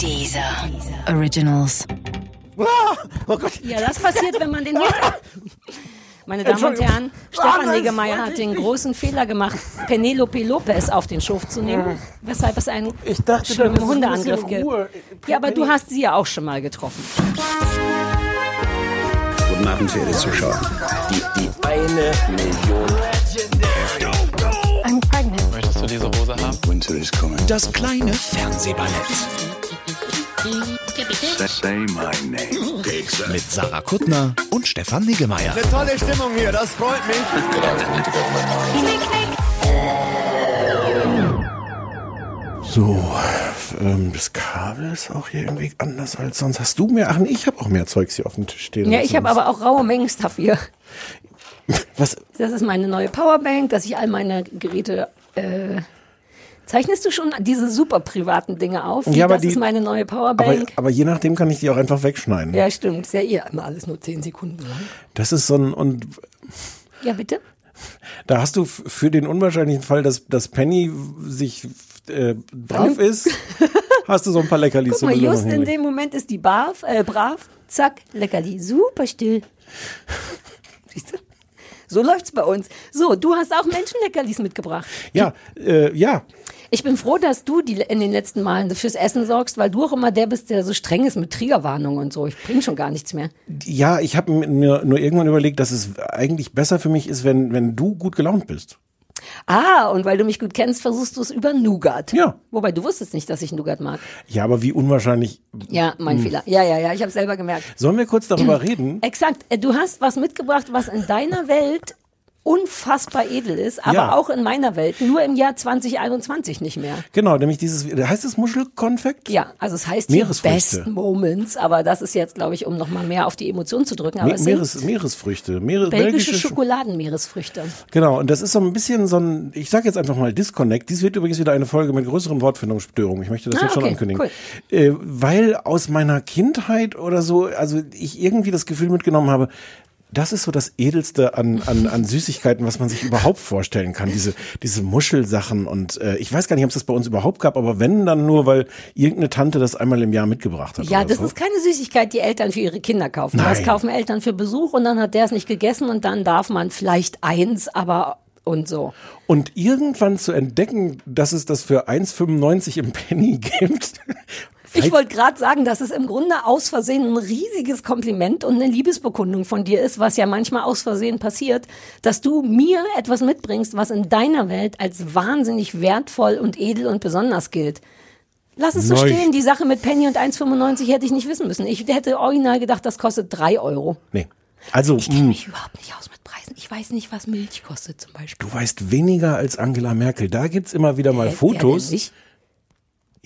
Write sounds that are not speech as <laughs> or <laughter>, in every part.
Dieser Originals. Ah, oh Gott. Ja, das passiert, wenn man den nicht. <laughs> Meine Damen und Herren, Stefan Niggemeier hat den großen Fehler gemacht, Penelope Lopez auf den Schof zu nehmen, weshalb es einen Ich dachte, schlimmen Hundeangriff gibt. Ja, aber du hast sie ja auch schon mal getroffen. Guten Abend, verehrte Zuschauer. Die, die eine Million. Diese Hose haben? Winter is coming. Das kleine Fernsehballett Say my name. mit Sarah Kuttner und Stefan Niggemeier. Eine tolle Stimmung hier, das freut mich. So, ähm, das Kabel ist auch hier irgendwie anders als sonst. Hast du mehr? Ach nee, ich habe auch mehr Zeugs hier auf dem Tisch stehen. Ja, ich habe aber auch raue Mengen Stuff hier. <laughs> Was? Das ist meine neue Powerbank, dass ich all meine Geräte. Äh, zeichnest du schon diese super privaten Dinge auf? Ja, aber das die- ist meine neue Aber, Powerbank. aber je nachdem kann ich die auch einfach wegschneiden. ja, stimmt. Ist ja eh immer alles nur 10 Sekunden lang. Das ist so ein, und Ja, bitte? da hast du für den unwahrscheinlichen Fall, dass, dass Penny sich äh, brav ist, hast du so ein paar Leckerlis. Guck mal, just in dem Moment ist die brav, äh, brav, zack, Leckerli, super still. Siehst du? So läuft's bei uns. So, du hast auch Menschenleckerlis mitgebracht. Ja, äh, ja. Ich bin froh, dass du die in den letzten Malen fürs Essen sorgst, weil du auch immer der bist, der so streng ist mit Triggerwarnung und so. Ich bring schon gar nichts mehr. Ja, ich habe mir nur irgendwann überlegt, dass es eigentlich besser für mich ist, wenn, wenn du gut gelaunt bist. Ah, und weil du mich gut kennst, versuchst du es über Nougat. Ja. Wobei du wusstest nicht, dass ich Nougat mag. Ja, aber wie unwahrscheinlich. Ja, mein Fehler. Ja, ja, ja, ich habe selber gemerkt. Sollen wir kurz darüber <clears throat> reden? Exakt. Äh, Du hast was mitgebracht, was in deiner Welt unfassbar edel ist, aber Ja. auch in meiner Welt nur im Jahr 2021 nicht mehr. Genau, nämlich dieses, heißt es Muschelkonfekt? Ja, also es heißt. Best Moments, aber das ist jetzt, glaube ich, um nochmal mehr auf die Emotionen zu drücken. Aber Me Meeres, Meeresfrüchte. Meere, belgische Scho- Schokoladenmeeresfrüchte. Genau, und das ist so ein bisschen so ein, ich sage jetzt einfach mal Disconnect. Dies wird übrigens wieder eine Folge mit größeren Wortfindungsstörungen. Ich möchte das Ah, jetzt schon okay, ankündigen. cool. Äh, weil aus meiner Kindheit oder so, also ich irgendwie das Gefühl mitgenommen habe, das ist so das Edelste an, an, an Süßigkeiten, was man sich überhaupt vorstellen kann. Diese, diese Muschelsachen und äh, ich weiß gar nicht, ob es das bei uns überhaupt gab, aber wenn, dann nur, weil irgendeine Tante das einmal im Jahr mitgebracht hat. Ja, das so. ist keine Süßigkeit, die Eltern für ihre Kinder kaufen. Das Nein. kaufen Eltern für Besuch und dann hat der es nicht gegessen und dann darf man vielleicht eins, aber und so. Und irgendwann zu entdecken, dass es das für 1,95 im Penny <laughs> gibt. Ich wollte gerade sagen, dass es im Grunde aus Versehen ein riesiges Kompliment und eine Liebesbekundung von dir ist, was ja manchmal aus Versehen passiert, dass du mir etwas mitbringst, was in deiner Welt als wahnsinnig wertvoll und edel und besonders gilt. Lass es so Neu. stehen, die Sache mit Penny und 1,95 hätte ich nicht wissen müssen. Ich hätte original gedacht, das kostet drei Euro. Nee. Also, Ich kenne mh, mich überhaupt nicht aus mit Preisen. Ich weiß nicht, was Milch kostet zum Beispiel. du weißt weniger als Angela Merkel. Da gibt's immer wieder mal wer Fotos.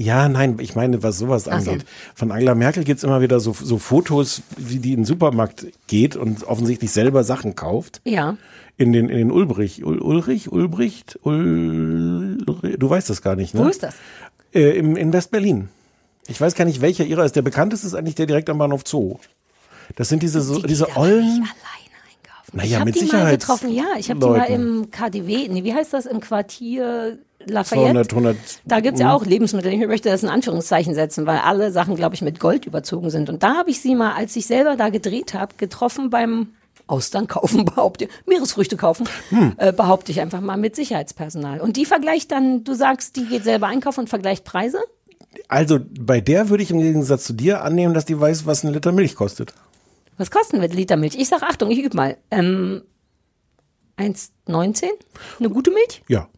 Ja, nein, ich meine, was sowas Ach so. angeht. Von Angela Merkel gibt's immer wieder so, so Fotos, wie die in den Supermarkt geht und offensichtlich selber Sachen kauft. Ja. In den, in den Ulbrich. Ul, Ulrich? Ulbricht? Ul, du weißt das gar nicht, ne? Wo ist das? Äh, im, in West-Berlin. Ich weiß gar nicht, welcher ihrer ist. Der bekannteste ist eigentlich der direkt am Bahnhof Zoo. Das sind diese, so, Die diese ollen. Naja, ich habe mit die mal Sicherheits- getroffen, ja. Ich habe die mal im KDW, nee, wie heißt das, im Quartier Lafayette. 200, 100. Da gibt's ja auch Lebensmittel. Ich möchte das in Anführungszeichen setzen, weil alle Sachen, glaube ich, mit Gold überzogen sind. Und da habe ich sie mal, als ich selber da gedreht habe, getroffen beim Austern kaufen, <laughs> behaupte ich, Meeresfrüchte kaufen, Hm. äh, behaupte ich einfach mal mit Sicherheitspersonal. Und die vergleicht dann, du sagst, die geht selber einkaufen und vergleicht Preise? Also bei der würde ich im Gegensatz zu dir annehmen, dass die weiß, was ein Liter Milch kostet. Was kosten wir Liter Milch? Ich sag, Achtung, ich übe mal. Ähm, 1,19? Eine gute Milch? Ja.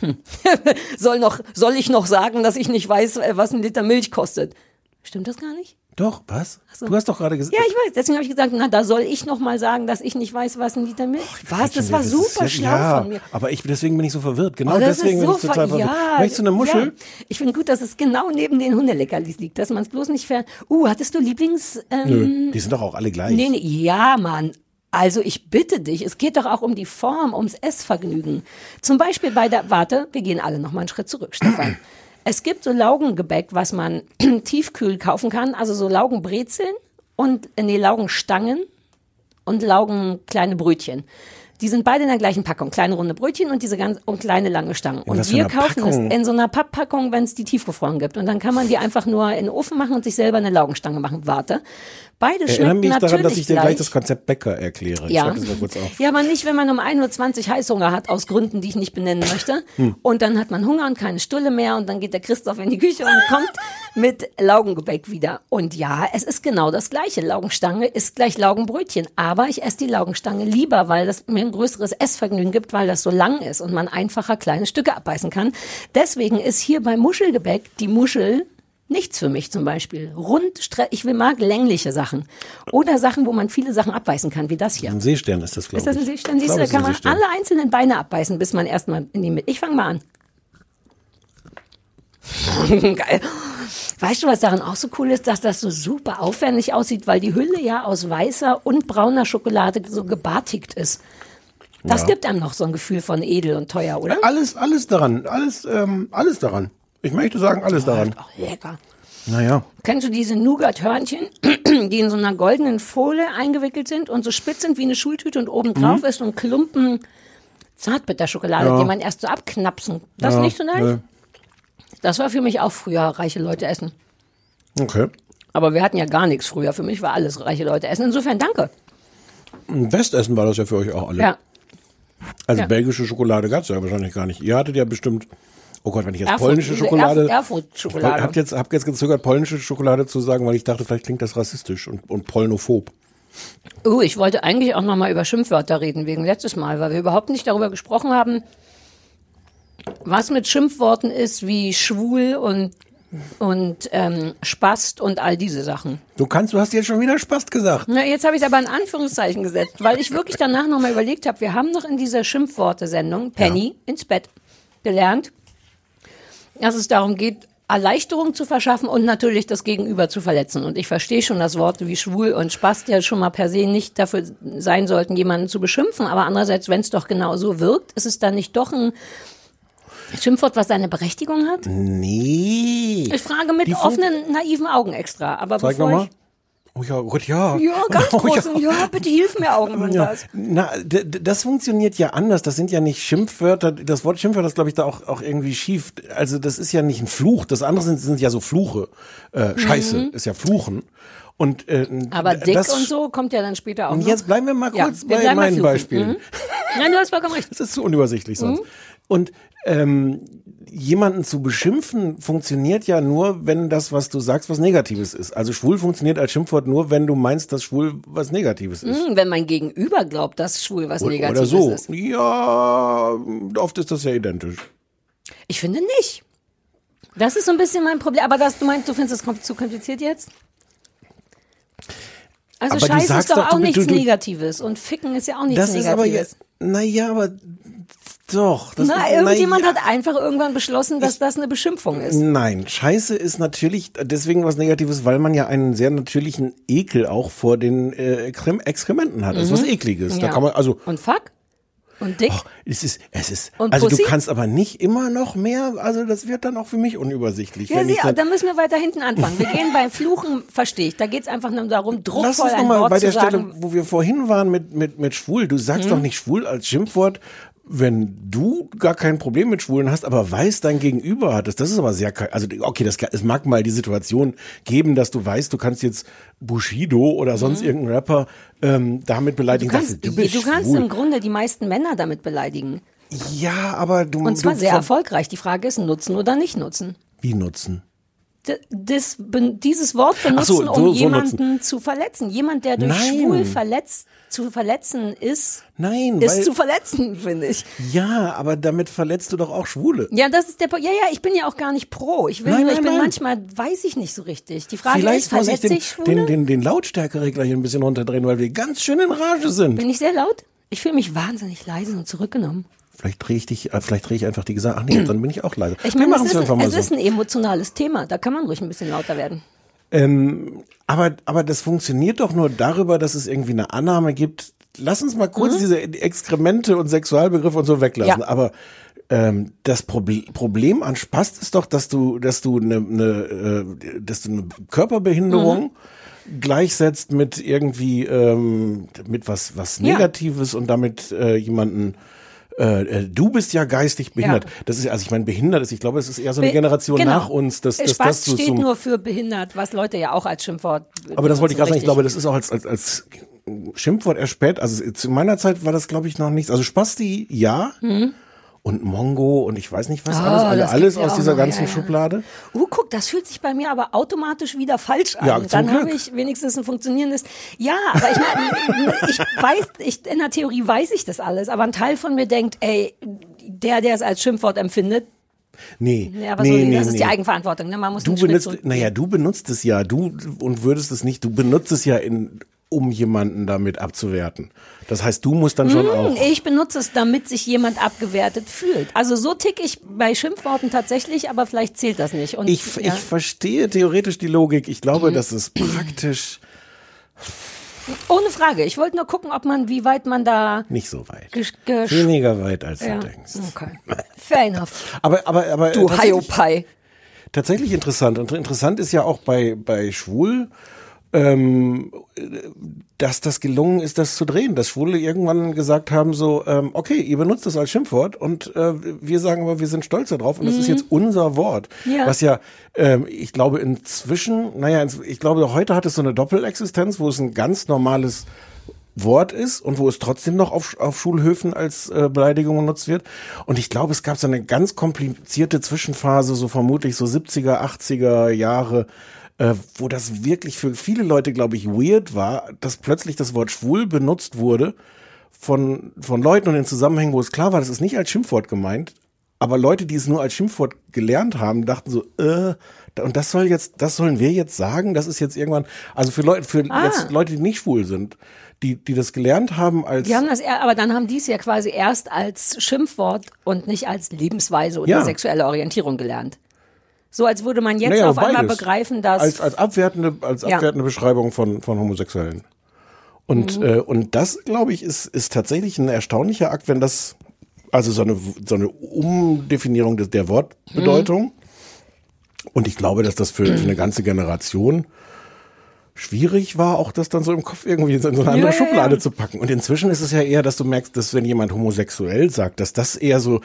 <laughs> Soll, noch, soll ich noch sagen, dass ich nicht weiß, äh, was ein Liter Milch kostet? Stimmt das gar nicht? Doch, was? so. Du hast doch gerade gesagt. Ja, ich weiß. Deswegen habe ich gesagt, na, da soll ich noch mal sagen, dass ich nicht weiß, was ein Liter Milch Was? Das war ist super ja- schlau ja, von mir. Aber ich, deswegen bin ich so verwirrt. Genau Oh, das deswegen ist bin so ich total ver- verwirrt. ja, Möchtest du eine Muschel? Ja. Ich finde gut, dass es genau neben den Hundeleckerlis liegt, dass man es bloß nicht ver... Uh, hattest du Lieblings... Ähm, Nö, die sind doch auch alle gleich. Nee, nee, ja, Mann. Also ich bitte dich, es geht doch auch um die Form, ums Essvergnügen. Zum Beispiel bei der, warte, wir gehen alle noch mal einen Schritt zurück, Stefan. <clears throat> Es gibt so Laugengebäck, was man <clears throat> tiefkühl kaufen kann, also so Laugenbrezeln und, nee, Laugenstangen und Laugen kleine Brötchen. Die sind beide in der gleichen Packung. Kleine runde Brötchen und diese ganz und kleine lange Stangen. Und wir kaufen Packung? es in so einer Papppackung, wenn es die tiefgefroren gibt. Und dann kann man die einfach nur in den Ofen machen und sich selber eine Laugenstange machen. Warte. Beide Erinnere schmecken mich natürlich daran, dass ich dir gleich. gleich das Konzept Bäcker erkläre. Ja. schreib das mal kurz auf. ja, aber nicht, wenn man um 1.20 Uhr Heißhunger hat, aus Gründen, die ich nicht benennen möchte. Hm. Und dann hat man Hunger und keine Stulle mehr und dann geht der Christoph in die Küche und kommt mit Laugengebäck wieder. Und ja, es ist genau das Gleiche. Laugenstange ist gleich Laugenbrötchen. Aber ich esse die Laugenstange lieber, weil das mir größeres Essvergnügen gibt, weil das so lang ist und man einfacher kleine Stücke abbeißen kann. Deswegen ist hier bei Muschelgebäck die Muschel Nichts für mich zum Beispiel. Rund, ich will mag längliche Sachen. Oder Sachen, wo man viele Sachen abbeißen kann, wie das hier. Ein Seestern ist das, glaube Ist das ich. ein Seestern? Ich Siehst du, da kann man alle einzelnen Beine abbeißen, bis man erstmal in die Mitte. Ich fange mal an. <laughs> Geil. Weißt du, was daran auch so cool ist, dass das so super aufwendig aussieht, weil die Hülle ja aus weißer und brauner Schokolade so gebartigt ist. Das Ja. gibt einem noch so ein Gefühl von edel und teuer, oder? Alles, alles daran. Alles, ähm, alles daran. Ich möchte sagen, alles daran. Auch lecker. Naja. Kennst du diese Nougat-Hörnchen, <clears throat> die in so einer goldenen Folie eingewickelt sind und so spitz sind wie eine Schultüte und oben drauf ist so ein Klumpen Zartbitterschokolade, Mhm. Ja. den man erst so abknapsen. Das Ja, nicht so nice? nö. Das war für mich auch früher reiche Leute essen. Okay. Aber wir hatten ja gar nichts früher. Für mich war alles reiche Leute essen. Insofern danke. Westessen war das ja für euch auch alle. Ja. Also ja. belgische Schokolade gab es ja wahrscheinlich gar nicht. Ihr hattet ja bestimmt, oh Gott, wenn ich jetzt Erfurt- polnische Schokolade. Erf- Erfurt-Schokolade. Ich hab jetzt, hab jetzt gezögert, polnische Schokolade zu sagen, weil ich dachte, vielleicht klingt das rassistisch und, und polnophob. Uh, ich wollte eigentlich auch noch mal über Schimpfwörter reden, wegen letztes Mal, weil wir überhaupt nicht darüber gesprochen haben, was mit Schimpfworten ist, wie schwul und, und ähm, Spast und all diese Sachen. Du kannst, du hast jetzt schon wieder Spaß gesagt. Na, jetzt habe ich es aber in Anführungszeichen gesetzt, weil ich wirklich danach noch mal überlegt habe, wir haben noch in dieser Schimpfworte-Sendung Penny ins Bett gelernt, dass es darum geht, Erleichterung zu verschaffen und natürlich das Gegenüber zu verletzen. Und ich verstehe schon, dass Worte wie schwul und Spast ja schon mal per se nicht dafür sein sollten, jemanden zu beschimpfen. Aber andererseits, wenn es doch genau so wirkt, ist es dann nicht doch ein Schimpfwort, was seine Berechtigung hat? Nee. Ich frage mit Die offenen, naiven Augen extra. Aber Zeig bevor ich Oh ja, Gott, ja. Ja, ganz <laughs> Oh großen. Ja. bitte hilf mir Augen und <laughs> Ja, das. na, das funktioniert ja anders. Das sind ja nicht Schimpfwörter. Das Wort Schimpfwörter ist, glaube ich, da auch, auch irgendwie schief. Also das ist ja nicht ein Fluch. Das andere sind, sind ja so Fluche. Äh, Scheiße ist ja Fluchen. Und äh, Mhm. Aber dick das, und so kommt ja dann später auch Und noch. jetzt bleiben wir mal Ja, kurz wir bei meinen. Beispielen. Mhm. Nein, du hast vollkommen recht. <laughs> Das ist zu unübersichtlich sonst. Und ähm, jemanden zu beschimpfen funktioniert ja nur, wenn das, was du sagst, was Negatives ist. Also schwul funktioniert als Schimpfwort nur, wenn du meinst, dass schwul was Negatives ist. Hm, Wenn mein Gegenüber glaubt, dass schwul was Oder- Negatives Oder so. ist. Ja, oft ist das ja identisch. Ich finde nicht. Das ist so ein bisschen mein Problem. Aber das, du meinst, du findest es zu kompliziert jetzt? Also Aber du Scheiße ist doch auch du- nichts du- Negatives. Und Ficken ist ja auch nichts Das ist aber Negatives. naja, aber doch. Das Na, ist, irgendjemand na ja. hat einfach irgendwann beschlossen, dass das eine Beschimpfung ist. Nein, Scheiße ist natürlich deswegen was Negatives, weil man ja einen sehr natürlichen Ekel auch vor den äh, Exkrem- Exkrementen hat. Das ist was Ekliges. Da Ja. kann man, also, Und fuck? Und dick? oh, es ist, es ist, Und also Pussy? du kannst aber nicht immer noch mehr, also das wird dann auch für mich unübersichtlich. Ja, ich dann, da müssen wir weiter hinten anfangen. Wir gehen bei Fluchen, verstehe ich. Da geht es einfach nur darum, Lass druckvoll uns ein nochmal Wort bei der Stelle. Mhm. wo wir vorhin waren mit, mit, mit schwul. Du sagst doch nicht schwul als Schimpfwort, wenn du gar kein Problem mit Schwulen hast, aber weißt, dein Gegenüber hat es. Das ist aber sehr, also okay, das, es mag mal die Situation geben, dass du weißt, du kannst jetzt Bushido oder sonst irgendeinen Rapper ähm, damit Mhm. Du beleidigen. kannst, du, bist kannst im Grunde die meisten Männer damit beleidigen. Ja, aber du Und zwar du sehr erfolgreich. Die Frage ist, nutzen oder nicht nutzen. Wie nutzen? Das, dieses Wort benutzen, so, so- um so jemanden zu verletzen. Jemand, der durch Nein. schwul verletzt, zu verletzen ist, Nein, ist zu verletzen, <laughs> finde ich. ja, aber damit verletzt du doch auch Schwule. Ja, das ist der Po- Ja, ja, ich bin ja auch gar nicht pro. Ich will Nein, nur, ich nein, bin nein. manchmal, weiß ich nicht so richtig. Die Frage ist, Vielleicht ich verletze den, ich Schwule? den, den, den Lautstärkeregler hier ein bisschen runterdrehen, weil wir ganz schön in Rage sind. bin ich sehr laut? Ich fühle mich wahnsinnig leise und zurückgenommen. Vielleicht drehe ich dich, äh, vielleicht drehe ich einfach die Gesang. Ach nee, dann bin ich auch leise. Ich meine, es, ist, einfach ein, mal es so. ist ein emotionales Thema. Da kann man ruhig ein bisschen lauter werden. Ähm, aber, aber das funktioniert doch nur darüber, dass es irgendwie eine Annahme gibt. Lass uns mal kurz diese Exkremente und Sexualbegriffe und so weglassen. Mhm. Ja. Aber ähm, das Proble Problem an Spast ist doch, dass du, dass du eine, eine, äh, dass du eine Körperbehinderung gleichsetzt mit irgendwie ähm, mit was was Ja. Negatives und damit äh, jemanden äh, äh, du bist ja geistig behindert. Ja. Das ist also ich meine behindert ist. Ich glaube, es ist eher so eine Be- Generation genau. nach uns, dass, dass Spaß das so steht zum, nur für behindert, was Leute ja auch als Schimpfwort. Aber das wollte ich gerade sagen. Ich glaube, das ist auch als als, als Schimpfwort erspäht. Also zu meiner Zeit war das glaube ich noch nichts. Also Spasti ja. Und Mongo und ich weiß nicht was alles, alle, das alles gibt's ja aus dieser noch, ganzen ja, ja. Schublade. Uh, guck, das fühlt sich bei mir aber automatisch wieder falsch an. Ja, Dann habe ich wenigstens ein funktionierendes. Ja, aber ich meine, <laughs> ich weiß, ich, in der Theorie weiß ich das alles, aber ein Teil von mir denkt, ey, der, der es als Schimpfwort empfindet, Nee. ja, aber nee, so, nee, das ist nee. die Eigenverantwortung. Ne? Man muss Du benutzt, naja, du benutzt es ja, du und würdest es nicht, du benutzt es ja in, um jemanden damit abzuwerten. Das heißt, du musst dann schon Hm, auch. Ich benutze es, damit sich jemand abgewertet fühlt. Also so tick ich bei Schimpfworten tatsächlich, aber vielleicht zählt das nicht. Und, Ich, ja. Mhm. ich verstehe theoretisch die Logik. Ich glaube, das ist praktisch Ohne Frage. Ich wollte nur gucken, ob man, wie weit man da nicht so weit. Weniger weit, als ja. du denkst. Okay. Fair enough. Aber, aber, aber Du tatsächlich, Hiopai. tatsächlich interessant. Und interessant ist ja auch bei, bei Schwul, ähm, dass das gelungen ist, das zu drehen. Dass Schwule irgendwann gesagt haben, so, ähm, okay, ihr benutzt das als Schimpfwort und äh, wir sagen aber, wir sind stolz darauf und das ist jetzt unser Wort. Mhm. Ja. Was ja, ähm, ich glaube inzwischen, naja, ich glaube, heute hat es so eine Doppelexistenz, wo es ein ganz normales Wort ist und wo es trotzdem noch auf, auf Schulhöfen als äh, Beleidigung genutzt wird. Und ich glaube, es gab so eine ganz komplizierte Zwischenphase, so vermutlich so 70er, 80er Jahre, äh, wo das wirklich für viele Leute, glaube ich, weird war, dass plötzlich das Wort schwul benutzt wurde von, von Leuten und in Zusammenhängen, wo es klar war, das ist nicht als Schimpfwort gemeint, aber Leute, die es nur als Schimpfwort gelernt haben, dachten so, äh, und das soll jetzt, das sollen wir jetzt sagen, das ist jetzt irgendwann, also für Leute, für Ah. jetzt Leute, die nicht schwul sind, die, die das gelernt haben als, Die haben das, aber dann haben die es ja quasi erst als Schimpfwort und nicht als Lebensweise oder Ja. sexuelle Orientierung gelernt. So als würde man jetzt Naja, auf einmal beides. begreifen, dass als, als abwertende, als Ja. abwertende Beschreibung von, von Homosexuellen. Und, Mhm. äh, und das, glaube ich, ist, ist tatsächlich ein erstaunlicher Akt, wenn das, also so eine, so eine Umdefinierung des, der Wortbedeutung. Mhm. Und ich glaube, dass das für, für eine ganze Generation schwierig war, auch das dann so im Kopf irgendwie in so eine andere Ja, Schublade ja. zu packen. Und inzwischen ist es ja eher, dass du merkst, dass wenn jemand homosexuell sagt, dass das eher so,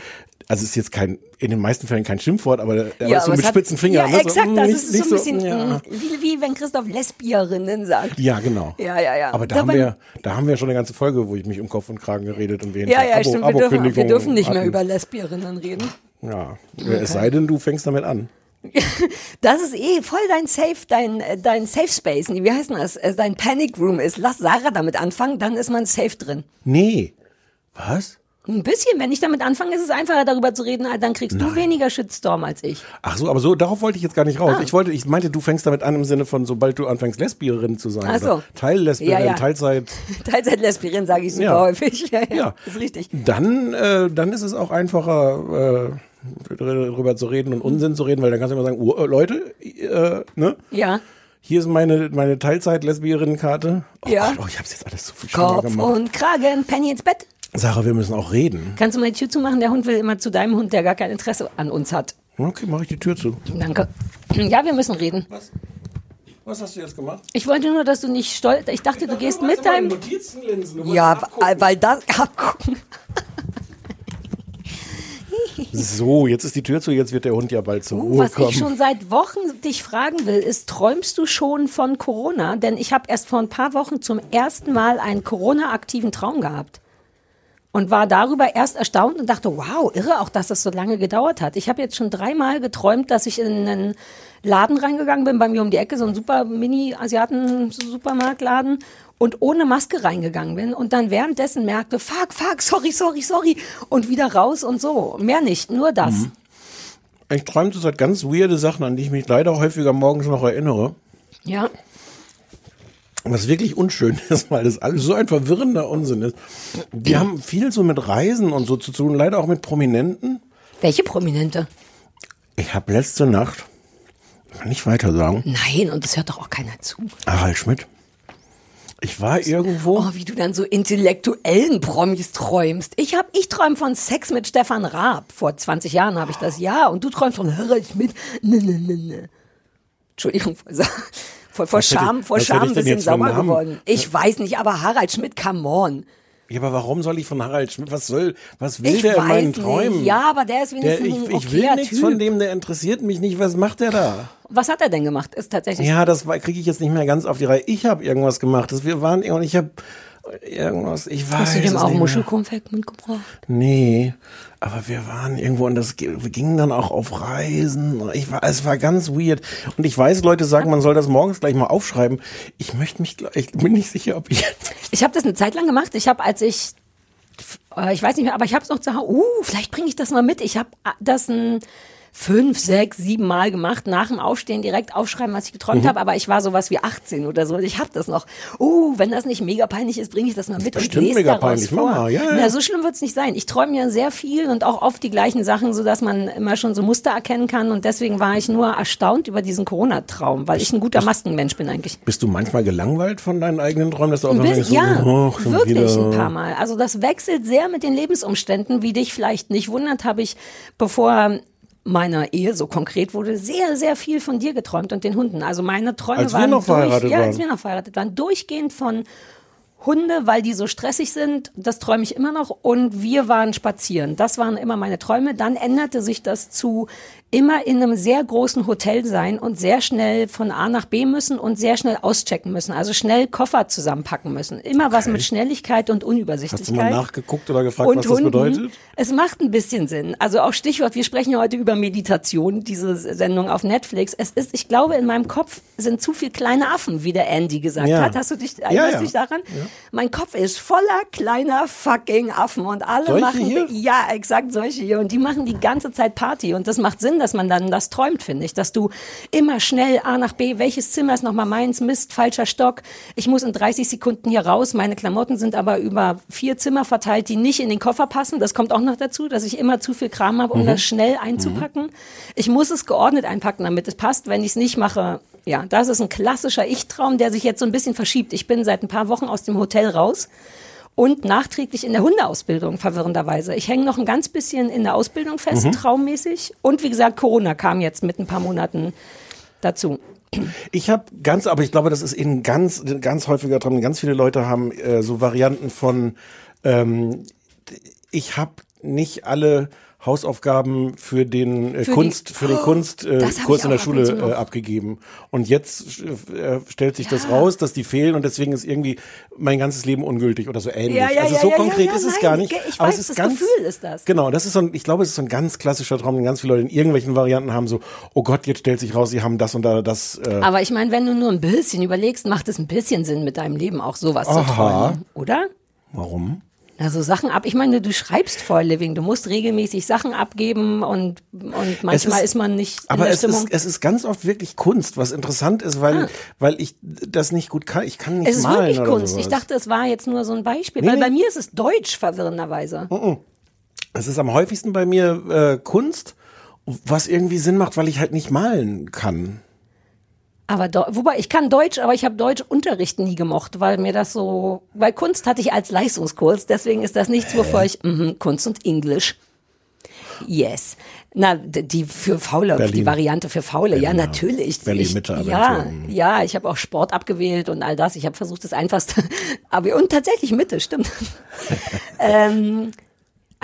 also es ist jetzt kein, in den meisten Fällen kein Schimpfwort, aber, aber ja, so aber mit hat- spitzen Fingern. Ja, ne? So, exakt, mm, das nicht- ist so ein bisschen ja. mm, wie, wie wenn Christoph Lesbierinnen sagt. Ja, genau. Ja, ja, ja. Aber da, Da haben wir, da haben wir schon eine ganze Folge, wo ich mich um Kopf und Kragen geredet und wir Ja, ja, stimmt. Wir dürfen, wir dürfen nicht mehr hatten. über Lesbierinnen reden. Ja, es sei denn, du fängst damit an. <laughs> Das ist eh voll dein Safe, dein, äh, dein Safe Space. Wie heißt denn das? Äh, Dein Panic Room ist. Lass Sarah damit anfangen, dann ist man safe drin. Nee. Was? Ein bisschen, wenn ich damit anfange, ist es einfacher darüber zu reden, dann kriegst du weniger Shitstorm als ich. Ach so, aber so, darauf wollte ich jetzt gar nicht Ah. raus. Ich wollte, ich meinte, du fängst damit an im Sinne von, sobald du anfängst, Lesbierin zu sein. Ach so. Teillesbierin, Ja, ja. Teilzeit. <laughs> Teilzeit-Lesbierin sage ich super Ja. häufig. <laughs> Ja, ja, Ja. ist richtig. Dann, äh, dann ist es auch einfacher, äh, darüber zu reden und Unsinn zu reden, weil dann kannst du immer sagen, oh, Leute, äh, ne? Ja. Hier ist meine, meine Teilzeit-Lesbierin-Karte. Oh Ja. Gott, oh, ich hab's jetzt alles so viel Kopf gemacht. und Kragen, Penny ins Bett. Sarah, wir müssen auch reden. Kannst du mal die Tür zumachen? Der Hund will immer zu deinem Hund, der gar kein Interesse an uns hat. Okay, mache ich die Tür zu. Danke. Ja, wir müssen reden. Was? Was hast du jetzt gemacht? Ich wollte nur, dass du nicht stolz. Ich dachte, du gehst mit deinem. Notizenlinsen. Ja, weil- weil das <laughs> abgucken. So, jetzt ist die Tür zu, jetzt wird der Hund ja bald zur Uh, Ruhe was kommen. ich schon seit Wochen dich fragen will, ist, träumst du schon von Corona? Denn ich habe erst vor ein paar Wochen zum ersten Mal einen Corona-aktiven Traum gehabt. Und war darüber erst erstaunt und dachte, wow, irre auch, dass das so lange gedauert hat. Ich habe jetzt schon dreimal geträumt, dass ich in einen Laden reingegangen bin, bei mir um die Ecke, so ein super Mini-Asiaten-Supermarktladen und ohne Maske reingegangen bin und dann währenddessen merkte, fuck, fuck, sorry, sorry, sorry und wieder raus und so. Mehr nicht, nur das. Mhm. ich träume zurzeit ganz weirde Sachen, an die ich mich leider häufiger morgens noch erinnere. Ja. Was wirklich unschön <laughs> ist, weil das alles so ein verwirrender Unsinn ist. Die haben viel so mit Reisen und so zu tun, leider auch mit Prominenten. Welche Prominente? Ich habe letzte Nacht, kann ich weiter sagen, Nein, und das hört doch auch keiner zu. Harald Schmidt. Ich war irgendwo. Oh, wie du dann so intellektuellen Promis träumst. Ich hab, ich träum von Sex mit Stefan Raab. Vor 20 Jahren habe ich das, ja. Und du träumst von Harald Schmidt. Ne, ne, ne, ne. Entschuldigung, <laughs> Vor, vor Scham, vor Scham ein bisschen sauer geworden. Ich weiß nicht, aber Harald Schmidt, come on. Ja, aber warum soll ich von Harald Schmidt, was soll, was will Ich der in meinen nicht. Träumen? Ja, aber der ist Der, wenigstens ich, ein ich will nichts Typ. von dem, der interessiert mich nicht. Was macht der da? Was hat er denn gemacht? Ist tatsächlich. Ja, das kriege ich jetzt nicht mehr ganz auf die Reihe. Ich habe irgendwas gemacht. Das, wir waren und ich habe irgendwas. Ich weiß Hast du dem auch. Muschelkonfekt mitgebracht? Nee, aber wir waren irgendwo und das gingen dann auch auf Reisen. Ich war, es war ganz weird. Und ich weiß, Leute sagen, man soll das morgens gleich mal aufschreiben. Ich möchte mich, ich bin nicht sicher, ob ich. <laughs> Ich habe das eine Zeit lang gemacht. Ich habe, als ich, äh, ich weiß nicht mehr, aber ich habe es noch zu Hause. Uh, vielleicht bringe ich das mal mit. Ich habe das ein fünf, sechs, sieben Mal gemacht, nach dem Aufstehen direkt aufschreiben, was ich geträumt Mhm. habe, aber ich war sowas wie 18 oder so. und Ich habe das noch. Uh, wenn das nicht mega peinlich ist, bringe ich das mal mit und bestimmt lese mega daraus peinlich. vor. Mach mal, ja, ja. Na, so schlimm wird's nicht sein. Ich träume ja sehr viel und auch oft die gleichen Sachen, so dass man immer schon so Muster erkennen kann und deswegen war ich nur erstaunt über diesen Corona-Traum, weil ich ein guter Maskenmensch bin eigentlich. Bist du manchmal gelangweilt von deinen eigenen Träumen, dass du auch denkst, ja, oh, schon wirklich wieder. ein paar Mal. Also das wechselt sehr mit den Lebensumständen. Wie dich vielleicht nicht wundert, habe ich, bevor meiner Ehe so konkret wurde, sehr, sehr viel von dir geträumt und den Hunden. Also meine Träume Als wir waren durch, ja, als waren. wir noch verheiratet waren, durchgehend von Hunde, weil die so stressig sind, das träume ich immer noch. Und wir waren spazieren. Das waren immer meine Träume. Dann änderte sich das zu immer in einem sehr großen Hotel sein und sehr schnell von A nach B müssen und sehr schnell auschecken müssen. Also schnell Koffer zusammenpacken müssen. Immer was mit Schnelligkeit und Unübersichtlichkeit. Hast du mal nachgeguckt oder gefragt, und was das Hunden. bedeutet? Es macht ein bisschen Sinn. Also auch Stichwort, wir sprechen ja heute über Meditation, diese Sendung auf Netflix. Es ist, ich glaube, in meinem Kopf sind zu viel kleine Affen, wie der Andy gesagt Ja. hat. Hast du dich, erinnerst ja. dich daran? Mein Kopf ist voller kleiner fucking Affen und alle Solche machen, hier? ja, exakt solche hier. Und die machen die ganze Zeit Party. Und das macht Sinn, dass man dann das träumt, finde ich. Dass du immer schnell A nach B, welches Zimmer ist nochmal meins? Mist, falscher Stock. Ich muss in 30 Sekunden hier raus. Meine Klamotten sind aber über vier Zimmer verteilt, die nicht in den Koffer passen. Das kommt auch noch dazu, dass ich immer zu viel Kram habe, um Mhm. das schnell einzupacken. Ich muss es geordnet einpacken, damit es passt. Wenn ich es nicht mache, ja, das ist ein klassischer Ich-Traum, der sich jetzt so ein bisschen verschiebt. Ich bin seit ein paar Wochen aus dem Hotel raus und nachträglich in der Hundeausbildung, verwirrenderweise. Ich hänge noch ein ganz bisschen in der Ausbildung fest, traummäßig. Und wie gesagt, Corona kam jetzt mit ein paar Monaten dazu. Ich habe ganz, aber ich glaube, das ist in ganz, ganz häufiger dran. Ganz viele Leute haben äh, so Varianten von, ähm, ich habe nicht alle Hausaufgaben für den äh, Für die- Kunst, für den Oh, Kunstkurs das äh, Kurs in der Schule zu äh, abgegeben. Und jetzt äh, stellt sich das raus, dass die fehlen und deswegen ist irgendwie mein ganzes Leben ungültig oder so ähnlich. Ja, ja, also ja, so ja, konkret ja, ja, ist es nein, gar nicht. ich aber weiß, es ist das ganz, Gefühl ist das. Genau, das ist so ein, ich glaube, es ist so ein ganz klassischer Traum, den ganz viele Leute in irgendwelchen Varianten haben, so, oh Gott, jetzt stellt sich raus, sie haben das und da das. Äh, Aber ich meine, wenn du nur ein bisschen überlegst, macht es ein bisschen Sinn, mit deinem Leben auch sowas zu Aha. träumen, oder? warum? Na, so Sachen ab. Ich meine, du schreibst for a living. Du musst regelmäßig Sachen abgeben und, und manchmal ist- ist, man nicht Aber es Stimmung. ist, es ist ganz oft wirklich Kunst, was interessant ist, weil, weil ich das nicht gut kann. Ich kann nicht Ah. es ist malen wirklich Kunst. sowas. Ich dachte, es war jetzt nur so ein Beispiel. Nee, weil nee. bei mir ist es Deutsch, verwirrenderweise. es ist am häufigsten bei mir äh, Kunst, was irgendwie Sinn macht, weil ich halt nicht malen kann. Aber do, wobei, ich kann Deutsch, aber ich habe Deutschunterricht nie gemocht, weil mir das so, weil Kunst hatte ich als Leistungskurs, deswegen ist das nichts, wovor ich, mhm, Kunst und Englisch. Yes. Na, die für Faule, Berlin. die Variante für Faule, ja, natürlich. Berlin-Mitte, Ich- Abitur. Ja, ja, ich habe auch Sport abgewählt und all das. Ich habe versucht, das einfachste, <laughs> aber und tatsächlich Mitte, stimmt. <laughs> ähm,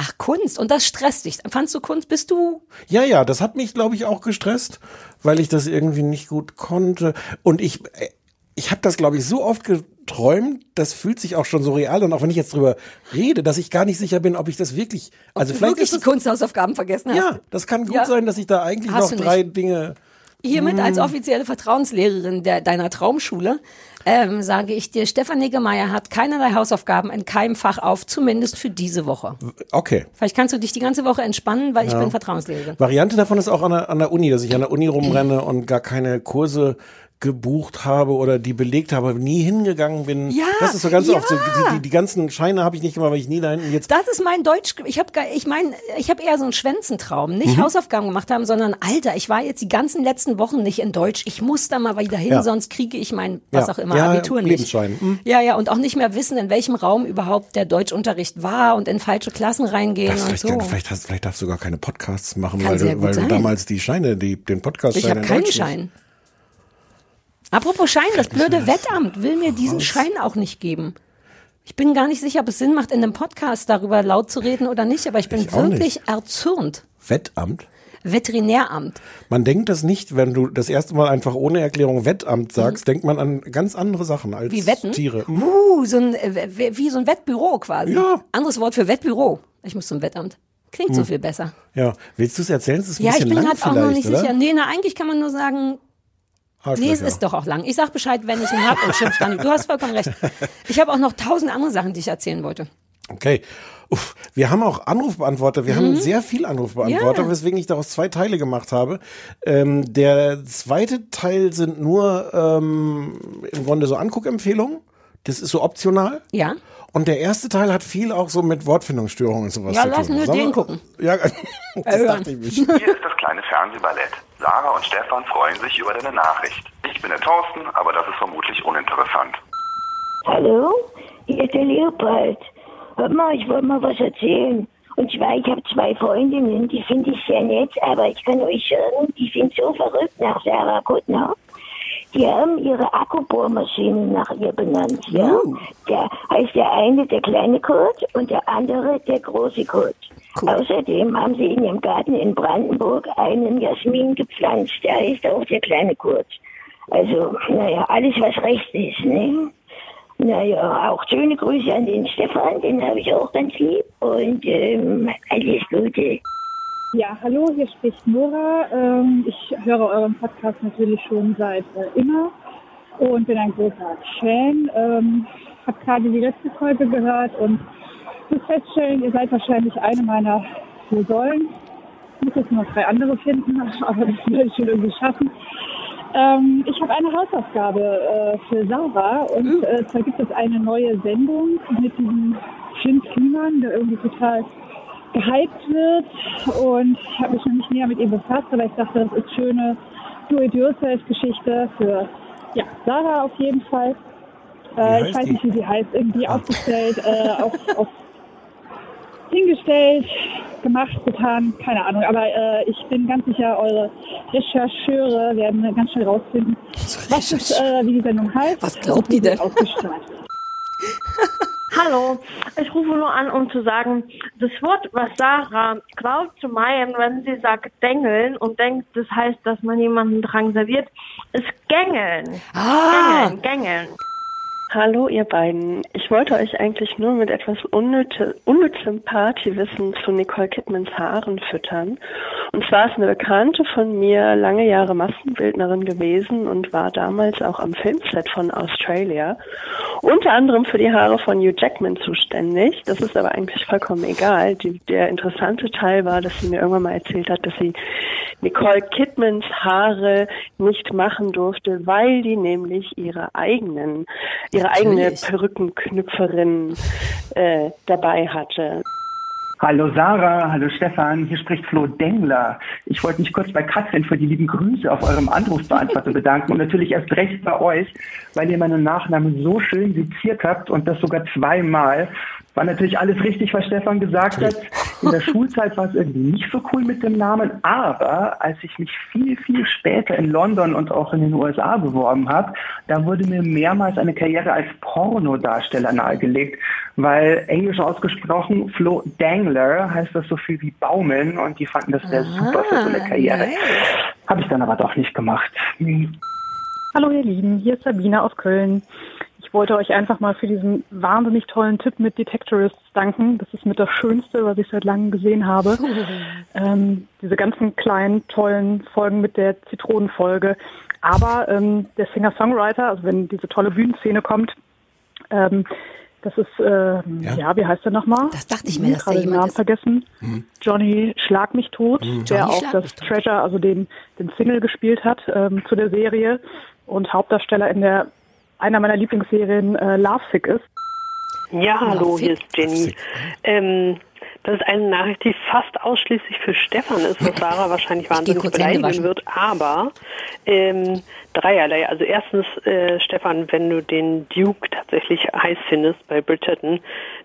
ach, Kunst, und das stresst dich. Fandst du Kunst, bist du, Ja, ja, das hat mich, glaube ich, auch gestresst, weil ich das irgendwie nicht gut konnte. Und ich, äh, ich habe das, glaube ich, so oft geträumt, das fühlt sich auch schon so real an, auch wenn ich jetzt drüber rede, dass ich gar nicht sicher bin, ob ich das wirklich, also vielleicht wirklich ist die das, Kunsthausaufgaben vergessen hast? ja, das kann gut Ja. sein, dass ich da eigentlich Hast noch drei Dinge, Hiermit als Mm. offizielle Vertrauenslehrerin der, deiner Traumschule ähm, sage ich dir, Stefan Niggemeier hat keinerlei Hausaufgaben in keinem Fach auf, zumindest für diese Woche. okay. Vielleicht kannst du dich die ganze Woche entspannen, weil ich bin Vertrauenslehrerin. Variante davon ist auch an der, an der Uni, dass ich an der Uni rumrenne und gar keine Kurse gebucht habe oder die belegt habe, nie hingegangen bin. Ja, das ist so ganz ja. oft so. Die, die, die ganzen Scheine habe ich nicht gemacht, weil ich nie da hinten jetzt. Das ist mein Deutsch. Ich habe, ich meine, ich habe eher so einen Schwänzentraum, nicht Mhm. Hausaufgaben gemacht haben, sondern Alter, ich war jetzt die ganzen letzten Wochen nicht in Deutsch. Ich muss da mal wieder hin, Ja. sonst kriege ich mein was auch immer Abitur nicht. Lebensschein. Mhm. Ja, ja, und auch nicht mehr wissen, in welchem Raum überhaupt der Deutschunterricht war und in falsche Klassen reingehen und vielleicht, so. vielleicht, hast, vielleicht darfst du gar keine Podcasts machen, Kann weil, du, weil du damals die Scheine, die, den Podcast Ich habe in keinen Schein. Apropos Schein, das blöde Wettamt will mir diesen Schein auch nicht geben. Ich bin gar nicht sicher, ob es Sinn macht, in einem Podcast darüber laut zu reden oder nicht, aber ich bin Ich auch wirklich erzürnt. Wettamt? Veterinäramt. Man denkt das nicht, wenn du das erste Mal einfach ohne Erklärung Wettamt sagst, denkt man an ganz andere Sachen als Mhm. Wie Wetten? Tiere. Uh, so ein, äh, wie so ein Wettbüro quasi. Ja. Anderes Wort für Wettbüro. Ich muss zum Wettamt. Klingt so viel besser. Ja, willst du es erzählen? Es ist ein Ja, ich bisschen bin lang gerade auch noch nicht vielleicht, sicher. oder? Nee, na, eigentlich kann man nur sagen. Nee, es ist doch auch lang. Ich sag Bescheid, wenn ich ihn hab und schimpf dann. Du hast vollkommen recht. Ich habe auch noch tausend andere Sachen, die ich erzählen wollte. Okay. Uff, wir haben auch Anrufbeantworter. Wir haben sehr viel Anrufbeantworter, Mhm. Ja. weswegen ich daraus zwei Teile gemacht habe. Ähm, der zweite Teil sind nur ähm, im Grunde so Anguckempfehlungen. Das ist so optional. Ja? Und der erste Teil hat viel auch so mit Wortfindungsstörungen und sowas Ja, zu lass tun. nur Sollen den wir- gucken. Ja, <laughs> das hören. dachte ich mir. <laughs> Hier ist das kleine Fernsehballett. Sarah und Stefan freuen sich über deine Nachricht. Ich bin der Thorsten, aber das ist vermutlich uninteressant. Hallo, hier ist der Leopold. Hört mal, ich wollte mal was erzählen. Und zwar, ich habe zwei Freundinnen, die finde ich sehr nett, aber ich kann euch sagen, die sind so verrückt nach Sarah Kuttner. Die haben ihre Akkubohrmaschine nach ihr benannt, ja. Der heißt der eine der kleine Kurt und der andere der große Kurt. Außerdem haben sie in ihrem Garten in Brandenburg einen Jasmin gepflanzt, der heißt auch der kleine Kurt. Also, naja, alles was recht ist, ne? Naja, auch schöne Grüße an den Stefan, den habe ich auch ganz lieb. Und ähm, alles Gute. Ja, hallo, hier spricht Nora. Ähm, ich höre euren Podcast natürlich schon seit äh, immer und bin ein großer Fan. Ähm, habe gerade die letzte Folge gehört und muss feststellen, ihr seid wahrscheinlich eine meiner vier Säulen. Ich muss jetzt noch drei andere finden, <laughs> aber das werde ich schon irgendwie schaffen. Ähm, ich habe eine Hausaufgabe äh, für Sarah und äh, zwar gibt es eine neue Sendung mit diesem Jim Kliman, der irgendwie total gehypt wird und ich habe mich noch nicht näher mit ihm befasst, aber ich dachte, das ist schöne Do-it-yourself-Geschichte für ja, Sarah auf jeden Fall. Äh, ich weiß die? nicht, wie sie heißt, irgendwie aufgestellt, äh, auf, auf hingestellt, gemacht, getan, keine Ahnung. Aber äh, ich bin ganz sicher, eure Rechercheure werden ganz schnell rausfinden, was es, äh, wie die Sendung heißt. Was glaubt die denn? Ausgestrahlt. <laughs> Hallo, ich rufe nur an, um zu sagen, das Wort, was Sarah glaubt zu meinen, wenn sie sagt dengeln und denkt, das heißt, dass man jemanden drangsaliert, ist gängeln. Ah, Gängeln, gängeln. Hallo ihr beiden. Ich wollte euch eigentlich nur mit etwas unnütze, unnützem Partywissen zu Nicole Kidmans Haaren füttern. Und zwar ist eine Bekannte von mir lange Jahre Maskenbildnerin gewesen und war damals auch am Filmset von Australia. Unter anderem für die Haare von Hugh Jackman zuständig. Das ist aber eigentlich vollkommen egal. Die, der interessante Teil war, dass sie mir irgendwann mal erzählt hat, dass sie Nicole Kidmans Haare nicht machen durfte, weil die nämlich ihre eigenen, eigene Natürlich. Perückenknüpferin äh, dabei hatte. Hallo Sarah, hallo Stefan, hier spricht Flo Dengler. Ich wollte mich kurz bei Katrin für die lieben Grüße auf eurem Anrufsbeantworter bedanken und natürlich erst recht bei euch, weil ihr meinen Nachnamen so schön seziert habt und das sogar zweimal. War natürlich alles richtig, was Stefan gesagt hat. In der <laughs> Schulzeit war es irgendwie nicht so cool mit dem Namen, aber als ich mich viel, viel später in London und auch in den USA beworben habe, da wurde mir mehrmals eine Karriere als Pornodarsteller nahegelegt, weil englisch ausgesprochen Flo Dangler heißt das so viel wie Baumeln und die fanden das wäre super für so eine Karriere. Habe ich dann aber doch nicht gemacht. Hallo ihr Lieben, hier ist Sabine aus Köln. Ich wollte euch einfach mal für diesen wahnsinnig tollen Tipp mit Detectorists danken. Das ist mit das Schönste, was ich seit langem gesehen habe. <laughs> ähm, diese ganzen kleinen, tollen Folgen mit der Zitronenfolge. Aber ähm, der Singer-Songwriter, also wenn diese tolle Bühnenszene kommt, ähm, das ist, äh, ja. wie heißt der nochmal? Das dachte ich mir, Hm, dass der gerade den jemand Namen ist. vergessen. Johnny Schlag mich tot, der Johnny auch das. Treasure, also den, den Single gespielt hat ähm, zu der Serie und Hauptdarsteller in der einer meiner Lieblingsserien äh, Love Sick ist. Ja, hallo, hier ist Jenny. Ähm, das ist eine Nachricht, die fast ausschließlich für Stefan ist, was Sarah <laughs> wahrscheinlich wahnsinnig beleidigen wird. Aber ähm, dreierlei. Also erstens, äh, Stefan, wenn du den Duke tatsächlich heiß findest bei Bridgerton,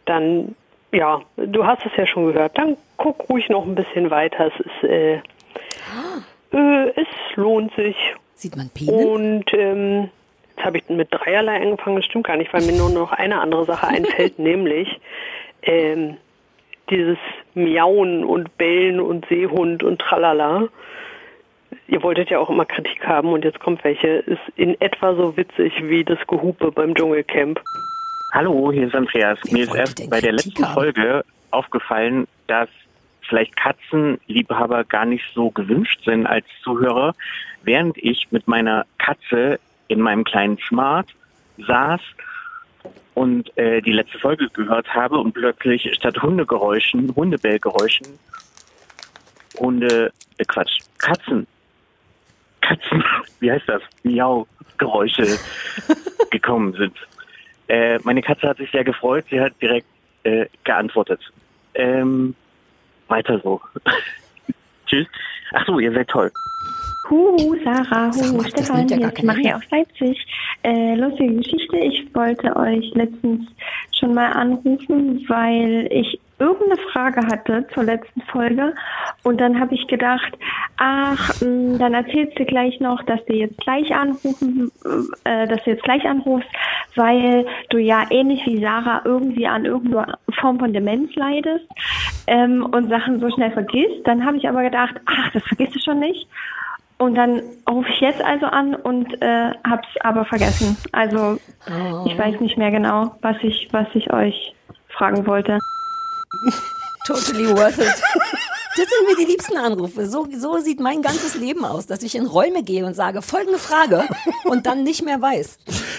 dann ja, du hast es ja schon gehört. Dann guck ruhig noch ein bisschen weiter. Es ist, äh, äh, es lohnt sich. Sieht man Penen? Und ähm, jetzt habe ich mit dreierlei angefangen, das stimmt gar nicht, weil mir nur noch eine andere Sache einfällt, <laughs> nämlich ähm, dieses Miauen und Bellen und Seehund und Tralala. Ihr wolltet ja auch immer Kritik haben und jetzt kommt welche. Ist in etwa so witzig wie das Gehupe beim Dschungelcamp. Hallo, hier ist Andreas. Mir ist erst bei der letzten haben? Folge aufgefallen, dass vielleicht Katzenliebhaber gar nicht so gewünscht sind als Zuhörer, während ich mit meiner Katze in meinem kleinen Smart saß und äh, die letzte Folge gehört habe und plötzlich statt Hundegeräuschen, Hundebellgeräuschen, Hunde, äh Quatsch, Katzen, Katzen, <laughs> wie heißt das? Miau-Geräusche <laughs> gekommen sind. Äh, meine Katze hat sich sehr gefreut, sie hat direkt äh, geantwortet. Ähm, weiter so. <laughs> Tschüss. Ach so, ihr seid toll. Huhu, Sarah, huhu, Stefan, ja hier keine Maria Ende. aus Leipzig. Äh, lustige Geschichte, ich wollte euch letztens schon mal anrufen, weil ich irgendeine Frage hatte zur letzten Folge und dann habe ich gedacht, ach, mh, dann erzählst du gleich noch, dass du jetzt gleich anrufen, äh, dass du jetzt gleich anrufst, weil du ja ähnlich wie Sarah irgendwie an irgendeiner Form von Demenz leidest ähm, und Sachen so schnell vergisst. Dann habe ich aber gedacht, ach, das vergisst du schon nicht. Und dann rufe ich jetzt also an und äh, hab's aber vergessen. Also ich weiß nicht mehr genau, was ich, was ich euch fragen wollte. Totally worth it. Das sind mir die liebsten Anrufe. So, so sieht mein ganzes Leben aus, dass ich in Räume gehe und sage, folgende Frage und dann nicht mehr weiß.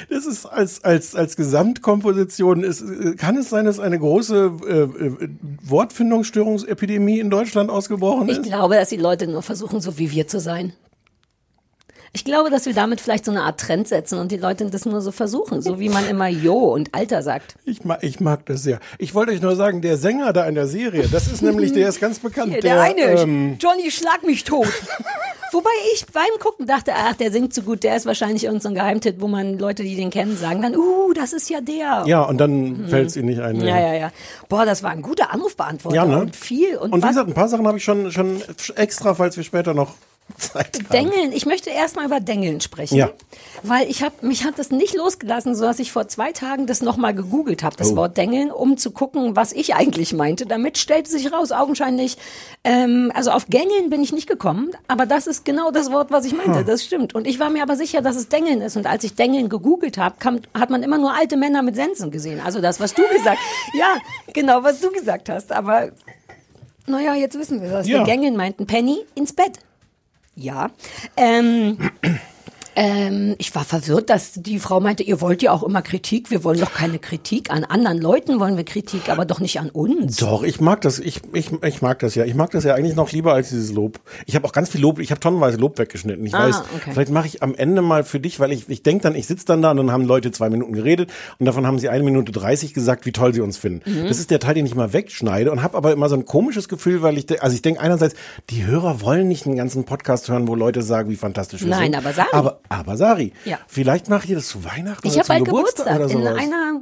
Das ist als, als, als Gesamtkomposition, ist, äh, kann es sein, dass eine große äh, äh, Wortfindungsstörungsepidemie in Deutschland ausgebrochen Ich ist? glaube, dass die Leute nur versuchen, so wie wir zu sein. Ich glaube, dass wir damit vielleicht so eine Art Trend setzen und die Leute das nur so versuchen, so wie man immer Jo und Alter sagt. Ich mag, ich mag das sehr. Ich wollte euch nur sagen, der Sänger da in der Serie, das ist nämlich, der ist ganz bekannt. Der, der eine, ähm, Johnny, schlag mich tot. <laughs> Wobei ich beim Gucken dachte, ach, der singt so gut, der ist wahrscheinlich irgendein so ein Geheimtipp, wo man Leute, die den kennen, sagen dann, uh, das ist ja der. ja, und dann fällt es ihnen nicht ein. Ja, ja, ja. Boah, das war ein guter Anrufbeantworter Ja, ne? und viel. Und, Und wie gesagt, ein paar Sachen habe ich schon, schon extra, falls wir später noch <laughs> Zeit haben. Dengeln, ich möchte erstmal über Dengeln sprechen. Ja. Weil ich habe, mich hat das nicht losgelassen, so dass ich vor zwei Tagen das nochmal gegoogelt habe, das Oh. Wort Dengeln, um zu gucken, was ich eigentlich meinte. Damit stellte sich raus, augenscheinlich, ähm, also auf Gängeln bin ich nicht gekommen, aber das ist genau das Wort, was ich meinte, Hm. das stimmt. Und ich war mir aber sicher, dass es Dengeln ist. Und als ich Dengeln gegoogelt habe, hat man immer nur alte Männer mit Sensen gesehen. Also das, was du gesagt <laughs> Ja, genau, was du gesagt hast. Aber naja, jetzt wissen wir das. Ja. Wir Gängeln meinten Penny ins Bett. Ja. Ähm, ähm, ich war verwirrt, dass die Frau meinte, ihr wollt ja auch immer Kritik. Wir wollen doch keine Kritik. An anderen Leuten wollen wir Kritik, aber doch nicht an uns. Doch, ich mag das. Ich, ich, ich mag das ja. Ich mag das ja eigentlich noch lieber als dieses Lob. Ich habe auch ganz viel Lob, ich habe tonnenweise Lob weggeschnitten. Ich Ah, weiß, okay. vielleicht mache ich am Ende mal für dich, weil ich, ich denke dann, ich sitze dann da und dann haben Leute zwei Minuten geredet und davon haben sie eine Minute dreißig gesagt, wie toll sie uns finden. Mhm. Das ist der Teil, den ich mal wegschneide und habe aber immer so ein komisches Gefühl, weil ich, also ich denke einerseits, die Hörer wollen nicht einen ganzen Podcast hören, wo Leute sagen, wie fantastisch wir Nein, sind. aber Sari. Aber, aber Sari. Ja. Vielleicht macht ihr das zu Weihnachten Ich oder habe zum Geburtstag, Geburtstag. oder In sowas. einer.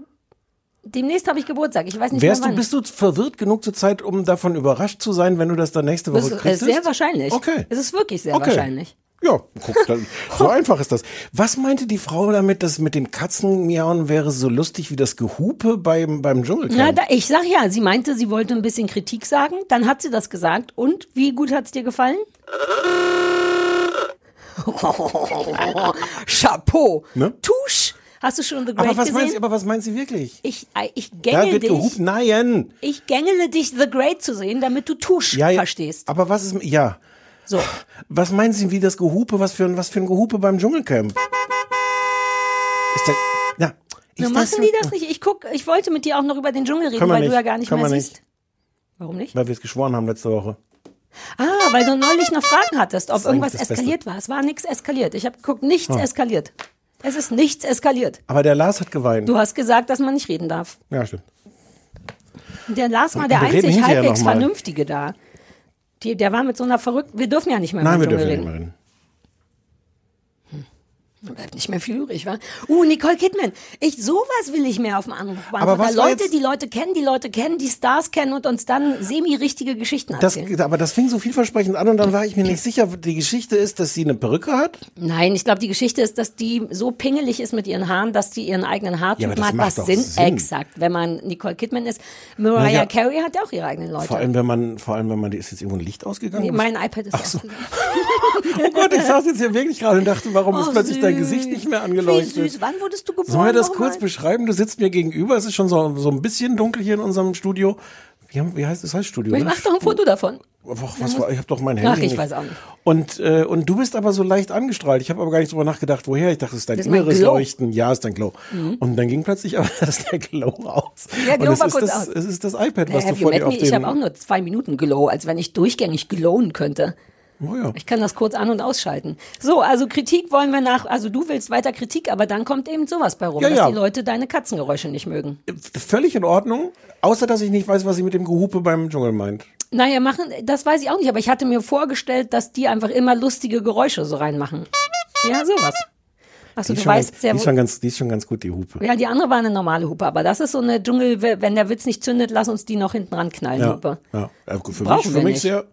Demnächst habe ich Geburtstag. Ich weiß nicht Wärst mehr du, wann. bist du verwirrt genug zur Zeit, um davon überrascht zu sein, wenn du das dann nächste Woche Das ist, äh, kriegst? sehr wahrscheinlich. Okay. Es ist wirklich sehr Okay. wahrscheinlich. Ja, guck, dann, <laughs> so einfach ist das. Was meinte die Frau damit, dass mit den Katzen miauen wäre so lustig wie das Gehupe beim, beim Dschungelcamp? Na, da, ich sag ja, sie meinte, sie wollte ein bisschen Kritik sagen. Dann hat sie das gesagt. Und wie gut hat's dir gefallen? <laughs> <laughs> Chapeau. Ne? Touche. Hast du schon The Great aber was gesehen? meint sie, aber was meint sie wirklich? ich, äh, ich Da gängel wird dich. gehupt. Nein. Ich gängele dich, The Great zu sehen, damit du Touche Ja, ja, verstehst. Aber was ist, ja. So. Was meinen Sie, wie das Gehupe, was für ein, was für ein Gehupe beim Dschungelcamp? Ist der, ja. Ist machen die das nicht? Ich guck, ich wollte mit dir auch noch über den Dschungel reden, weil du nicht. ja gar nicht mehr wir siehst. Warum nicht? Weil wir es geschworen haben letzte Woche. Ah, weil du neulich noch Fragen hattest, ob irgendwas Beste. eskaliert war. Es war nichts eskaliert. Ich habe geguckt, nichts Ah. eskaliert. Es ist nichts eskaliert. Aber der Lars hat geweint. Du hast gesagt, dass man nicht reden darf. Ja, stimmt. Der Lars war der reden einzig halbwegs. Vernünftige da. Die, der war mit so einer verrückten. Wir dürfen ja nicht mehr Nein, wir dürfen Dschungel nicht reden. mehr reden. Bleibt nicht mehr viel übrig, wa? Uh, Nicole Kidman. Ich, sowas will ich mehr auf dem Anrufbeantworter. Aber was Leute, jetzt- die Leute kennen, die Leute kennen, die Stars kennen und uns dann semi-richtige Geschichten Das, erzählen. aber das fing so vielversprechend an und dann war ich mir nicht sicher. Die Geschichte ist, dass sie eine Perücke hat. Nein, ich glaube, die Geschichte ist, dass die so pingelig ist mit ihren Haaren, dass die ihren eigenen Haartyp Ja, das macht was Sinn, Sinn. exakt. Wenn man Nicole Kidman ist. Mariah Naja. Carey hat ja auch ihre eigenen Leute. Vor allem, wenn man, vor allem, wenn man, die ist jetzt irgendwo ein Licht ausgegangen. nee, mein iPad ist ausgegangen. <laughs> oh Gott, ich saß jetzt hier wirklich gerade und dachte, warum <laughs> ist Oh, plötzlich dein süß. Gesicht nicht mehr Wie angeleuchtet? süß. Wann wurdest du geboren? Sollen wir das Nochmal? kurz beschreiben? Du sitzt mir gegenüber, es ist schon so, so ein bisschen dunkel hier in unserem Studio. Wie, haben, wie heißt es? heißt Studio? Ich ne? mach doch ein Foto davon. Och, was war, ich habe doch mein Handy. Ach, ich nicht. weiß auch nicht. Und, äh, und du bist aber so leicht angestrahlt. Ich habe aber gar nicht drüber nachgedacht, woher. Ich dachte, es ist dein Das inneres Glow. Leuchten. Ja, ist dein Glow. Mhm. Und dann ging plötzlich aber <laughs> das der Glow aus. Ja, und Glow es war ist kurz das, aus. Es ist das iPad, was Naja, du vor dir auf ich den... habe auch nur zwei Minuten Glow, als wenn ich durchgängig glowen könnte. Oh ja. Ich kann das kurz an- und ausschalten. So, also Kritik wollen wir nach, also du willst weiter Kritik, aber dann kommt eben sowas bei rum, Ja, dass ja. die Leute deine Katzengeräusche nicht mögen. Völlig in Ordnung. Außer, dass ich nicht weiß, was sie mit dem Gehupe beim Dschungel meint. Naja, machen, das weiß ich auch nicht, aber ich hatte mir vorgestellt, dass die einfach immer lustige Geräusche so reinmachen. Ja, sowas. Achso, die, du weißt ganz, sehr die, ist schon ganz, die ist schon ganz gut, die Hupe. Ja, die andere war eine normale Hupe, aber das ist so eine Dschungel, wenn der Witz nicht zündet, lass uns die noch hinten ran knallen, Ja, Hupe. ja. Äh, Für mich, für mich nicht. sehr.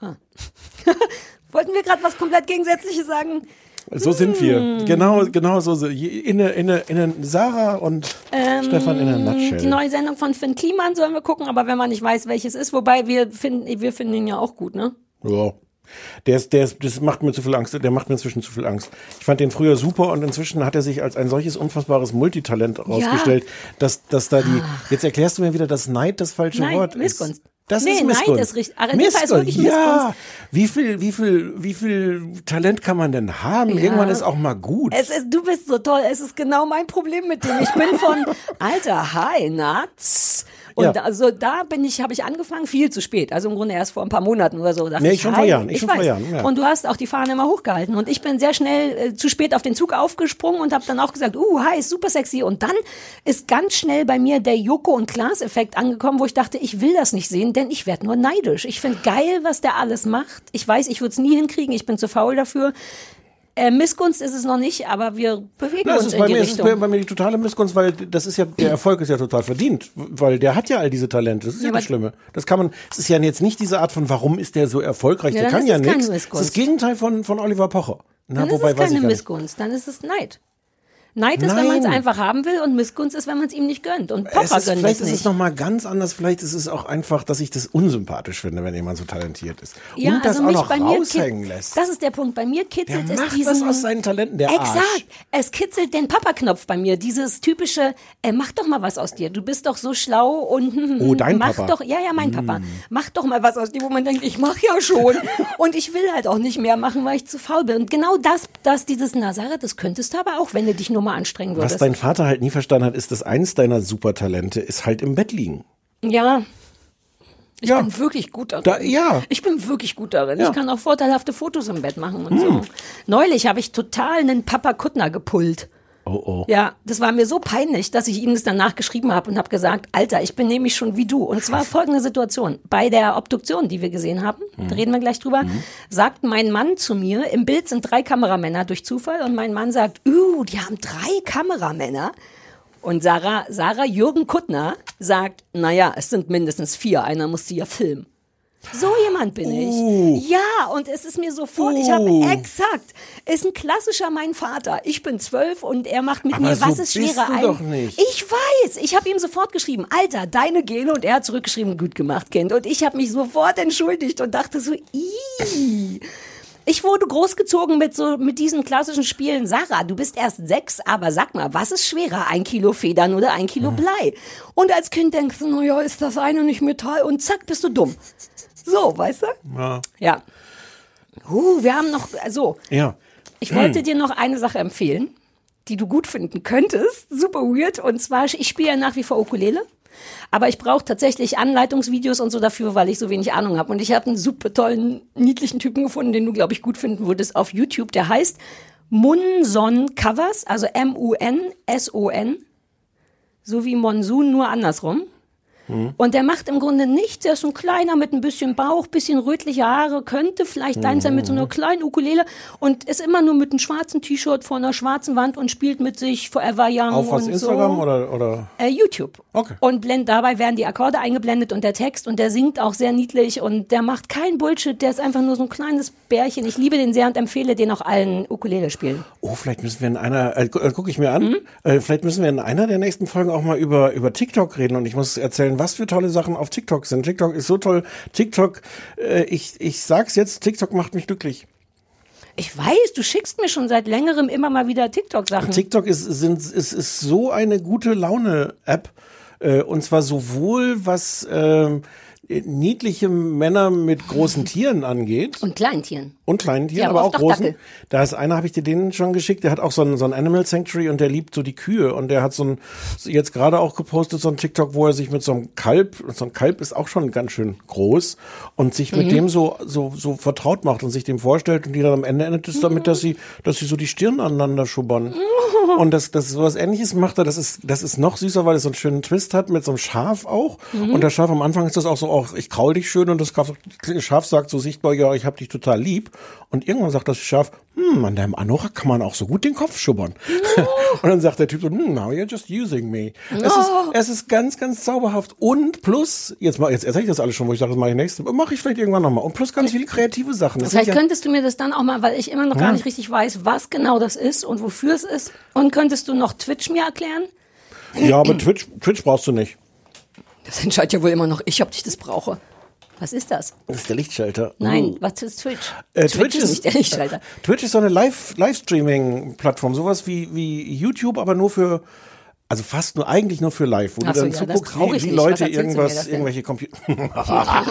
<laughs> Wollten wir gerade was komplett Gegensätzliches sagen? So sind wir. Hm. Genau, genau so. In, in, in, Sarah und Ähm, Stefan in der Nutshell. Die neue Sendung von Finn Kliman sollen wir gucken, aber wenn man nicht weiß, welches ist, wobei wir finden, wir finden ihn ja auch gut, ne? Ja. Der ist, der ist, das macht mir zu viel Angst. Der macht mir inzwischen zu viel Angst. Ich fand den früher super und inzwischen hat er sich als ein solches unfassbares Multitalent herausgestellt, dass, dass da die, jetzt erklärst du mir wieder, dass Neid das falsche Nein, Wort Missgunst. ist. Das Nee, ist Missgunst. ist richtig. Aretha ist wirklich ja. Missgunst. Wie viel, wie viel, wie viel Talent kann man denn haben? Ja. Irgendwann ist auch mal gut. Es ist, du bist so toll. Es ist genau mein Problem mit dem. Ich bin von <laughs> Alter, hi, Nats. Und Ja. da- also da bin ich, habe ich angefangen viel zu spät. Also im Grunde erst vor ein paar Monaten oder so. dachte Nee, ich, schon hi. vor Jahren, ich schon vor. Jahren, ja. Und du hast auch die Fahne immer hochgehalten. Und ich bin sehr schnell äh, zu spät auf den Zug aufgesprungen und habe dann auch gesagt, uh, hi, ist super sexy. Und dann ist ganz schnell bei mir der Joko und Klaas-Effekt angekommen, wo ich dachte, ich will das nicht sehen, denn ich werde nur neidisch. Ich finde geil, was der alles macht. Ich weiß, ich würde es nie hinkriegen. Ich bin zu faul dafür. Äh, Missgunst ist es noch nicht, aber wir bewegen Na, es uns ist in bei, die mir, es ist Richtung. bei, bei mir die totale Missgunst, weil das ist ja, der Erfolg ist ja total verdient, weil der hat ja all diese Talente. Das ist ja, Ja, das Schlimme. Das kann man, es ist ja jetzt nicht diese Art von, warum ist der so erfolgreich? Ja, der kann ist ja es nichts. Das ist das Gegenteil von, von Oliver Pocher. Na, dann ist wobei es weiß ich keine. Missgunst, dann ist es Neid. Neid ist, wenn man es Nein. einfach haben will und Missgunst ist, wenn man es ihm nicht gönnt. Und Es Pocher ist, gönnt vielleicht es ist es nochmal ganz anders. Vielleicht ist es auch einfach, dass ich das unsympathisch finde, wenn jemand so talentiert ist. Ja, und das also auch mich noch bei mir raushängen lässt. Das ist der Punkt. Bei mir kitzelt Der es macht diesen. was aus seinen Talenten, der Exakt. Arsch. Es kitzelt den Papa-Knopf bei mir. Dieses typische, äh, mach doch mal was aus dir. Du bist doch so schlau und hm, <laughs> Oh, dein mach Papa. doch, ja, ja, mein Hm. Papa. Mach doch mal was aus dir, wo man denkt, ich mach ja schon. <laughs> und ich will halt auch nicht mehr machen, weil ich zu faul bin. Und genau das, das dieses Nazareth, das könntest du aber auch, wenn du dich nur mal anstrengen Was würdest. dein Vater halt nie verstanden hat, ist, dass eins deiner Supertalente ist halt im Bett liegen. Ja. Ich Ja. bin wirklich gut darin. Da- ja. Ich bin wirklich gut darin. Ja. Ich kann auch vorteilhafte Fotos im Bett machen und Hm. so. Neulich habe ich total einen Papa Kuttner gepullt. Oh, oh. Ja, das war mir so peinlich, dass ich ihm das danach geschrieben habe und habe gesagt, Alter, ich bin nämlich schon wie du. Und zwar folgende Situation. Bei der Obduktion, die wir gesehen haben, Mhm. da reden wir gleich drüber, sagt mein Mann zu mir, im Bild sind drei Kameramänner durch Zufall und mein Mann sagt, uh, die haben drei Kameramänner. Und Sarah, Sarah Jürgen Kuttner sagt, naja, es sind mindestens vier, einer muss sie ja filmen. So jemand bin ich. Ja, und es ist mir sofort, ich habe Uh. exakt, ist ein klassischer mein Vater. Ich bin zwölf und er macht mit Aber mir, so was ist schwerer? ein- doch nicht. Ich weiß, ich habe ihm sofort geschrieben, Alter, deine Gene und er hat zurückgeschrieben, gut gemacht, Kind. Und ich habe mich sofort entschuldigt und dachte so, ih. Ich wurde großgezogen mit so mit diesen klassischen Spielen. Sarah, du bist erst sechs, aber sag mal, was ist schwerer, ein Kilo Federn oder ein Kilo Blei? Und als Kind denkst du, naja, ist das eine nicht Metall? Und zack, bist du dumm. So, weißt du? Ja. Ja. Uh, wir haben noch, also, ja. ich wollte dir noch eine Sache empfehlen, die du gut finden könntest. Super weird. Und zwar, ich spiele ja nach wie vor Ukulele. Aber ich brauche tatsächlich Anleitungsvideos und so dafür, weil ich so wenig Ahnung habe. Und ich habe einen super tollen, niedlichen Typen gefunden, den du, glaube ich, gut finden würdest auf YouTube. Der heißt Munson Covers, also M-U-N-S-O-N. So wie Monsun, nur andersrum. Mhm. Und der macht im Grunde nichts. Der ist so ein kleiner mit ein bisschen Bauch, bisschen rötliche Haare, könnte vielleicht dein sein mit so einer kleinen Ukulele und ist immer nur mit einem schwarzen T-Shirt vor einer schwarzen Wand und spielt mit sich Forever Young Auf was, und Instagram so. oder, oder? Äh, YouTube. Okay. Und blend, dabei werden die Akkorde eingeblendet und der Text und der singt auch sehr niedlich und der macht kein Bullshit, der ist einfach nur so ein kleines Bärchen. Ich liebe den sehr und empfehle den auch allen Ukulele spielen. Oh, vielleicht müssen wir in einer, äh, äh, gucke ich mir an, Mhm. äh, vielleicht müssen wir in einer der nächsten Folgen auch mal über, über TikTok reden und ich muss erzählen, was für tolle Sachen auf TikTok sind. TikTok ist so toll. TikTok, äh, ich, ich sag's jetzt, TikTok macht mich glücklich. Ich weiß, du schickst mir schon seit längerem immer mal wieder TikTok-Sachen. TikTok ist, sind, ist, ist so eine gute Laune-App. Äh, und zwar sowohl was ähm, niedliche Männer mit großen Tieren angeht. Und Kleintieren. Und kleinen Tieren, Ja, aber aber auch großen. Dackel. Da ist einer, habe ich dir den schon geschickt, der hat auch so ein, so ein Animal Sanctuary und der liebt so die Kühe. Und der hat so ein, jetzt gerade auch gepostet, so ein TikTok, wo er sich mit so einem Kalb, so ein Kalb ist auch schon ganz schön groß, und sich mit Mhm. dem so, so, so vertraut macht und sich dem vorstellt. Und die dann am Ende endet es damit, dass sie, dass sie so die Stirn aneinander schubbern. Und das, das sowas ähnliches macht er, das ist, das ist noch süßer, weil es so einen schönen Twist hat mit so einem Schaf auch. Mhm. Und das Schaf am Anfang ist das auch so, auch ich kraul dich schön und das Schaf, Schaf sagt so sichtbar, ja, ich hab dich total lieb. Und irgendwann sagt das Schaf, hm, an deinem Anorak kann man auch so gut den Kopf schubbern. <laughs> und dann sagt der Typ so, hm, now you're just using me. Es, ist, Oh. es ist ganz, ganz zauberhaft. Und plus, jetzt mal, jetzt erzähle ich das alles schon, wo ich sage, das mache ich nächstes, mache ich vielleicht irgendwann nochmal. Und plus ganz viele kreative Sachen. Das Vielleicht ja- könntest du mir das dann auch mal, weil ich immer noch Ja. gar nicht richtig weiß, was genau das ist und wofür es ist. Und könntest du noch Twitch mir erklären? ja, aber Twitch, Twitch brauchst du nicht. Das entscheidet ja wohl immer noch ich, ob ich das brauche. Was ist das? Das ist der Lichtschalter. Nein, Uh. was ist Twitch? Äh, Twitch, ist nicht der Lichtschalter. Twitch ist so eine Live Livestreaming-Plattform, sowas wie wie YouTube, aber nur für also fast nur eigentlich nur für Live, wo Ach du so, dann ja, zuguckst, wie, ich wie Leute irgendwas, irgendwelche Computer. <laughs>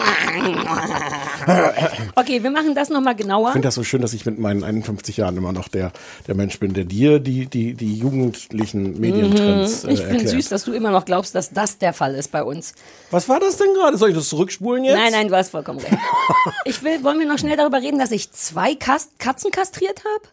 <laughs> Okay, wir machen das nochmal Ich genauer. finde das so schön, dass ich mit meinen 51 Jahren immer noch der, der Mensch bin, der dir die, die, die jugendlichen Medientrends Mhm. äh, Ich finde erklärt. süß, dass du immer noch glaubst, dass das der Fall ist bei uns. Was war das denn gerade? Soll ich das zurückspulen jetzt? Nein, nein, du hast vollkommen recht. <laughs> Ich will, wollen wir noch schnell darüber reden, dass ich zwei Kast Katzen kastriert habe?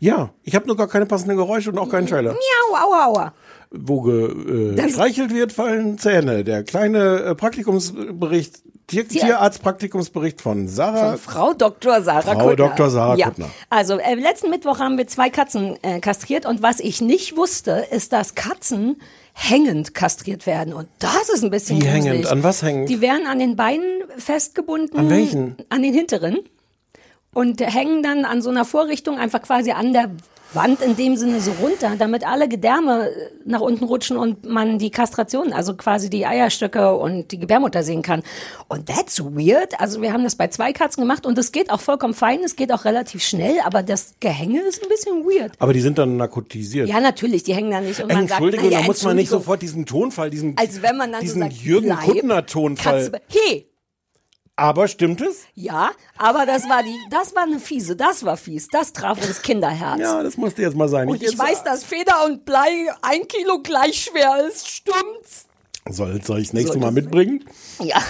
Ja, ich habe nur gar keine passenden Geräusche und auch keinen Trailer. Miau, aua, aua. Wo äh, gestreichelt wird, fallen Zähne. Der kleine äh, Praktikumsbericht, Tier, Tier- Tierarztpraktikumsbericht von Sarah. Von Frau Dr. Sarah Frau Kuttner. Dr. Sarah ja. Kuttner. Also äh, letzten Mittwoch haben wir zwei Katzen äh, kastriert und was ich nicht wusste, ist, dass Katzen hängend kastriert werden und das ist ein bisschen Wie gruselig. hängend? An was hängend? Die werden an den Beinen festgebunden. An welchen? An den hinteren und hängen dann an so einer Vorrichtung einfach quasi an der Wand in dem Sinne so runter, damit alle Gedärme äh, nach unten rutschen und man die Kastration, also quasi die Eierstöcke und die Gebärmutter sehen kann. Und that's weird. Also wir haben das bei zwei Katzen gemacht und es geht auch vollkommen fein, es geht auch relativ schnell, aber das Gehänge ist ein bisschen weird. Aber die sind dann narkotisiert. Ja, natürlich, die hängen da nicht und man sagt, Entschuldigung, naja, da muss man nicht sofort diesen Tonfall, diesen, als wenn man dann diesen so sagt, Jürgen Kuttner-Tonfall. Hey, Aber stimmt es? ja, aber das war die, das war eine fiese, das war fies, das traf uns Kinderherz. Ja, das musste jetzt mal sein. Und ich jetzt, weiß, dass Feder und Blei ein Kilo gleich schwer ist, stimmt's? Soll, soll ich das nächste Soll Mal mitbringen? Ja,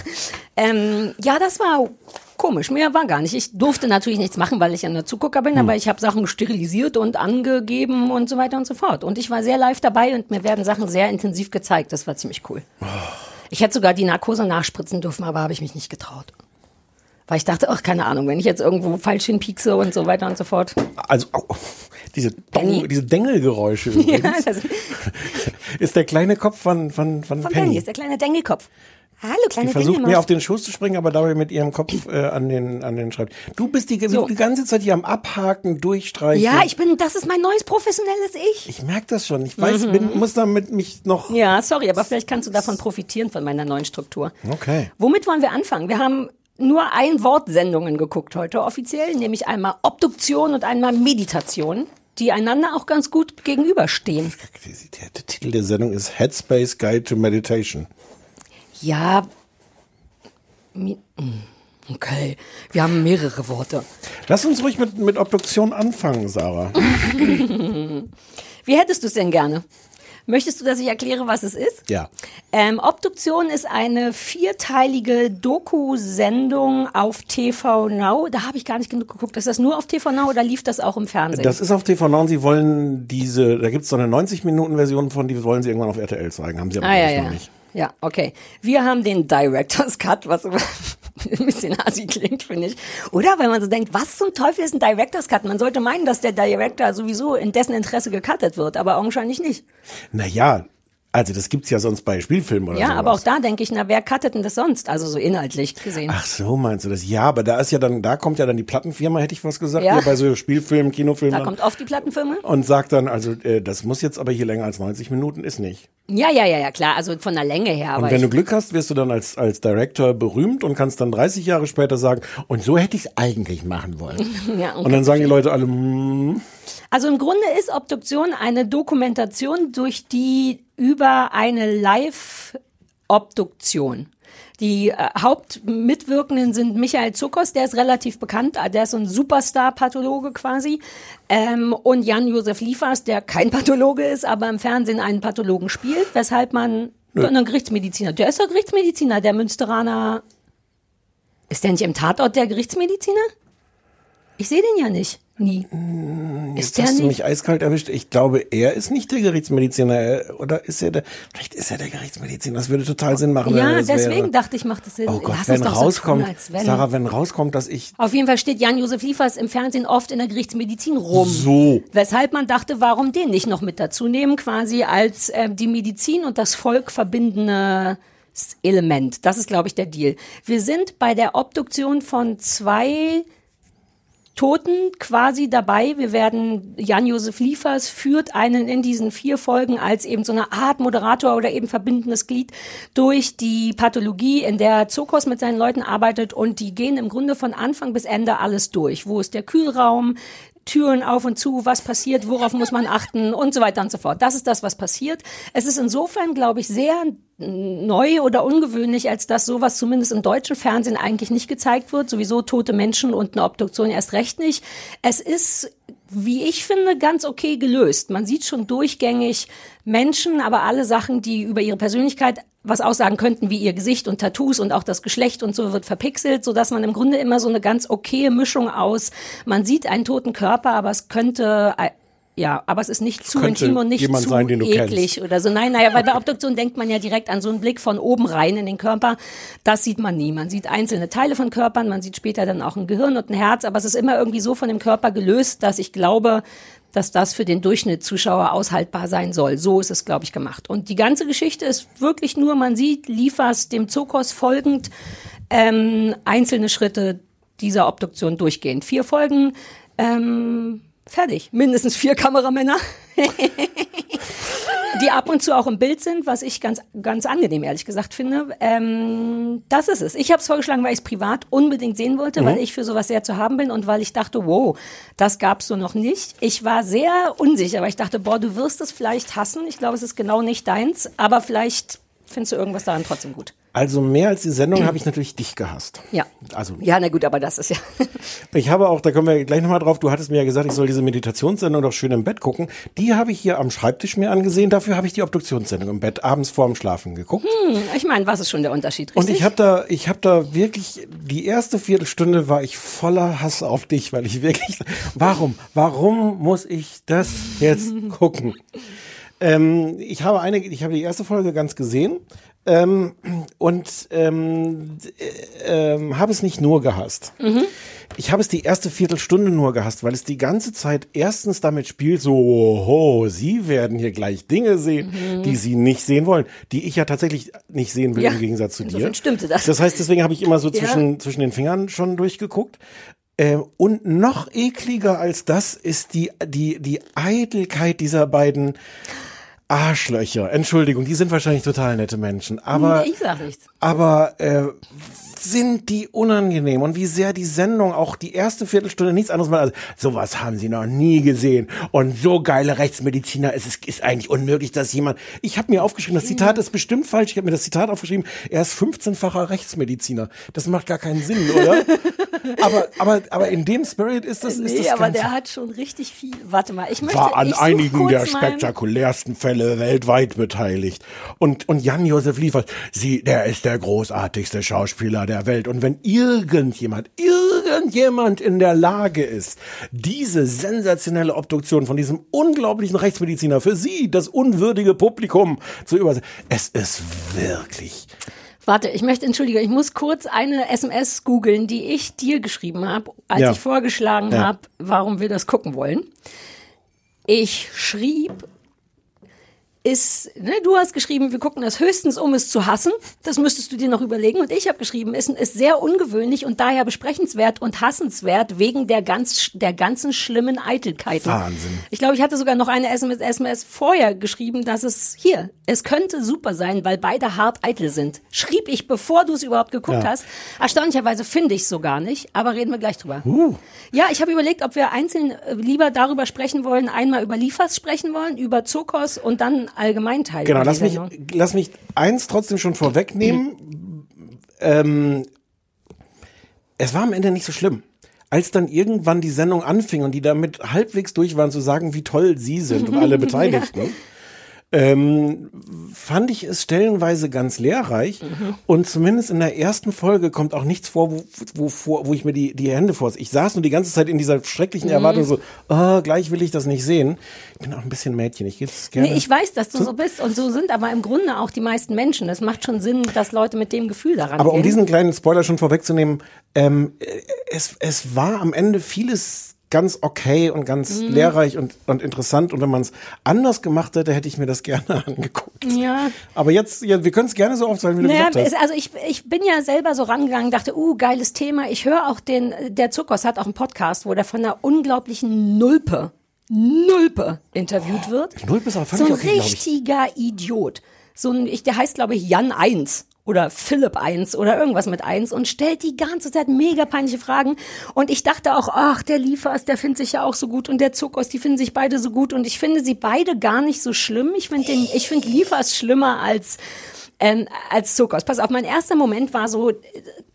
ähm, ja, das war komisch. Mehr war gar nicht. Ich durfte natürlich nichts machen, weil ich ja nur Zugucker bin, aber ich habe Sachen sterilisiert und angegeben und so weiter und so fort. Und ich war sehr live dabei und mir werden Sachen sehr intensiv gezeigt. Das war ziemlich cool. Ich hätte sogar die Narkose nachspritzen dürfen, aber habe ich mich nicht getraut. Weil ich dachte, ach, keine Ahnung, wenn ich jetzt irgendwo falsch hinpiekse und so weiter und so fort. Also, au, diese, Dong, diese Dengelgeräusche <laughs> übrigens. Ja, <laughs> ist der kleine Kopf von, von, von, von Penny. Penny ist der kleine Dengelkopf. Hallo, Die kleine versucht Dengelmaus. mir auf den Schoß zu springen, aber dabei mit ihrem Kopf äh, an den an den Schreibtisch. Du bist die, So. die ganze Zeit hier am Abhaken, Durchstreichen. Ja, ich bin, das ist mein neues professionelles Ich. Ich merke das schon. Ich weiß, Mhm. bin, muss damit mich noch. Ja, sorry, aber vielleicht kannst du davon profitieren von meiner neuen Struktur. Okay. Womit wollen wir anfangen? Wir haben nur ein Wort Sendungen geguckt heute offiziell, nämlich einmal Obduktion und einmal Meditation, die einander auch ganz gut gegenüberstehen. Der Titel der Sendung ist Headspace Guide to Meditation. Ja, mm, okay, wir haben mehrere Worte. Lass uns ruhig mit, mit Obduktion anfangen, Sarah. <laughs> Wie hättest du es denn gerne? Möchtest du, dass ich erkläre, was es ist? Ja. Ähm, Obduktion ist eine vierteilige Doku-Sendung auf TV Now. Da habe ich gar nicht genug geguckt. Ist das nur auf TV Now oder lief das auch im Fernsehen? Das ist auf TV Now und sie wollen diese, da gibt es so eine 90-Minuten-Version von, die wollen sie irgendwann auf RTL zeigen, haben sie aber ah, ja. noch nicht. Ja, okay. Wir haben den Director's Cut, was <laughs> ein bisschen assi klingt, finde ich. Oder? Weil man so denkt, was zum Teufel ist ein Director's Cut? Man sollte meinen, dass der Director sowieso in dessen Interesse gecuttet wird, aber augenscheinlich nicht. Naja, also das gibt's ja sonst bei Spielfilmen oder ja, sowas. aber auch da denke ich, na, wer cuttet denn das sonst? Also so inhaltlich gesehen. Ach so, meinst du das? Ja, aber da ist ja dann, da kommt ja dann die Plattenfirma, hätte ich was gesagt, Ja. ja. bei so Spielfilmen, Kinofilmen. Da kommt oft die Plattenfirma. und sagt dann, also äh, das muss jetzt aber hier länger als 90 Minuten, ist nicht. Ja, ja, ja, ja, klar. Also von der Länge her. Aber und wenn du Glück hast, wirst du dann als, als Director berühmt und kannst dann 30 Jahre später sagen, und so hätte ich es eigentlich machen wollen. <laughs> ja, Und dann sagen die Leute alle, mm, Also im Grunde ist Obduktion eine Dokumentation, durch die über eine Live-Obduktion. Die äh, Hauptmitwirkenden sind Michael Zuckers, der ist relativ bekannt, äh, der ist so ein Superstar-Pathologe quasi, ähm, und Jan-Josef Liefers, der kein Pathologe ist, aber im Fernsehen einen Pathologen spielt, weshalb man Nö. einen Gerichtsmediziner, der ist der Gerichtsmediziner, der Münsteraner, ist der nicht im Tatort der Gerichtsmediziner? Ich sehe den ja nicht, nie. jetzt Ist der hast du mich eiskalt erwischt. Ich glaube, er ist nicht der Gerichtsmediziner. Er- Oder ist er der, vielleicht ist er der Gerichtsmediziner. Das würde total Sinn machen. wenn Ja, das deswegen wäre. dachte ich, macht das Sinn. Oh Gott, Lass wenn so rauskommt, als wenn. Sarah, wenn rauskommt, dass ich Auf jeden Fall steht Jan-Josef Liefers im Fernsehen oft in der Gerichtsmedizin rum. So. Weshalb man dachte, warum den nicht noch mit dazu nehmen, quasi als äh, die Medizin und das Volk verbindende Element. Das ist, glaube ich, der Deal. Wir sind bei der Obduktion von zwei Toten quasi dabei. Wir werden, Jan-Josef Liefers führt einen in diesen vier Folgen als eben so eine Art Moderator oder eben verbindendes Glied durch die Pathologie, in der Zokos mit seinen Leuten arbeitet und die gehen im Grunde von Anfang bis Ende alles durch. Wo ist der Kühlraum? Türen auf und zu, was passiert, worauf muss man achten und so weiter und so fort. Das ist das, was passiert. Es ist insofern, glaube ich, sehr neu oder ungewöhnlich, als dass sowas zumindest im deutschen Fernsehen eigentlich nicht gezeigt wird. Sowieso tote Menschen und eine Obduktion erst recht nicht. Es ist, wie ich finde, ganz okay gelöst. Man sieht schon durchgängig Menschen, aber alle Sachen, die über ihre Persönlichkeit was aussagen könnten, wie ihr Gesicht und Tattoos und auch das Geschlecht und so wird verpixelt, so dass man im Grunde immer so eine ganz okaye Mischung aus, man sieht einen toten Körper, aber es könnte ja, aber es ist nicht zu Könnte intim und nicht zu sein, eklig oder so. Nein, naja, weil bei Obduktion denkt man ja direkt an so einen Blick von oben rein in den Körper. Das sieht man nie. Man sieht einzelne Teile von Körpern, man sieht später dann auch ein Gehirn und ein Herz, aber es ist immer irgendwie so von dem Körper gelöst, dass ich glaube, dass das für den Durchschnittszuschauer aushaltbar sein soll. So ist es, glaube ich, gemacht. Und die ganze Geschichte ist wirklich nur, man sieht Liefers dem Zokos folgend ähm, einzelne Schritte dieser Obduktion durchgehen. Vier Folgen, ähm, fertig. Mindestens vier Kameramänner. <laughs> die ab und zu auch im Bild sind, was ich ganz, ganz angenehm, ehrlich gesagt, finde. Ähm, das ist es. Ich habe es vorgeschlagen, weil ich es privat unbedingt sehen wollte, Mhm. weil ich für sowas sehr zu haben bin und weil ich dachte, wow, das gab's so noch nicht. Ich war sehr unsicher, weil ich dachte, boah, du wirst es vielleicht hassen. Ich glaube, es ist genau nicht deins, aber vielleicht findest du irgendwas daran trotzdem gut. Also mehr als die Sendung habe ich natürlich dich gehasst. Ja. Also Ja, na gut, aber das ist ja. <laughs> ich habe auch, da kommen wir gleich nochmal drauf, du hattest mir ja gesagt, ich soll diese Meditationssendung doch schön im Bett gucken. Die habe ich hier am Schreibtisch mir angesehen, dafür habe ich die Obduktionssendung im Bett abends vorm Schlafen geguckt. Hm, ich meine, was ist schon der Unterschied, Und richtig? ich habe da, ich habe da wirklich, die erste Viertelstunde war ich voller Hass auf dich, weil ich wirklich, warum, warum muss ich das jetzt gucken? <laughs> Ähm, ich habe eine, ich habe die erste Folge ganz gesehen ähm, und ähm, äh, ähm, habe es nicht nur gehasst. Mhm. Ich habe es die erste Viertelstunde nur gehasst, weil es die ganze Zeit erstens damit spielt, so, oho, Sie werden hier gleich Dinge sehen, Mhm. die Sie nicht sehen wollen, die ich ja tatsächlich nicht sehen will Ja, im Gegensatz zu dir. stimmte das. Das heißt, deswegen habe ich immer so Ja. zwischen, zwischen den Fingern schon durchgeguckt. Äh, und noch ekliger als das ist die, die, die Eitelkeit dieser beiden Arschlöcher. Entschuldigung, die sind wahrscheinlich total nette Menschen, aber, ich sag nichts. aber äh, sind die unangenehm und wie sehr die Sendung auch die erste Viertelstunde nichts anderes macht. Also, sowas haben sie noch nie gesehen und so geile Rechtsmediziner, es ist, ist eigentlich unmöglich, dass jemand. Ich habe mir aufgeschrieben, das Zitat ist bestimmt falsch. Ich habe mir das Zitat aufgeschrieben. Er ist 15-facher Rechtsmediziner. Das macht gar keinen Sinn, oder? <laughs> aber aber aber in dem Spirit ist das ist nee, das aber der hat schon richtig viel. Warte mal, ich möchte. war an einigen der spektakulärsten Fälle weltweit beteiligt. Und, und Jan-Josef Liefers, sie, der ist der großartigste Schauspieler der Welt. Und wenn irgendjemand, irgendjemand in der Lage ist, diese sensationelle Obduktion von diesem unglaublichen Rechtsmediziner für Sie, das unwürdige Publikum, zu übersetzen. Es ist wirklich Warte, ich möchte, entschuldige, ich muss kurz eine SMS googeln, die ich dir geschrieben habe, als Ja. ich vorgeschlagen Ja. habe, warum wir das gucken wollen. Ich schrieb, ist, ne, du hast geschrieben, wir gucken das höchstens, um es zu hassen. Das müsstest du dir noch überlegen. Und ich habe geschrieben, ist, ist sehr ungewöhnlich und daher besprechenswert und hassenswert wegen der ganz, der ganzen schlimmen Eitelkeiten. Wahnsinn. Ich glaube, ich hatte sogar noch eine SMS, SMS vorher geschrieben, dass es hier, es könnte super sein, weil beide hart eitel sind. Schrieb ich, bevor du es überhaupt geguckt Ja. hast. Erstaunlicherweise finde ich es so gar nicht, aber reden wir gleich drüber. Uh. Ja, ich habe überlegt, ob wir einzeln äh, lieber darüber sprechen wollen, einmal über Liefers sprechen wollen, über Zokos und dann Allgemeinteil. Genau, lass mich, lass mich eins trotzdem schon vorwegnehmen. <clears throat> ähm, es war am Ende nicht so schlimm. Als dann irgendwann die Sendung anfing und die damit halbwegs durch waren, zu sagen, wie toll sie sind und alle <laughs> Beteiligten, ähm, fand ich es stellenweise ganz lehrreich. Und zumindest in der ersten Folge kommt auch nichts vor, wo, wo, wo, ich mir die, die Hände vor. Ich saß nur die ganze Zeit in dieser schrecklichen Mhm. Erwartung so, ah, gleich will ich das nicht sehen. Ich bin auch ein bisschen Mädchen. Ich geht's gerne. Nee, ich weiß, dass du so bist und so sind aber im Grunde auch die meisten Menschen. Es macht schon Sinn, dass Leute mit dem Gefühl daran Aber um gehen. diesen kleinen Spoiler schon vorwegzunehmen, ähm, äh, es, es war am Ende vieles ganz okay und ganz Mhm. lehrreich und, und interessant. Und wenn man es anders gemacht hätte, hätte ich mir das gerne <laughs> angeguckt. ja. Aber jetzt, ja, wir können es gerne so aufzeigen, wie du Naja, gesagt hast. also ich, ich bin ja selber so rangegangen, dachte, uh, geiles Thema. Ich höre auch den, der Zuckers hat auch einen Podcast, wo der von einer unglaublichen Nulpe, Nulpe interviewt wird. Nulpe ist aber So völlig ein glaub ich. richtiger Idiot. So ein, ich, der heißt, glaube ich, Jan 1 oder Philipp 1 oder irgendwas mit 1 und stellt die ganze Zeit mega peinliche Fragen. Und ich dachte auch, ach, der Liefers, der findet sich ja auch so gut und der Zuckers, die finden sich beide so gut und ich finde sie beide gar nicht so schlimm. Ich finde den, ich finde Liefers schlimmer als, ähm, als Zuckers. Pass auf, mein erster Moment war so,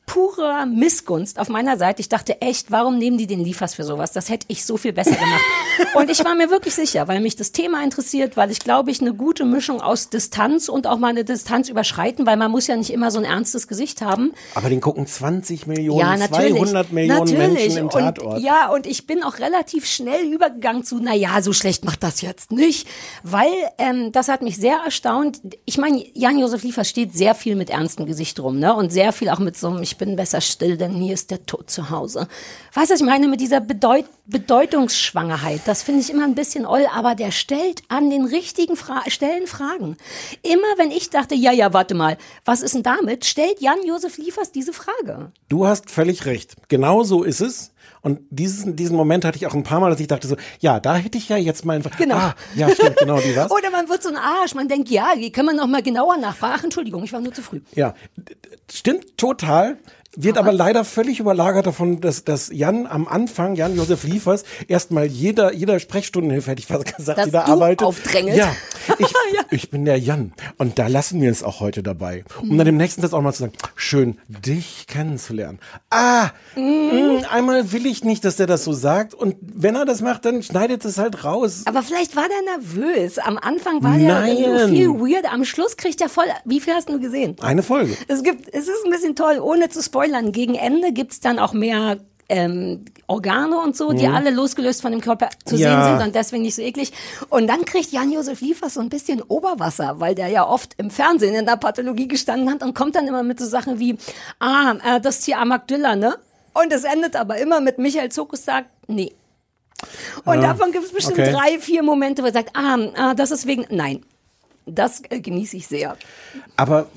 purer Missgunst auf meiner Seite. Ich dachte echt, warum nehmen die den Liefers für sowas? Das hätte ich so viel besser gemacht. <laughs> Und ich war mir wirklich sicher, weil mich das Thema interessiert, weil ich glaube ich eine gute Mischung aus Distanz und auch mal eine Distanz überschreiten, weil man muss ja nicht immer so ein ernstes Gesicht haben. Aber den gucken 20 Millionen, Ja, natürlich. 200 Millionen natürlich. Menschen im und, Tatort. Ja, und ich bin auch relativ schnell übergegangen zu, na ja, so schlecht macht das jetzt nicht, weil ähm, das hat mich sehr erstaunt. Ich meine, Jan-Josef Liefers steht sehr viel mit ernstem Gesicht rum, ne? Und sehr viel auch mit so einem, ich bin besser still, denn hier ist der Tod zu Hause. Weißt du, was ich meine mit dieser Bedeut Bedeutungsschwangerheit? Das finde ich immer ein bisschen oll, aber der stellt an den richtigen Fra Stellen Fragen. Immer wenn ich dachte, ja, ja, warte mal, was ist denn damit, stellt Jan-Josef Liefers diese Frage. Du hast völlig recht. Genau so ist es. Und diesen, diesen Moment hatte ich auch ein paar Mal, dass ich dachte so, ja, da hätte ich ja jetzt mal einfach, Genau. ah, ja, stimmt, genau, die was. <laughs> Oder man wird so ein Arsch, man denkt, ja, die können wir noch mal genauer nachfragen. Ach, Entschuldigung, ich war nur zu früh. Ja, stimmt total. Wird aber leider völlig überlagert davon, dass, dass Jan am Anfang, Jan Josef Liefers, erstmal jeder, jeder Sprechstundenhilfe, hätte ich fast gesagt, Dass die da du arbeitet. aufdrängelt. Ja, ich, <laughs> ich bin der Jan. Und da lassen wir es auch heute dabei. Um Mhm. dann im nächsten Satz auch mal zu sagen, schön, dich kennenzulernen. Ah, Mhm. mh, einmal will ich nicht, dass der das so sagt. Und wenn er das macht, dann schneidet es halt raus. Aber vielleicht war der nervös. Am Anfang war der Nein. viel weird. Am Schluss kriegt er voll. Wie viel hast du gesehen? Eine Folge. Es gibt, es ist ein bisschen toll, ohne zu spoilern. Gegen Ende gibt's dann auch mehr ähm, Organe und so, die Mhm. alle losgelöst von dem Körper zu Ja. sehen sind und deswegen nicht so eklig. Und dann kriegt Jan-Josef Liefers so ein bisschen Oberwasser, weil der ja oft im Fernsehen in der Pathologie gestanden hat und kommt dann immer mit so Sachen wie, ah, äh, das ist hier Amagdilla, ne? Und es endet aber immer mit Michael Zokus sagt, nee. Und Ah, davon gibt es bestimmt okay. drei, vier Momente, wo er sagt, ah, ah, das ist wegen, nein. Das äh, genieße ich sehr. Aber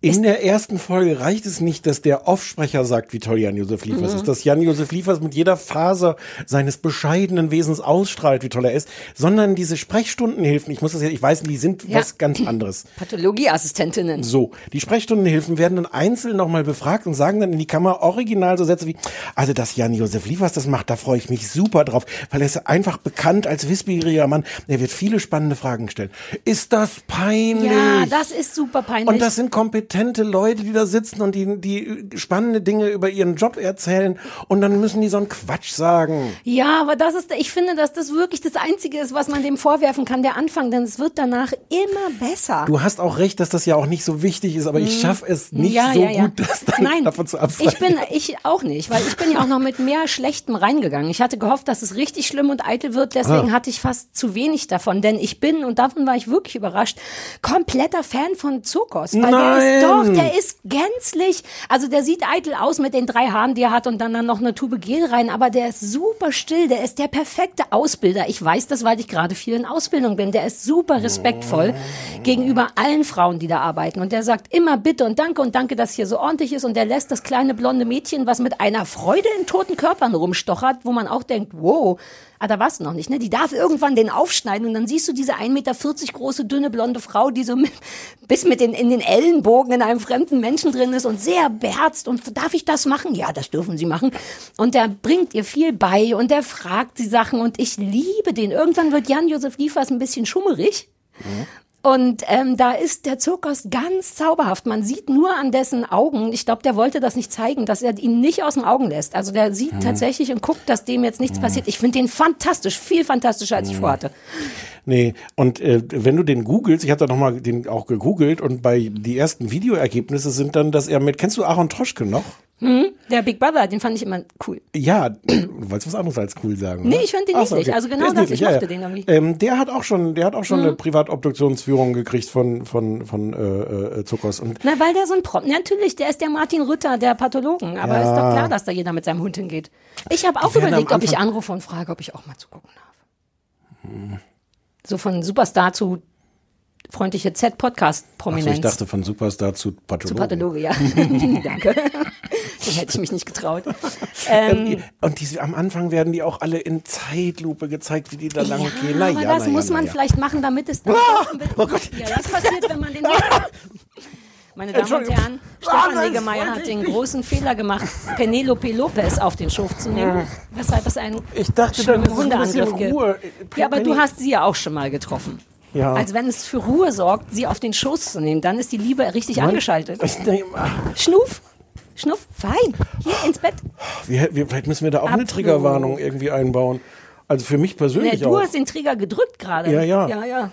in der ersten Folge reicht es nicht, dass der Offsprecher sagt, wie toll Jan-Josef Liefers Mhm. ist, dass Jan-Josef Liefers mit jeder Faser seines bescheidenen Wesens ausstrahlt, wie toll er ist, sondern diese Sprechstundenhilfen, ich muss das ja, ich weiß, die sind Ja. was ganz anderes. <clears throat> Pathologieassistentinnen. So, die Sprechstundenhilfen werden dann einzeln nochmal befragt und sagen dann in die Kamera original so Sätze wie, also dass Jan-Josef Liefers das macht, da freue ich mich super drauf, weil er ist einfach bekannt als wissbegieriger Mann, er wird viele spannende Fragen stellen. Ist das peinlich? Ja, das ist super peinlich. Und das sind kompetente kompetente Leute, die da sitzen und die, die spannende Dinge über ihren Job erzählen und dann müssen die so einen Quatsch sagen. Ja, aber das ist, ich finde, dass das wirklich das Einzige ist, was man dem vorwerfen kann, der Anfang, denn es wird danach immer besser. Du hast auch recht, dass das ja auch nicht so wichtig ist, aber ich Mhm. schaffe es nicht Ja, so ja, ja. gut, das dann Nein, davon zu abfallen. Ich bin, ich auch nicht, weil ich bin ja auch noch mit mehr Schlechtem reingegangen. Ich hatte gehofft, dass es richtig schlimm und eitel wird, deswegen Ah. hatte ich fast zu wenig davon, denn ich bin, und davon war ich wirklich überrascht, kompletter Fan von Zokos. Weil doch, der ist gänzlich, also der sieht eitel aus mit den drei Haaren, die er hat und dann, dann noch eine Tube Gel rein, aber der ist super still, der ist der perfekte Ausbilder. Ich weiß das, weil ich gerade viel in Ausbildung bin. Der ist super respektvoll gegenüber allen Frauen, die da arbeiten. Und der sagt immer Bitte und Danke und Danke, dass hier so ordentlich ist. Und der lässt das kleine blonde Mädchen, was mit einer Freude in toten Körpern rumstochert, wo man auch denkt, wow, ah, da warst du noch nicht, ne? Die darf irgendwann den aufschneiden und dann siehst du diese 1,40 Meter große, dünne, blonde Frau, die so mit, bis mit den, in den Ellenbogen in einem fremden Menschen drin ist und sehr beherzt und darf ich das machen? Ja, das dürfen sie machen. Und der bringt ihr viel bei und der fragt sie Sachen und ich liebe den. Irgendwann wird Jan-Josef Liefers ein bisschen schummerig. Und ähm, da ist der Zirkus ganz zauberhaft. Man sieht nur an dessen Augen, ich glaube, der wollte das nicht zeigen, dass er ihn nicht aus den Augen lässt. Also der sieht Mhm. tatsächlich und guckt, dass dem jetzt nichts passiert. Ich finde den fantastisch, viel fantastischer, als ich Mhm. vorhatte. Nee, und äh, wenn du den googelst, ich habe da nochmal den auch gegoogelt und bei die ersten Videoergebnisse sind dann, dass er mit, kennst du Aaron Troschke noch? Hm? Der Big Brother, den fand ich immer cool. Ja, <clears throat> du wolltest was anderes als cool sagen. Nee, ne? ich fand den Ach niedlich. Also genau das, ich niedlich, mochte den irgendwie. Ähm, der hat auch schon, der hat auch schon Mhm. eine Privatobduktionsführung gekriegt von von von äh, äh, Zuckers und Na, weil der so ein Prop, natürlich, der ist der Martin Rütter, der Pathologen. Aber Ja. ist doch klar, dass da jeder mit seinem Hund hingeht. Ich habe auch überlegt, ob ich anrufe und frage, ob ich auch mal zugucken darf. So von Superstar zu freundliche Ach so, Z-Podcast-Prominenz. ich dachte von Superstar zu Pathologen. zu Pathologe, ja. <laughs> <laughs> Danke. <laughs> Den hätte ich mich nicht getraut. Ähm, Ähm, und die, am Anfang werden die auch alle in Zeitlupe gezeigt, wie die da lang ja, gehen. Na aber ja, das na ja, muss na man ja. vielleicht machen, damit es dann oh Ja, das passiert, wenn man den Meine Damen und. Herren, Ah, Stefan Niggemeier das hat den großen Fehler gemacht, Penelope Lopez auf den Schof zu nehmen, weshalb es einen ich dachte, schlimmen Hundeangriff gibt. Ruhe. Ja, aber du hast sie ja auch schon mal getroffen. Ja. Also wenn es für Ruhe sorgt, sie auf den Schoß zu nehmen, dann ist die Liebe richtig Mann, angeschaltet. Ich ach, Schnuff, Schnuff, fein, hier ins Bett. wir, wir, vielleicht müssen wir da auch eine Absolut. Triggerwarnung irgendwie einbauen. Also für mich persönlich du auch. hast den Trigger gedrückt gerade. Ja, ja. ja, ja.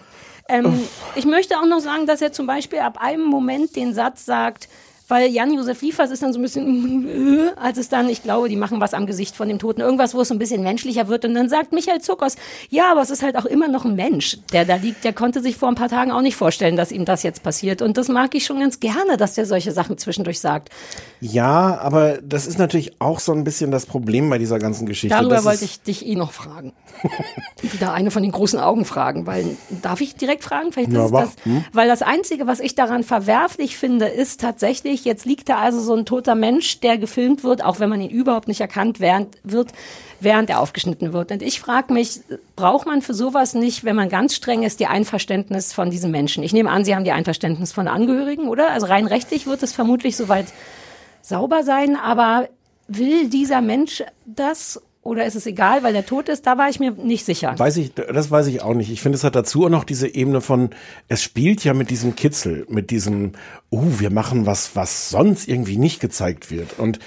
Ähm, ich möchte auch noch sagen, dass er zum Beispiel ab einem Moment den Satz sagt, weil Jan-Josef Liefers ist dann so ein bisschen, <laughs> als es dann, ich glaube, die machen was am Gesicht von dem Toten, irgendwas, wo es so ein bisschen menschlicher wird. Und dann sagt Michael Zuckers, ja, aber es ist halt auch immer noch ein Mensch, der da liegt. Der konnte sich vor ein paar Tagen auch nicht vorstellen, dass ihm das jetzt passiert. Und das mag ich schon ganz gerne, dass der solche Sachen zwischendurch sagt. Ja, aber das ist natürlich auch so ein bisschen das Problem bei dieser ganzen Geschichte. Darüber Das wollte ich dich eh noch fragen. <laughs> Wieder eine von den großen Augen fragen, weil darf ich direkt fragen? Vielleicht mach. das, Hm? weil das Einzige, was ich daran verwerflich finde, ist tatsächlich, jetzt liegt da also so ein toter Mensch, der gefilmt wird, auch wenn man ihn überhaupt nicht erkannt während, wird, während er aufgeschnitten wird. Und ich frage mich, braucht man für sowas nicht, wenn man ganz streng ist, die Einverständnis von diesem Menschen? Ich nehme an, Sie haben die Einverständnis von Angehörigen, oder? Also rein rechtlich wird es vermutlich soweit sauber sein, aber will dieser Mensch das oder ist es egal, weil der tot ist? Da war ich mir nicht sicher. Weiß ich, das weiß ich auch nicht. Ich finde, es hat dazu auch noch diese Ebene von, es spielt ja mit diesem Kitzel, mit diesem, uh, wir machen was, was sonst irgendwie nicht gezeigt wird. Und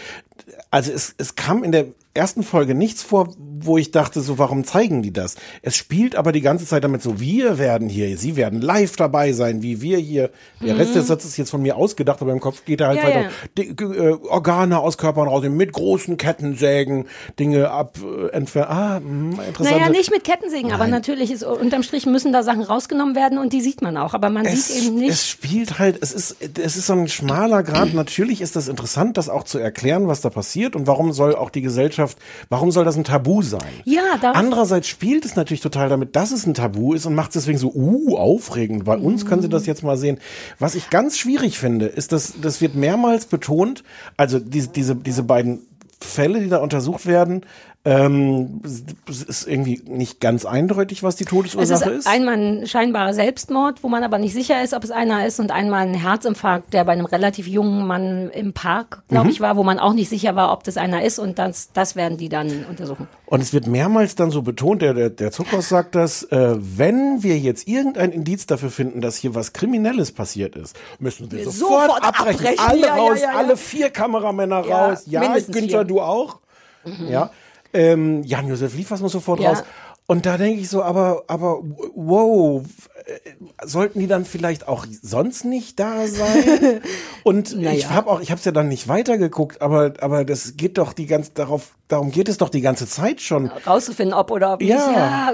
also es, es kam in der ersten Folge nichts vor, wo ich dachte, so, warum zeigen die das? Es spielt aber die ganze Zeit damit so, wir werden hier, sie werden live dabei sein, wie wir hier. Der Mhm. Rest des Satzes ist jetzt von mir ausgedacht, aber im Kopf geht er halt Ja, weiter. ja. Die, äh, Organe aus Körpern rausnehmen, mit großen Kettensägen, Dinge ab, äh, entfernen. Ah, mh, interessant. Naja, nicht mit Kettensägen, aber natürlich ist unterm Strich müssen da Sachen rausgenommen werden und die sieht man auch. Aber man es, sieht eben nicht. Es spielt halt, es ist, es ist so ein schmaler Grad. Natürlich ist das interessant, das auch zu erklären, was da passiert und warum soll auch die Gesellschaft, warum soll das ein Tabu sein? ja, Andererseits spielt es natürlich total damit, dass es ein Tabu ist und macht es deswegen so, uh, aufregend. Bei uns können Sie das jetzt mal sehen. Was ich ganz schwierig finde, ist, dass das wird mehrmals betont, also diese, diese, diese beiden Fälle, die da untersucht werden, Ähm, es ist irgendwie nicht ganz eindeutig, was die Es Todesursache ist ist. einmal ein scheinbarer Selbstmord, wo man aber nicht sicher ist, ob es einer ist, und einmal ein Herzinfarkt, der bei einem relativ jungen Mann im Park, glaube Mhm. ich, war, wo man auch nicht sicher war, ob das einer ist, und das, das werden die dann untersuchen. Und es wird mehrmals dann so betont, der, der, der Zuckhaus sagt das, äh, wenn wir jetzt irgendein Indiz dafür finden, dass hier was Kriminelles passiert ist, müssen wir Wir sofort, sofort abbrechen. abbrechen. Alle Ja, raus, ja, ja. alle vier Kameramänner raus. Ja, Günther, vier. du auch? Mhm. Ja. Ähm, Jan-Josef Liefers muss sofort Ja. raus. Und da denke ich so, aber, aber wow, äh, sollten die dann vielleicht auch sonst nicht da sein? <laughs> Und ich Naja. habe auch, ich habe es ja dann nicht weitergeguckt, aber, aber das geht doch die ganze darauf, darum geht es doch die ganze Zeit schon. Rauszufinden, ob oder ob Ja. nicht. Ja,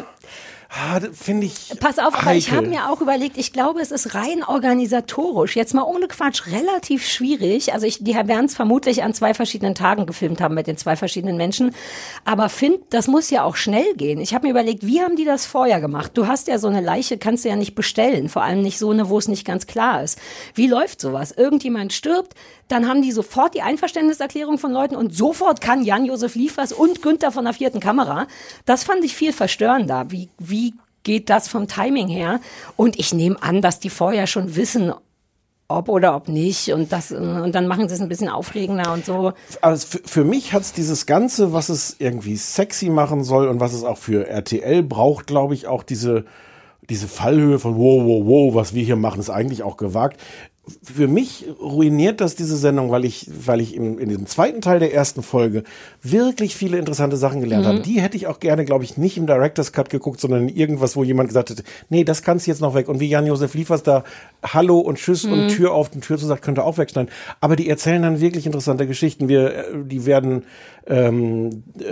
Ah, Finde ich. Pass auf, aber ich heikel. habe mir auch überlegt, ich glaube, es ist rein organisatorisch, jetzt mal ohne Quatsch, relativ schwierig. Also ich, die werden es vermutlich an zwei verschiedenen Tagen gefilmt haben mit den zwei verschiedenen Menschen. Aber find, das muss ja auch schnell gehen. Ich habe mir überlegt, wie haben die das vorher gemacht? Du hast ja so eine Leiche, kannst du ja nicht bestellen. Vor allem nicht so eine, wo es nicht ganz klar ist. Wie läuft sowas? Irgendjemand stirbt, dann haben die sofort die Einverständniserklärung von Leuten und sofort kann Jan-Josef Liefers und Günther von der vierten Kamera. Das fand ich viel verstörender. Wie, wie geht das vom Timing her? Und ich nehme an, dass die vorher schon wissen, ob oder ob nicht. Und, das, und dann machen sie es ein bisschen aufregender und so. Also für, mich hat's dieses Ganze, was es irgendwie sexy machen soll und was es auch für RTL braucht, glaube ich, auch diese, diese Fallhöhe von wow, wow, wow, was wir hier machen, ist eigentlich auch gewagt. Für mich ruiniert das diese Sendung, weil ich, weil ich in, in diesem zweiten Teil der ersten Folge wirklich viele interessante Sachen gelernt Mhm. habe. Die hätte ich auch gerne, glaube ich, nicht im Director's Cut geguckt, sondern in irgendwas, wo jemand gesagt hätte, nee, das kannst du jetzt noch weg. Und wie Jan-Josef Liefers da Hallo und Tschüss und Mhm. Tür auf und Tür zu sagt, könnte auch wegschneiden. Aber die erzählen dann wirklich interessante Geschichten. Wir, äh, die werden, ähm, äh,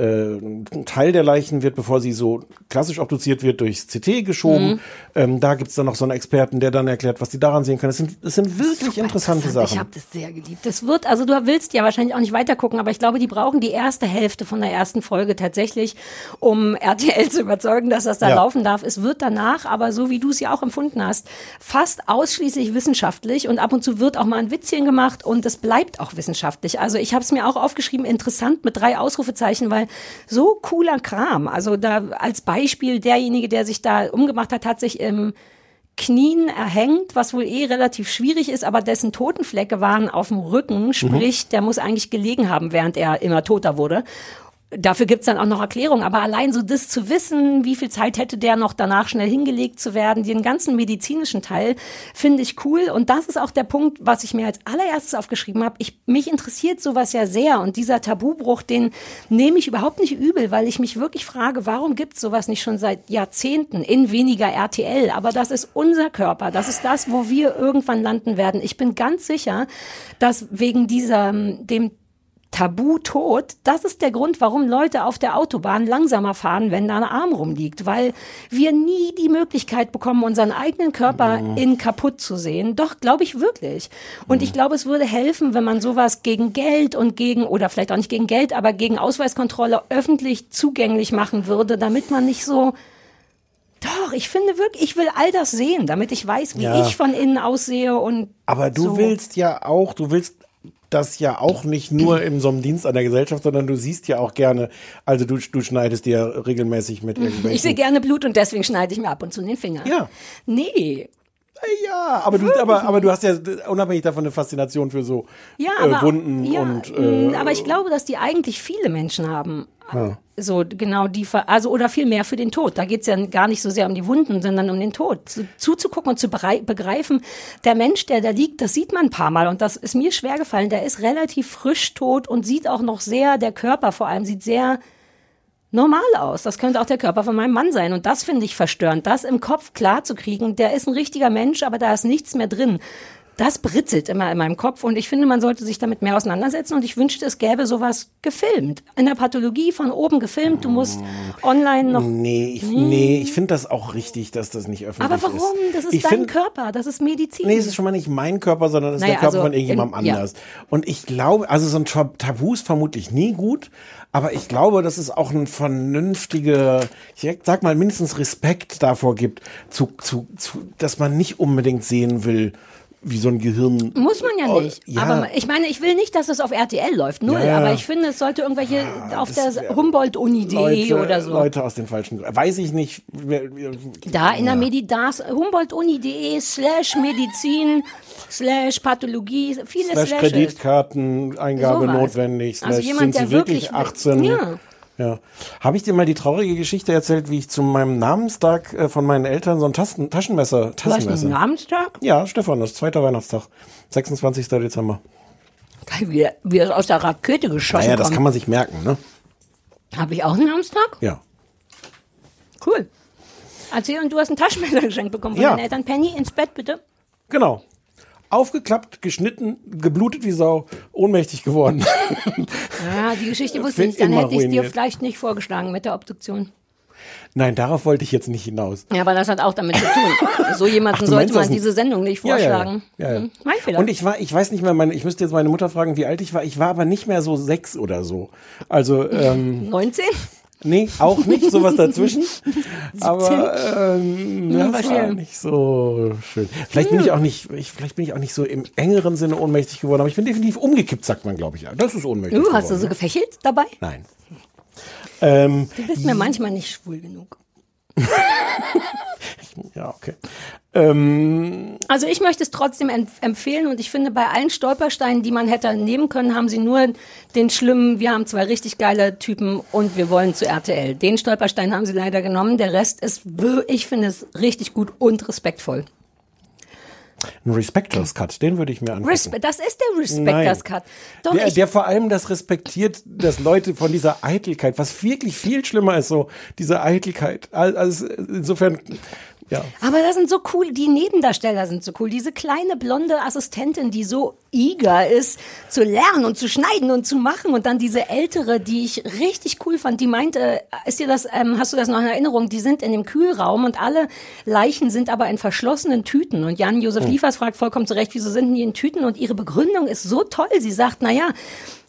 ein Teil der Leichen wird, bevor sie so klassisch obduziert wird, durchs CT geschoben. Mhm. Ähm, da gibt's dann noch so einen Experten, der dann erklärt, was die daran sehen können. Das sind, das sind wirklich interessante Ich Sachen. habe das sehr geliebt. Das wird, also du willst ja wahrscheinlich auch nicht weitergucken, aber ich glaube, die brauchen die erste Hälfte von der ersten Folge tatsächlich, um RTL zu überzeugen, dass das da Ja. laufen darf. Es wird danach, aber so wie du es ja auch empfunden hast, fast ausschließlich wissenschaftlich und ab und zu wird auch mal ein Witzchen gemacht und es bleibt auch wissenschaftlich. Also ich habe es mir auch aufgeschrieben, interessant mit drei Ausrufezeichen, weil so cooler Kram. Also da als Beispiel derjenige, der sich da umgebracht hat, hat sich im Knien erhängt, was wohl eh relativ schwierig ist, aber dessen Totenflecke waren auf dem Rücken, sprich, der muss eigentlich gelegen haben, während er immer toter wurde. Dafür gibt's dann auch noch Erklärungen, aber allein so das zu wissen, wie viel Zeit hätte der noch danach schnell hingelegt zu werden, den ganzen medizinischen Teil, finde ich cool. Und das ist auch der Punkt, was ich mir als allererstes aufgeschrieben habe. Ich, mich interessiert sowas ja sehr und dieser Tabubruch, den nehme ich überhaupt nicht übel, weil ich mich wirklich frage, warum gibt's sowas nicht schon seit Jahrzehnten in weniger RTL? Aber das ist unser Körper, das ist das, wo wir irgendwann landen werden. Ich bin ganz sicher, dass wegen dieser, dem Tabu Tod, das ist der Grund, warum Leute auf der Autobahn langsamer fahren, wenn da ein Arm rumliegt, weil wir nie die Möglichkeit bekommen, unseren eigenen Körper in kaputt zu sehen. Doch, glaube ich wirklich. Und ich glaube, es würde helfen, wenn man sowas gegen Geld und gegen, oder vielleicht auch nicht gegen Geld, aber gegen Ausweiskontrolle öffentlich zugänglich machen würde, damit man nicht so doch, ich finde wirklich, ich will all das sehen, damit ich weiß, wie Ja. ich von innen aussehe und Aber du so. willst ja auch, du willst das ja auch nicht nur in so einem Dienst an der Gesellschaft, sondern du siehst ja auch gerne, also du, du schneidest dir regelmäßig mit irgendwelchen. Ich sehe gerne Blut und deswegen schneide ich mir ab und zu den Finger. Ja. Nee. Ja, aber du, aber, aber du hast ja unabhängig davon eine Faszination für so Ja, äh, aber, Wunden ja, und mh, äh, aber ich glaube, dass die eigentlich viele Menschen haben. ja. So, genau, die, also, oder viel mehr für den Tod. Da geht's ja gar nicht so sehr um die Wunden, sondern um den Tod. Zu, zuzugucken und zu begreifen, der Mensch, der da liegt, das sieht man ein paar Mal und das ist mir schwer gefallen. Der ist relativ frisch tot und sieht auch noch sehr, der Körper vor allem sieht sehr normal aus. Das könnte auch der Körper von meinem Mann sein. Und das finde ich verstörend, das im Kopf klar zu kriegen. Der ist ein richtiger Mensch, aber da ist nichts mehr drin. Das britzelt immer in meinem Kopf und ich finde, man sollte sich damit mehr auseinandersetzen und ich wünschte, es gäbe sowas gefilmt. In der Pathologie von oben gefilmt, du musst online noch. Nee, ich, nee, ich finde das auch richtig, dass das nicht öffentlich Aber ist. warum? Das ist ich dein find, Körper, das ist Medizin. Nee, es ist schon mal nicht mein Körper, sondern es ist Naja, der Körper also von irgendjemandem in- ja. anders. Und ich glaube, also so ein Tab- Tabu ist vermutlich nie gut, aber ich glaube, dass es auch ein vernünftige, ich sag mal, mindestens Respekt davor gibt, zu, zu, zu, dass man nicht unbedingt sehen will, wie so ein Gehirn. Muss man ja nicht. ja. Aber ich meine, ich will nicht, dass es auf RTL läuft. Null. Ja, ja. Aber ich finde, es sollte irgendwelche auf der Humboldt-Uni.de oder so. Leute aus den falschen, weiß ich nicht. Da in der Medidas, Humboldt-Uni.de slash Medizin slash Pathologie, viele Slash Slashes. Kreditkarteneingabe Sowas. notwendig. Also Slash jemand, sind der sie wirklich wirklich- 18? Ja. Ja. Habe ich dir mal die traurige Geschichte erzählt, wie ich zu meinem Namenstag äh, von meinen Eltern so ein Tasten, Taschenmesser, Du hast Taschenmesser. Namenstag? Ja, Stefan, das ist zweiter Weihnachtstag. 26. Dezember. Geil, Wie, wie das aus der Rakete geschossen Naja, das kommt. kann man sich merken, ne? Habe ich auch einen Namenstag? Ja. Cool. Erzähl, und du hast ein Taschenmesser geschenkt bekommen von Ja. deinen Eltern. Penny, ins Bett bitte. Genau. Aufgeklappt, geschnitten, geblutet wie Sau, ohnmächtig geworden. <laughs> Ja, die Geschichte wusste ich nicht. Dann hätte ich es dir vielleicht nicht vorgeschlagen mit der Obduktion. Nein, darauf wollte ich jetzt nicht hinaus. Ja, aber das hat auch damit zu tun. <laughs> So jemanden Ach, sollte man diese Sendung nicht Ja, ja, ja. vorschlagen. Ja, ja. Hm, Mein Fehler. Und ich war, ich weiß nicht mehr, meine, ich müsste jetzt meine Mutter fragen, wie alt ich war. Ich war aber nicht mehr so sechs oder so. Also, ähm, 19? Nee, auch nicht, sowas dazwischen. <laughs> aber ähm, Hm, das war nicht so schön. Vielleicht bin ich auch nicht, ich, vielleicht bin ich auch nicht so im engeren Sinne ohnmächtig geworden, aber ich bin definitiv umgekippt, sagt man, glaube ich. Ja, das ist ohnmächtig. Du, hast du geworden, so ne? gefächelt dabei? Nein. Ähm, Du bist mir manchmal nicht schwul genug. <laughs> ja, okay. Ähm, Also ich möchte es trotzdem em- empfehlen und ich finde, bei allen Stolpersteinen, die man hätte nehmen können, haben sie nur den schlimmen, wir haben zwei richtig geile Typen und wir wollen zu RTL. Den Stolperstein haben sie leider genommen. Der Rest ist, ich finde es richtig gut und respektvoll. ein Respectors Cut, den würde ich mir angucken. Respe das ist der Respecters Nein. Cut. Doch, der, ich, der vor allem das respektiert, dass Leute von dieser Eitelkeit, was wirklich viel schlimmer ist, so diese Eitelkeit. Al- Also insofern, ja. Aber das sind so cool, die Nebendarsteller sind so cool. Diese kleine blonde Assistentin, die so eager ist, zu lernen und zu schneiden und zu machen. Und dann diese ältere, die ich richtig cool fand, die meinte, ist dir das, ähm, hast du das noch in Erinnerung? Die sind in dem Kühlraum und alle Leichen sind aber in verschlossenen Tüten. Und Jan-Josef Oh. Liefers fragt vollkommen zu Recht, wieso sind die in Tüten? Und ihre Begründung ist so toll. Sie sagt, na ja,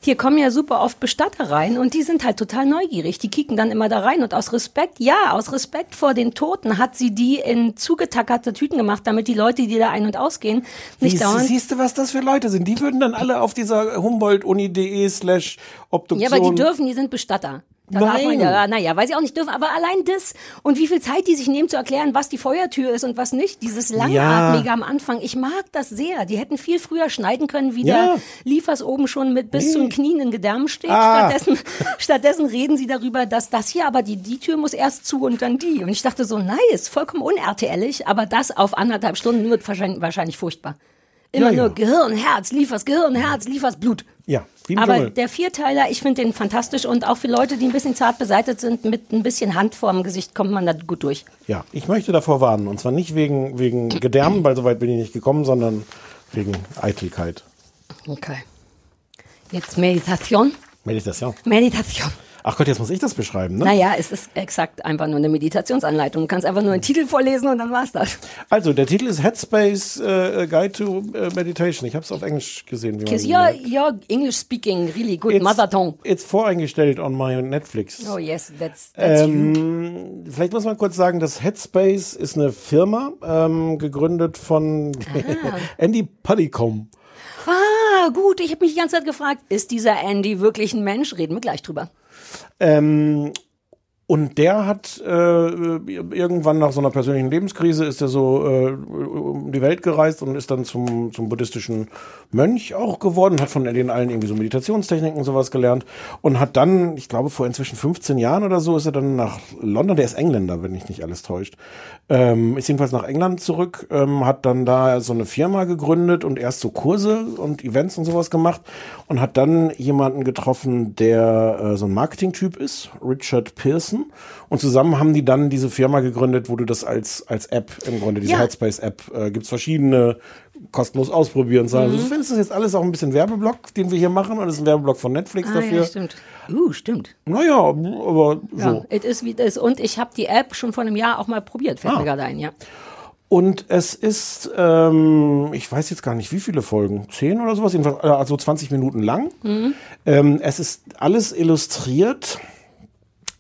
hier kommen ja super oft Bestatter rein und die sind halt total neugierig. Die kicken dann immer da rein und aus Respekt, ja, aus Respekt vor den Toten hat sie die in zugetackerte Tüten gemacht, damit die Leute, die da ein- und ausgehen, nicht Wie, dauernd. siehst du, was das für Leute sind? Die würden dann alle auf dieser Humboldt-Uni.de slash Obduktion. Ja, aber die dürfen, die sind Bestatter. Da darf man Nein. ja, naja, weil sie auch nicht dürfen, aber allein das und wie viel Zeit die sich nehmen zu erklären, was die Feuertür ist und was nicht, dieses langatmige am Anfang, ich mag das sehr. Die hätten viel früher schneiden können, wie Ja. der Liefers oben schon mit bis Nee. zu den Knien in Gedärmen steht. Ah. Stattdessen, <laughs> stattdessen reden sie darüber, dass das hier, aber die, die Tür muss erst zu und dann die. Und ich dachte so, nice, vollkommen unertelig, aber das auf anderthalb Stunden wird wahrscheinlich, wahrscheinlich furchtbar. Immer Ja, ja. nur Gehirn, Herz, Liefers, Gehirn, Herz, Liefers, Blut. Ja, Aber Dschungel. der Vierteiler, ich finde den fantastisch und auch für Leute, die ein bisschen zart beseitigt sind, mit ein bisschen Hand vorm Gesicht kommt man da gut durch. Ja, ich möchte davor warnen. Und zwar nicht wegen, wegen <clears throat> Gedärmen, weil soweit bin ich nicht gekommen, sondern wegen Eitelkeit. Okay. Jetzt Meditation. Meditation. Meditation. Ach Gott, jetzt muss ich das beschreiben, ne? Naja, es ist exakt einfach nur eine Meditationsanleitung. Du kannst einfach nur einen Titel vorlesen und dann war's das. Also, der Titel ist Headspace äh, Guide to äh, Meditation. Ich habe es auf Englisch gesehen. Wie ihn you're, you're English speaking really good, It's- mother tongue. It's voreingestellt on my Netflix. Oh yes, that's, that's you. Ähm, vielleicht muss man kurz sagen, dass Headspace ist eine Firma, ähm, gegründet von. <laughs> Andy Puddicombe. Ah, gut, ich habe mich die ganze Zeit gefragt, ist dieser Andy wirklich ein Mensch? Reden wir gleich drüber. Ähm, und der hat äh, irgendwann nach so einer persönlichen Lebenskrise ist er so äh, um die Welt gereist und ist dann zum, zum buddhistischen Mönch auch geworden, hat von denen allen irgendwie so Meditationstechniken und sowas gelernt und hat dann, ich glaube vor inzwischen 15 Jahren oder so, ist er dann nach London, der ist Engländer, wenn mich nicht alles täuscht, ähm, ist jedenfalls nach England zurück, ähm, hat dann da so eine Firma gegründet und erst so Kurse und Events und sowas gemacht und hat dann jemanden getroffen, der äh, so ein Marketing-Typ ist, Richard Pearson. Und zusammen haben die dann diese Firma gegründet, wo du das als, als App im Grunde, diese Ja. Headspace-App, äh, gibt's verschiedene, kostenlos ausprobieren. Mhm. Also, findest das jetzt alles auch ein bisschen Werbeblock, den wir hier machen, und es ist ein Werbeblock von Netflix Ah, dafür. ja, stimmt. Uh, stimmt. Naja, aber Ja, so. it is wie it is. Und ich habe die App schon vor einem Jahr auch mal probiert, fällt Ah. mir gerade ein, ja. Und es ist, ähm, ich weiß jetzt gar nicht, wie viele Folgen, zehn oder sowas, jedenfalls, äh, also 20 Minuten lang. Mhm. Ähm, es ist alles illustriert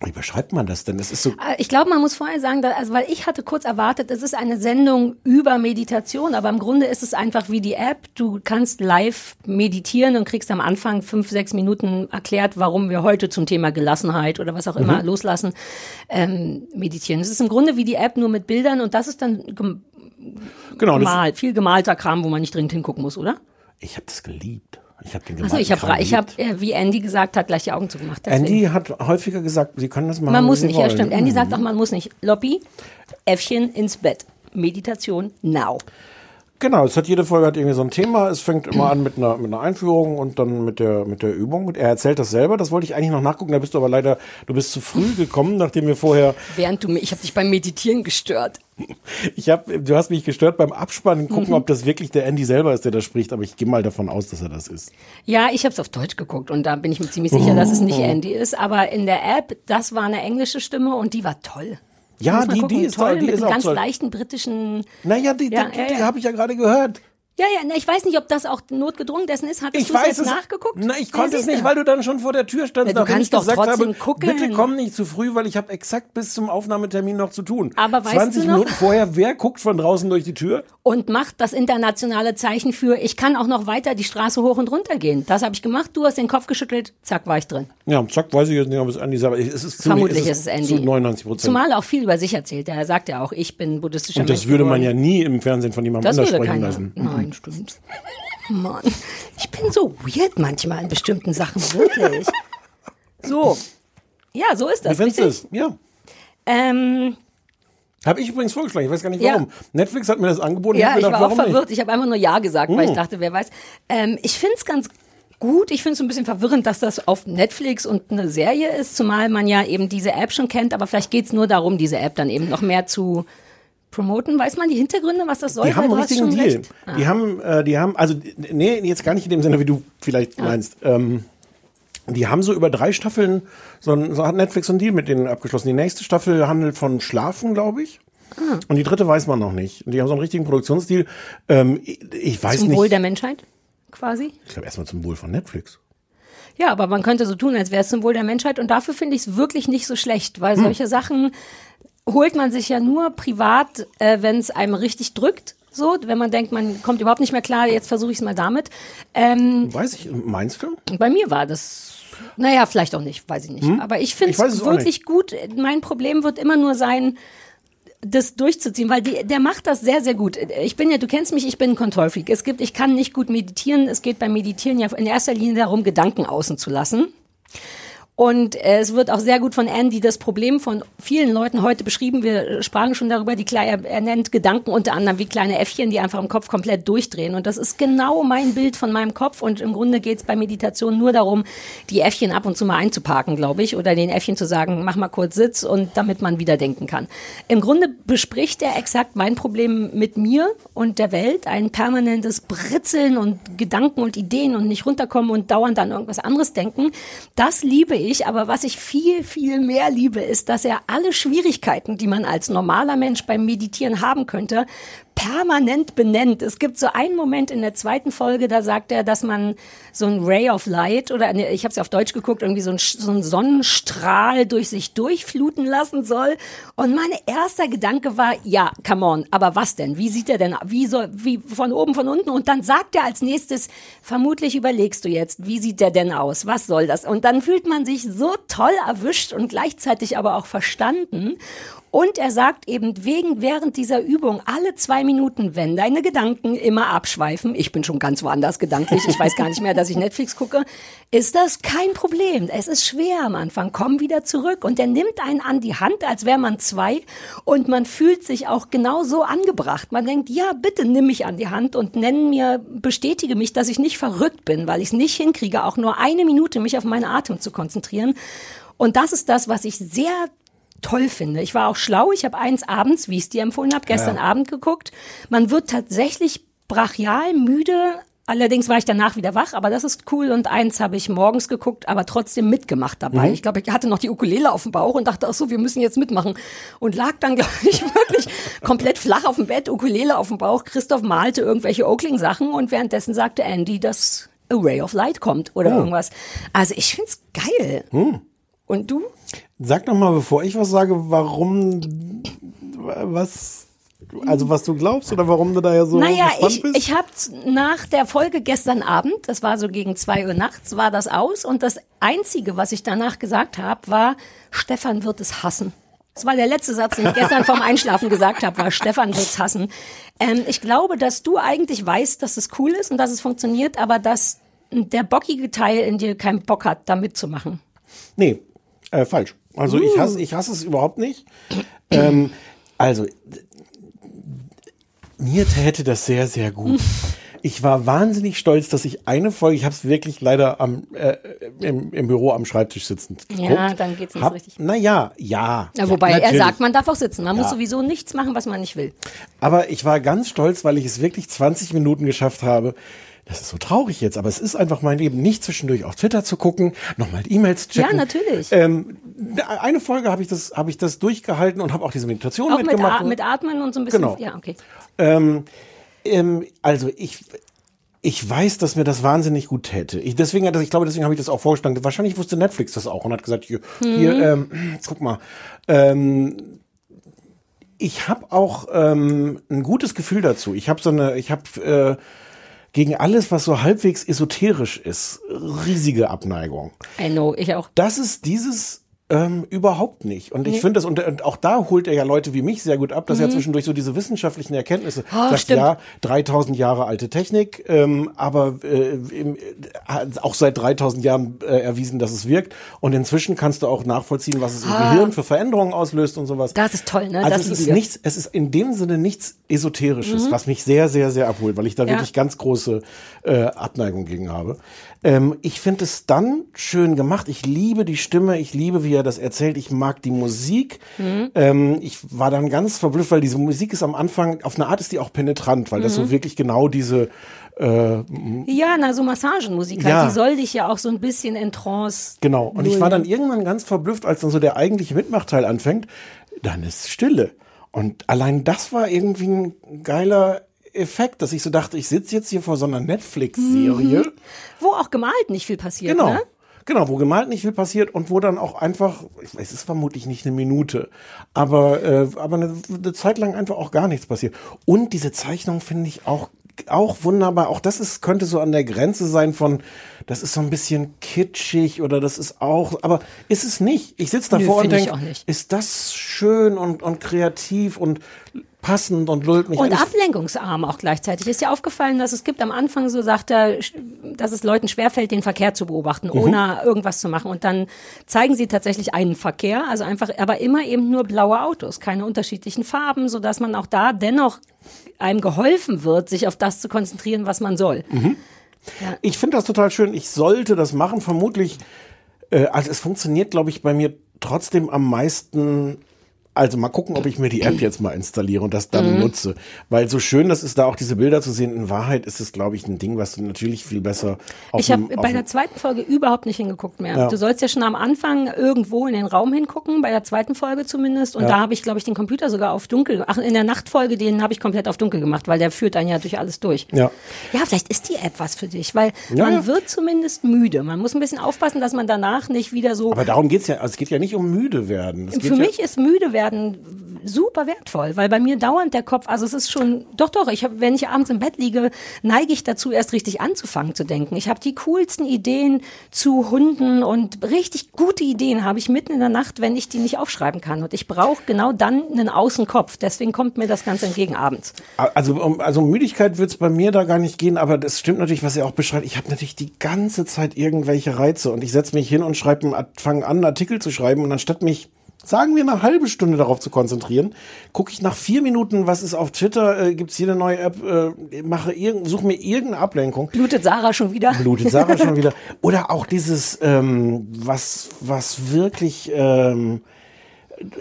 Wie beschreibt man das denn? Das ist so. Äh, Ich glaube, man muss vorher sagen, dass, also weil ich hatte kurz erwartet, es ist eine Sendung über Meditation, aber im Grunde ist es einfach wie die App. Du kannst live meditieren und kriegst am Anfang fünf, sechs Minuten erklärt, warum wir heute zum Thema Gelassenheit oder was auch immer Mhm. loslassen ähm, meditieren. Es ist im Grunde wie die App nur mit Bildern und das ist dann gem Genau. Gemalt, viel gemalter Kram, wo man nicht dringend hingucken muss, oder? ich habe das geliebt. Ich habe den Also ich habe, ich äh, wie Andy gesagt hat, gleich die Augen zugemacht. deswegen. Andy hat häufiger gesagt, sie können das machen. Man muss nicht, ja wollen. stimmt. Andy Mhm. sagt auch, man muss nicht. Lobby, Äffchen ins Bett. Meditation now. Genau, es hat jede Folge hat irgendwie so ein Thema. Es fängt immer an mit einer, mit einer Einführung und dann mit der, mit der Übung. Und er erzählt das selber. Das wollte ich eigentlich noch nachgucken. Da bist du aber leider, du bist zu früh gekommen, nachdem wir vorher, Während du mich, ich habe dich beim Meditieren gestört. <laughs> ich habe, du hast mich gestört beim Abspannen, gucken, Mhm. ob das wirklich der Andy selber ist, der da spricht. Aber ich gehe mal davon aus, dass er das ist. Ja, ich habe es auf Deutsch geguckt und da bin ich mir ziemlich sicher, dass es nicht. <laughs> Andy ist. Aber in der App, das war eine englische Stimme und die war toll. Ja, die, die ist toll, die mit ist auch ganz toll. leichten britischen. Naja, die, Ja, die, ja, die ja. habe ich ja gerade gehört. Ja, ja, ne, ich weiß nicht, ob das auch notgedrungen dessen ist. Hattest du es nachgeguckt? Na, ich konnte es nicht, weil du dann schon vor der Tür standst, du nachdem ich doch gesagt habe, gucken. bitte komm nicht zu früh, weil ich habe exakt bis zum Aufnahmetermin noch zu tun. Aber weißt 20 du noch- Minuten vorher, wer guckt von draußen durch die Tür? Und macht das internationale Zeichen für, ich kann auch noch weiter die Straße hoch und runter gehen. Das habe ich gemacht, du hast den Kopf geschüttelt, zack, war ich drin. Ja, zack, weiß ich jetzt nicht, ob es Andy ist, aber es ist zu, Vermutlich es ist es Andy. zu 99 Prozent. Zumal er auch viel über sich erzählt. Er sagt ja auch, ich bin buddhistischer Und das Mensch würde man ja nie im Fernsehen von jemandem anders sprechen keiner. lassen. Nein, stimmt. Mann, ich bin so weird manchmal in bestimmten Sachen, wirklich. So. Ja, so ist das. du richtig? es? Ja. Ähm, Habe ich übrigens vorgeschlagen, ich weiß gar nicht Ja. warum. Netflix hat mir das angeboten. ja, ich gedacht, war auch verwirrt. Ich habe einfach nur Ja gesagt, weil Hm. ich dachte, wer weiß. Ähm, ich finde es ganz gut. Ich finde es ein bisschen verwirrend, dass das auf Netflix und eine Serie ist, zumal man ja eben diese App schon kennt. Aber vielleicht geht es nur darum, diese App dann eben noch mehr zu promoten. Weiß man die Hintergründe, was das soll? Die haben einen richtigen Deal. Ah. Die haben, äh, die haben, also nee, jetzt gar nicht in dem Sinne, wie du vielleicht meinst. Ähm, die haben so über drei Staffeln, so, ein, so hat Netflix einen Deal mit denen abgeschlossen. Die nächste Staffel handelt von Schlafen, glaube ich. Ah. Und die dritte weiß man noch nicht. Und die haben so einen richtigen Produktionsdeal. Ähm, ich, ich weiß Zum nicht. Wohl der Menschheit, quasi. ich glaube erstmal zum Wohl von Netflix. Ja, aber man könnte so tun, als wäre es zum Wohl der Menschheit. Und dafür finde ich es wirklich nicht so schlecht, weil Hm. solche Sachen holt man sich ja nur privat, äh, wenn es einem richtig drückt. So, wenn man denkt, man kommt überhaupt nicht mehr klar, jetzt versuche ich es mal damit. Ähm, Weiß ich, meinst du? bei mir war das, naja, vielleicht auch nicht, weiß ich nicht. Hm? Aber ich finde es wirklich gut. Mein Problem wird immer nur sein, das durchzuziehen, weil die, der macht das sehr, sehr gut. Ich bin ja, du kennst mich, ich bin ein Kontrollfreak. Es gibt, ich kann nicht gut meditieren. Es geht beim Meditieren ja in erster Linie darum, Gedanken außen zu lassen. Und äh, es wird auch sehr gut von Andy das Problem von vielen Leuten heute beschrieben. Wir sprachen schon darüber, die kleine, er nennt Gedanken unter anderem wie kleine Äffchen, die einfach im Kopf komplett durchdrehen. Und das ist genau mein Bild von meinem Kopf. Und im Grunde geht es bei Meditation nur darum, die Äffchen ab und zu mal einzuparken, glaube ich, oder den Äffchen zu sagen, mach mal kurz Sitz und damit man wieder denken kann. Im Grunde bespricht er exakt mein Problem mit mir und der Welt, ein permanentes Britzeln und Gedanken und Ideen und nicht runterkommen und dauernd an irgendwas anderes denken. Das liebe ich, aber was ich viel, viel mehr liebe, ist, dass er alle Schwierigkeiten, die man als normaler Mensch beim Meditieren haben könnte, permanent benennt. Es gibt so einen Moment in der zweiten Folge, da sagt er, dass man so ein Ray of Light oder nee, ich habe es ja auf Deutsch geguckt, irgendwie so ein, so ein Sonnenstrahl durch sich durchfluten lassen soll. Und mein erster Gedanke war, ja, come on, aber was denn? Wie sieht er denn? Wie soll, wie von oben, von unten? Und dann sagt er als nächstes, vermutlich überlegst du jetzt, wie sieht der denn aus? Was soll das? Und dann fühlt man sich so toll erwischt und gleichzeitig aber auch verstanden. Und er sagt eben wegen, während dieser Übung alle zwei Minuten, wenn deine Gedanken immer abschweifen, ich bin schon ganz woanders gedanklich, ich weiß gar nicht mehr, dass ich Netflix gucke, ist das kein Problem. Es ist schwer am Anfang, komm wieder zurück. Und er nimmt einen an die Hand, als wäre man zwei und man fühlt sich auch genau so angebracht. Man denkt, ja, bitte nimm mich an die Hand und nenn mir, bestätige mich, dass ich nicht verrückt bin, weil ich es nicht hinkriege, auch nur eine Minute mich auf meinen Atem zu konzentrieren. Und das ist das, was ich sehr toll finde. Ich war auch schlau. Ich habe eins abends, wie ich es dir empfohlen habe, gestern Ja. Abend geguckt. Man wird tatsächlich brachial müde. Allerdings war ich danach wieder wach, aber das ist cool. Und eins habe ich morgens geguckt, aber trotzdem mitgemacht dabei. Mhm. Ich glaube, ich hatte noch die Ukulele auf dem Bauch und dachte, ach so, wir müssen jetzt mitmachen. Und lag dann, <laughs> glaube ich, wirklich komplett flach auf dem Bett, Ukulele auf dem Bauch. Christoph malte irgendwelche Oakling-Sachen und währenddessen sagte Andy, dass A Ray of Light kommt oder Oh. irgendwas. Also ich find's geil. Hm. Und du? Sag doch mal, bevor ich was sage, warum, was, also was du glaubst oder warum du da ja so naja, ich, bist? ich habe nach der Folge gestern Abend, das war so gegen zwei Uhr nachts, war das aus und das Einzige, was ich danach gesagt habe, war, Stefan wird es hassen. Das war der letzte Satz, den ich gestern vorm Einschlafen gesagt habe, war, Stefan wird's hassen. Ähm, ich glaube, dass du eigentlich weißt, dass es cool ist und dass es funktioniert, aber dass der bockige Teil in dir keinen Bock hat, da mitzumachen. Nee, äh, falsch. Also ich hasse, ich hasse es überhaupt nicht. ähm, also, mir täte das sehr, sehr gut. Ich war wahnsinnig stolz, dass ich eine Folge, ich habe es wirklich leider am, äh, im, im Büro am Schreibtisch sitzend geguckt. Ja, dann geht's nicht hab, richtig. Naja, ja. Ja, wobei ja, er sagt, man darf auch sitzen. Man muss Ja. sowieso nichts machen, was man nicht will. Aber ich war ganz stolz, weil ich es wirklich 20 Minuten geschafft habe. Das ist so traurig jetzt, aber es ist einfach mein Leben, nicht zwischendurch auf Twitter zu gucken, nochmal E-Mails checken. Ja, natürlich. Ähm, eine Folge habe ich das, habe ich das durchgehalten und habe auch diese Meditation Auch mit, mitgemacht. A mit Atmen und so ein bisschen. Genau. Ja, okay. Ähm, ähm, also ich, ich weiß, dass mir das wahnsinnig gut täte. Ich, deswegen, ich glaube, deswegen habe ich das auch vorgeschlagen. Wahrscheinlich wusste Netflix das auch und hat gesagt, hier, Mhm. hier ähm, guck mal. Ähm, ich habe auch ähm, ein gutes Gefühl dazu. Ich habe so eine, ich habe äh, gegen alles, was so halbwegs esoterisch ist, riesige Abneigung. I know, ich auch. Das ist dieses ähm, überhaupt nicht. Und ich Nee. finde das, und, und auch da holt er ja Leute wie mich sehr gut ab, dass er Mhm. zwischendurch so diese wissenschaftlichen Erkenntnisse Oh, sagt, stimmt. ja, 3000 Jahre alte Technik, ähm, aber äh, im, äh, auch seit 3000 Jahren äh, erwiesen, dass es wirkt. Und inzwischen kannst du auch nachvollziehen, was es im Ah. Gehirn für Veränderungen auslöst und sowas. Das ist toll, ne? Also das es ist wir. nichts, es ist in dem Sinne nichts Esoterisches, Mhm. was mich sehr, sehr, sehr abholt, weil ich da Ja. wirklich ganz große äh, Abneigung gegen habe. Ähm, ich finde es dann schön gemacht. Ich liebe die Stimme, ich liebe, wie er das erzählt. Ich mag die Musik. Mhm. Ähm, ich war dann ganz verblüfft, weil diese Musik ist am Anfang, auf eine Art ist die auch penetrant, weil das Mhm. so wirklich genau diese äh, Ja, na, so Massagenmusik halt, Ja. die soll dich ja auch so ein bisschen in Trance. Genau. Und ich war dann irgendwann ganz verblüfft, als dann so der eigentliche Mitmachteil anfängt. Dann ist Stille. Und allein das war irgendwie ein geiler Effekt, dass ich so dachte, ich sitze jetzt hier vor so einer Netflix-Serie. Mhm. Wo auch gemalt nicht viel passiert, Genau. ne? Genau, wo gemalt nicht viel passiert und wo dann auch einfach, ich weiß, es ist vermutlich nicht eine Minute, aber, äh, aber eine, eine Zeit lang einfach auch gar nichts passiert. Und diese Zeichnung finde ich auch, auch wunderbar. Auch das ist, könnte so an der Grenze sein von, das ist so ein bisschen kitschig oder das ist auch, aber ist es nicht. Ich sitze Nö, davor und finde ich denke, ist das schön und, und kreativ und passend und lullt mich Und ablenkungsarm auch gleichzeitig. Ist ja aufgefallen, dass es gibt am Anfang, so sagt er, dass es Leuten schwerfällt, den Verkehr zu beobachten, Mhm. ohne irgendwas zu machen. Und dann zeigen sie tatsächlich einen Verkehr, also einfach, aber immer eben nur blaue Autos, keine unterschiedlichen Farben, sodass man auch da dennoch einem geholfen wird, sich auf das zu konzentrieren, was man soll. Mhm. Ja. Ich finde das total schön. Ich sollte das machen. Vermutlich, äh, also es funktioniert, glaube ich, bei mir trotzdem am meisten. Also mal gucken, ob ich mir die App jetzt mal installiere und das dann Mhm. nutze. Weil so schön das ist, da auch diese Bilder zu sehen, in Wahrheit ist es, glaube ich, ein Ding, was du natürlich viel besser auf Ich habe bei der zweiten Folge überhaupt nicht hingeguckt mehr. Ja. Du sollst ja schon am Anfang irgendwo in den Raum hingucken, bei der zweiten Folge zumindest. Und Ja. da habe ich, glaube ich, den Computer sogar auf dunkel. Ach, in der Nachtfolge, den habe ich komplett auf dunkel gemacht, weil der führt einen ja durch alles durch. Ja. Ja, vielleicht ist die App was für dich, weil Ja, man wird zumindest müde. Man muss ein bisschen aufpassen, dass man danach nicht wieder so. Aber darum geht's ja, also es geht ja nicht um müde werden. Es geht Für mich ist müde werden super wertvoll, weil bei mir dauernd der Kopf, also es ist schon, doch, doch, ich hab, wenn ich abends im Bett liege, neige ich dazu, erst richtig anzufangen zu denken. Ich habe die coolsten Ideen zu Hunden und richtig gute Ideen habe ich mitten in der Nacht, wenn ich die nicht aufschreiben kann. Und ich brauche genau dann einen Außenkopf. Deswegen kommt mir das Ganze entgegen abends. Also, um, also Müdigkeit wird's bei mir da gar nicht gehen, aber das stimmt natürlich, was er auch beschreibt. Ich habe natürlich die ganze Zeit irgendwelche Reize und ich setze mich hin und schreibe, fange an, einen Artikel zu schreiben und anstatt mich sagen wir eine halbe Stunde darauf zu konzentrieren, gucke ich nach vier Minuten, was ist auf Twitter, äh, gibt's hier eine neue App, äh, mache irgend, suche mir irgendeine Ablenkung. Blutet Sarah schon wieder? Blutet Sarah schon <laughs> wieder. Oder auch dieses, ähm, was, was wirklich ähm,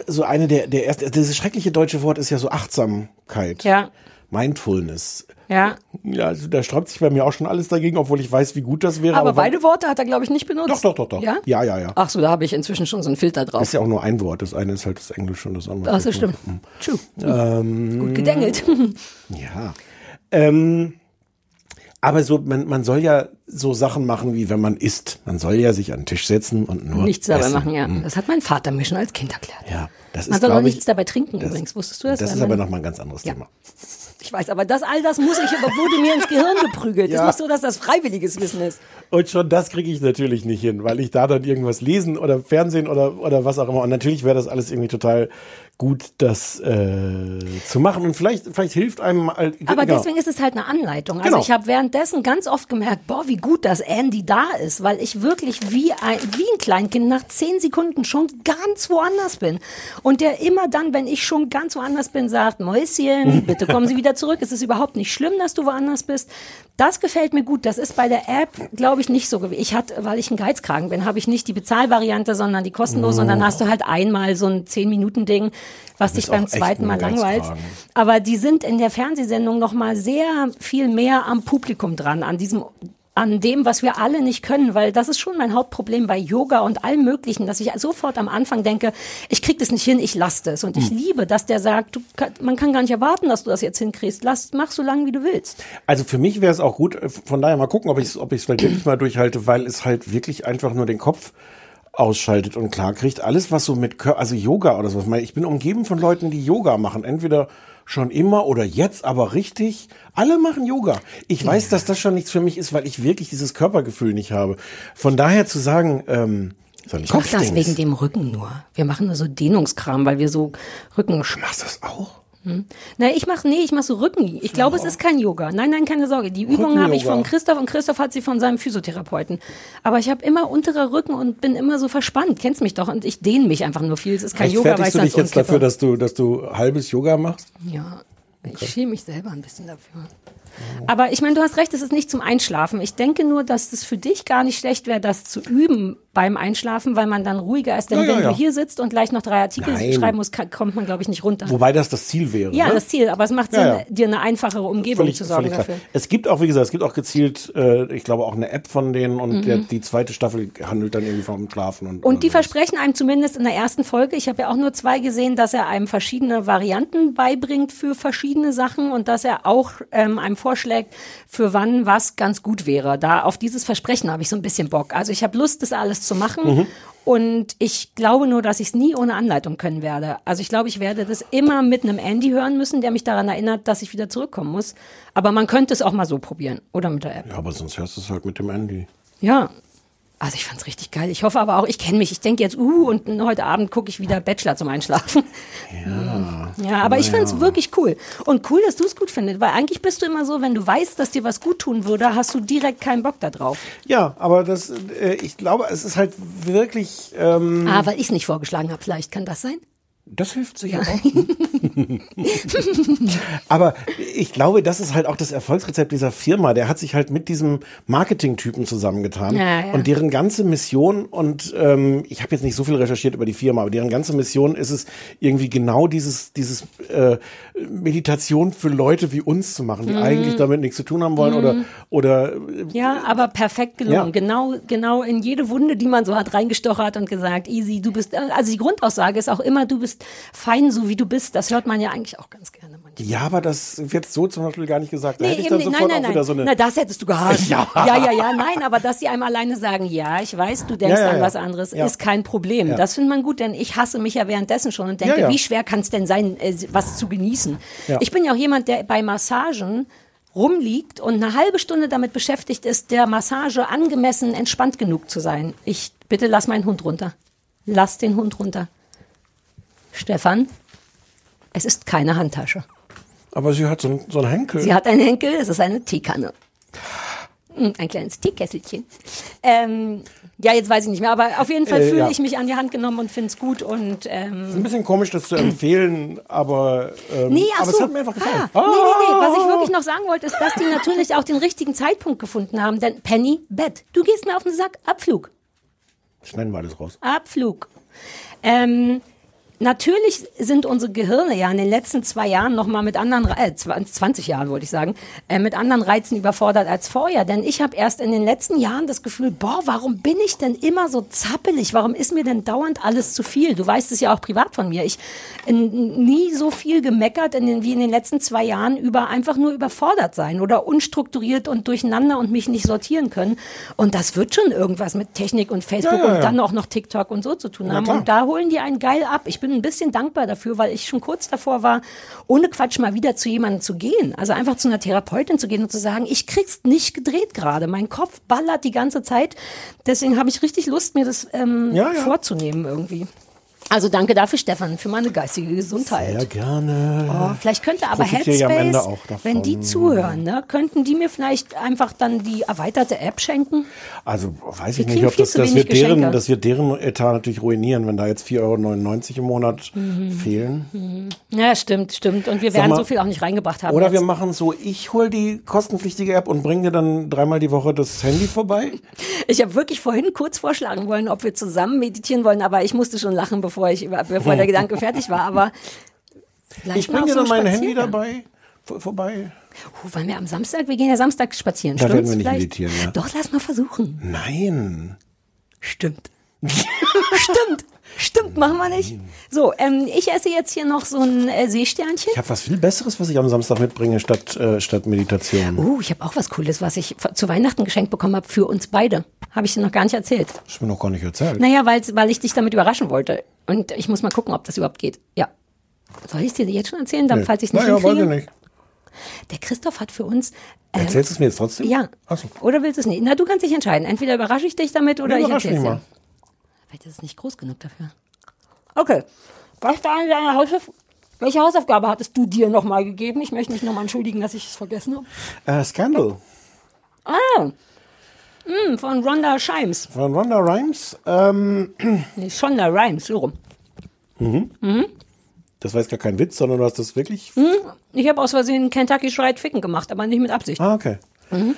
so eine der, der erste, dieses schreckliche deutsche Wort ist ja so Achtsamkeit. Ja. Mindfulness. Ja. Ja, also da sträubt sich bei mir auch schon alles dagegen, obwohl ich weiß, wie gut das wäre. Aber weil- beide Worte hat er, glaube ich, nicht benutzt. Doch, doch, doch, doch. Ja? Ja, ja, ja. Ach so, da habe ich inzwischen schon so einen Filter drauf. Ist ja auch nur ein Wort. Das eine ist halt das Englische und das andere. Ach so, stimmt. True. Ähm, Gut gedengelt. <laughs> Ja. Ähm, Aber so, man, man soll ja so Sachen machen, wie wenn man isst. Man soll ja sich an den Tisch setzen und nur Nichts dabei essen. machen, ja. Mm. Das hat mein Vater mir schon als Kind erklärt. Ja, das Man ist, soll auch nichts ich, dabei trinken das- übrigens. Wusstest du das? das ist aber nochmal ein ganz anderes Ja. Thema. Ich weiß, aber das all das muss ich, aber <laughs> wurde mir ins Gehirn geprügelt. Ja. Das ist nicht so, dass das freiwilliges Wissen ist. Und schon das kriege ich natürlich nicht hin, weil ich da dann irgendwas lesen oder Fernsehen oder, oder was auch immer. Und natürlich wäre das alles irgendwie total gut, das äh, zu machen. Und vielleicht, vielleicht hilft einem. Halt, Aber genau. deswegen ist es halt eine Anleitung. Also Genau. ich habe währenddessen ganz oft gemerkt, boah, wie gut, dass Andy da ist, weil ich wirklich wie ein, wie ein Kleinkind nach zehn Sekunden schon ganz woanders bin. Und der immer dann, wenn ich schon ganz woanders bin, sagt, Mäuschen, bitte kommen Sie <laughs> wieder zurück. Es ist überhaupt nicht schlimm, dass du woanders bist. Das gefällt mir gut. Das ist bei der App, glaube ich, nicht so gewesen. Ich hatte, weil ich ein Geizkragen bin, habe ich nicht die Bezahlvariante, sondern die kostenlose. Und dann hast du halt einmal so ein 10-Minuten-Ding, was dich beim zweiten Mal langweilt. Aber die sind in der Fernsehsendung noch mal sehr viel mehr am Publikum dran, an diesem an dem, was wir alle nicht können, weil das ist schon mein Hauptproblem bei Yoga und allem Möglichen, dass ich sofort am Anfang denke, ich krieg das nicht hin, ich lasse das. Und ich Hm. liebe, dass der sagt, du, man kann gar nicht erwarten, dass du das jetzt hinkriegst. Lass, mach so lange, wie du willst. Also für mich wäre es auch gut, äh, von daher mal gucken, ob ich es ob ich's vielleicht wirklich mal durchhalte, weil es halt wirklich einfach nur den Kopf ausschaltet und klar kriegt. Alles, was so mit, Kör also Yoga oder sowas, ich bin umgeben von Leuten, die Yoga machen. Entweder schon immer oder jetzt, aber richtig. Alle machen Yoga. Ich weiß, dass das schon nichts für mich ist, weil ich wirklich dieses Körpergefühl nicht habe. Von daher zu sagen, ähm, so ein Ich mach das wegen dem Rücken nur. Wir machen nur so Dehnungskram, weil wir so Rücken. Machst du das auch? Hm? Na, ich mach nee, ich mach so Rücken. Ich glaube, es ist kein Yoga. Nein, nein, keine Sorge. Die Übung habe ich von Christoph und Christoph hat sie von seinem Physiotherapeuten. Aber ich habe immer unterer Rücken und bin immer so verspannt. Kennst mich doch und ich dehne mich einfach nur viel. Es ist kein Yoga, weil ich du dich jetzt dafür, dass du, dass du halbes Yoga machst? Ja, ich schäme mich selber ein bisschen dafür. Aber ich meine, du hast recht, es ist nicht zum Einschlafen. Ich denke nur, dass es für dich gar nicht schlecht wäre, das zu üben beim Einschlafen, weil man dann ruhiger ist. Denn Ja, ja, wenn ja. du hier sitzt und gleich noch drei Artikel Nein. schreiben musst, kommt man, glaube ich, nicht runter. Wobei das das Ziel wäre. ja, ne? das Ziel. Aber es macht Sinn, Ja, ja. dir eine einfachere Umgebung zu sorgen klar. dafür. Es gibt auch, wie gesagt, es gibt auch gezielt, äh, ich glaube auch eine App von denen und Mhm. der, die zweite Staffel handelt dann irgendwie vom Schlafen und, Und die versprechen einem zumindest in der ersten Folge, ich habe ja auch nur zwei gesehen, dass er einem verschiedene Varianten beibringt für verschiedene Sachen und dass er auch ähm, einem vorschlägt, für wann was ganz gut wäre. Da auf dieses Versprechen habe ich so ein bisschen Bock. Also ich habe Lust, das alles zu machen. Mhm. Und ich glaube nur, dass ich es nie ohne Anleitung können werde. Also ich glaube, ich werde das immer mit einem Andy hören müssen, der mich daran erinnert, dass ich wieder zurückkommen muss. Aber man könnte es auch mal so probieren. Oder mit der App. Ja, aber sonst hörst du es halt mit dem Andy. Ja. Also ich fand's richtig geil. Ich hoffe aber auch, ich kenne mich. Ich denke jetzt, uh, und heute Abend gucke ich wieder Bachelor zum Einschlafen. Ja. <laughs> Ja, aber ich fand's wirklich cool. Und cool, dass du es gut findest, weil eigentlich bist du immer so, wenn du weißt, dass dir was gut tun würde, hast du direkt keinen Bock da drauf. Ja, aber das, äh, ich glaube, es ist halt wirklich. Ähm, Ah, weil ich es nicht vorgeschlagen habe, vielleicht kann das sein? Das hilft sicher auch. <laughs> Aber ich glaube, das ist halt auch das Erfolgsrezept dieser Firma. Der hat sich halt mit diesem Marketing-Typen zusammengetan. Ja, ja. Und deren ganze Mission, und ähm, ich habe jetzt nicht so viel recherchiert über die Firma, aber deren ganze Mission ist es, irgendwie genau dieses, dieses äh, Meditation für Leute wie uns zu machen, die Mhm. eigentlich damit nichts zu tun haben wollen oder, Mhm. oder Ja, aber perfekt gelungen. Ja. Genau, genau in jede Wunde, die man so hat, reingestochert und gesagt, easy, du bist, also die Grundaussage ist auch immer, du bist fein, so wie du bist. Das hört man ja eigentlich auch ganz gerne. ja, aber das wird so zum Beispiel gar nicht gesagt. Da Nee, hätte ich dann nicht. sofort nein, nein, auch wieder nein. so eine. Na, das hättest du gehasst. <laughs> Ja. ja, ja, ja, nein, aber dass sie einem alleine sagen, ja, ich weiß, du denkst Ja, ja, an was anderes, ist kein Problem. Das findet man gut, denn ich hasse mich ja währenddessen schon und denke, wie schwer kann es denn sein, äh, was zu genießen? Ich bin ja auch jemand, der bei Massagen rumliegt und eine halbe Stunde damit beschäftigt ist, der Massage angemessen entspannt genug zu sein. Ich bitte lass meinen Hund runter. Lass den Hund runter. Stefan, es ist keine Handtasche. Aber sie hat so, ein- so einen Henkel. Sie hat einen Henkel, es ist eine Teekanne. Mm, Ein kleines Teekesselchen. Ähm, ja, jetzt weiß ich nicht mehr, aber auf jeden Fall Äh, fühle ja. ich mich an die Hand genommen und finde es gut und ähm, ist ein bisschen komisch, das zu empfehlen, aber, ähm, Nee, aber so. es hat mir einfach gefallen. Ah, nee, nee, nee. Was ich wirklich noch sagen wollte, ist, dass die natürlich auch den richtigen Zeitpunkt gefunden haben. Denn Penny, Bett. Du gehst mir auf den Sack. Abflug. Schneiden wir alles raus. Abflug. Ähm, natürlich sind unsere Gehirne ja in den letzten zwei Jahren noch mal mit anderen, äh, 20 Jahren wollte ich sagen, äh, mit anderen Reizen überfordert als vorher. Denn ich habe erst in den letzten Jahren das Gefühl, boah, warum bin ich denn immer so zappelig? Warum ist mir denn dauernd alles zu viel? Du weißt es ja auch privat von mir. Ich äh, nie so viel gemeckert in den, wie in den letzten zwei Jahren über einfach nur überfordert sein oder unstrukturiert und durcheinander und mich nicht sortieren können. Und das wird schon irgendwas mit Technik und Facebook Ja, ja, und ja. dann auch noch TikTok und so zu tun haben. Und da holen die einen geil ab. Ich bin ein bisschen dankbar dafür, weil ich schon kurz davor war, ohne Quatsch mal wieder zu jemandem zu gehen. Also einfach zu einer Therapeutin zu gehen und zu sagen, ich krieg's nicht gedreht gerade. Mein Kopf ballert die ganze Zeit. Deswegen habe ich richtig Lust, mir das ähm, Ja, ja. vorzunehmen irgendwie. Also danke dafür, Stefan, für meine geistige Gesundheit. Sehr gerne. Oh, vielleicht könnte aber Headspace, wenn die zuhören, ne, könnten die mir vielleicht einfach dann die erweiterte App schenken? Also weiß Wir ich nicht, ob das, das, wird deren, das wird deren Etat natürlich ruinieren, wenn da jetzt 4,99 Euro im Monat Mhm. fehlen. Ja, stimmt, stimmt. Und wir werden mal, so viel auch nicht reingebracht haben. Oder jetzt. wir machen so, ich hol die kostenpflichtige App und bringe dir dann dreimal die Woche das Handy vorbei. Ich habe wirklich vorhin kurz vorschlagen wollen, ob wir zusammen meditieren wollen, aber ich musste schon lachen, bevor ich bevor der Gedanke fertig war. Aber vielleicht Ich bringe dir dann mein Handy dabei vor- vorbei. Oh, wollen wir am Samstag? Wir gehen ja Samstag spazieren. Da werden stimmt's wir nicht vielleicht? meditieren, ja. Doch, lass mal versuchen. Nein. Stimmt. <laughs> Stimmt. Stimmt, machen wir nicht. So, ähm, ich esse jetzt hier noch so ein äh, Seesternchen. Ich habe was viel Besseres, was ich am Samstag mitbringe, statt, äh, statt Meditation. Uh, ich habe auch was Cooles, was ich zu Weihnachten geschenkt bekommen habe für uns beide. Habe ich dir noch gar nicht erzählt. Das ist mir noch gar nicht erzählt. Naja, weil, ich dich damit überraschen wollte. Und ich muss mal gucken, ob das überhaupt geht. Ja. Soll ich es dir jetzt schon erzählen, dann, Nee. falls ich es nicht naja, weiß ich hinkriege? nicht. Der Christoph hat für uns... ähm, Erzählst du es mir jetzt trotzdem? Ja. So. Oder willst du es nicht? Na, du kannst dich entscheiden. Entweder überrasche ich dich damit oder Nee, ich erzähle mich dir. mal. Vielleicht ist es nicht groß genug dafür. Okay. Was war deine Hausauf Welche Hausaufgabe hattest du dir nochmal gegeben? Ich möchte mich nochmal entschuldigen, dass ich es vergessen habe. Äh, Scandal Ah. Mm, von Rhonda Shimes. von Rhonda Rhimes. Ähm, <clears throat> Nee, Shonda Rhimes, so rum. mhm. Mhm. Das war jetzt gar kein Witz, sondern du hast das wirklich. Hm, Ich habe aus Versehen Kentucky Fried Ficken gemacht, aber nicht mit Absicht. Ah, okay. Mhm.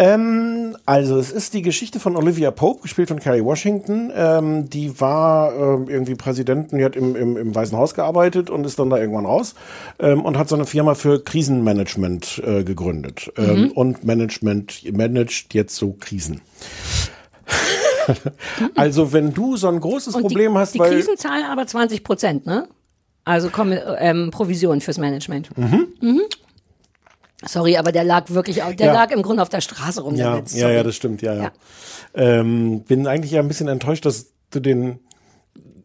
Ähm, also es ist die Geschichte von Olivia Pope, gespielt von Kerry Washington. Ähm, die war ähm, irgendwie Präsidentin, die hat im, im, im Weißen Haus gearbeitet und ist dann da irgendwann raus ähm, und hat so eine Firma für Krisenmanagement äh, gegründet. Ähm, Mhm. und Management managt jetzt so Krisen. <laughs> also wenn du so ein großes Und Problem die, hast, die weil Krisen zahlen aber 20 Prozent, ne? Also kommen ähm, Provision fürs Management. Mhm. Mhm. Sorry, aber der lag wirklich, der Ja. lag im Grunde auf der Straße rum. Ja, ja, ja, das stimmt, ja, ja. Ähm, bin eigentlich ja ein bisschen enttäuscht, dass du den,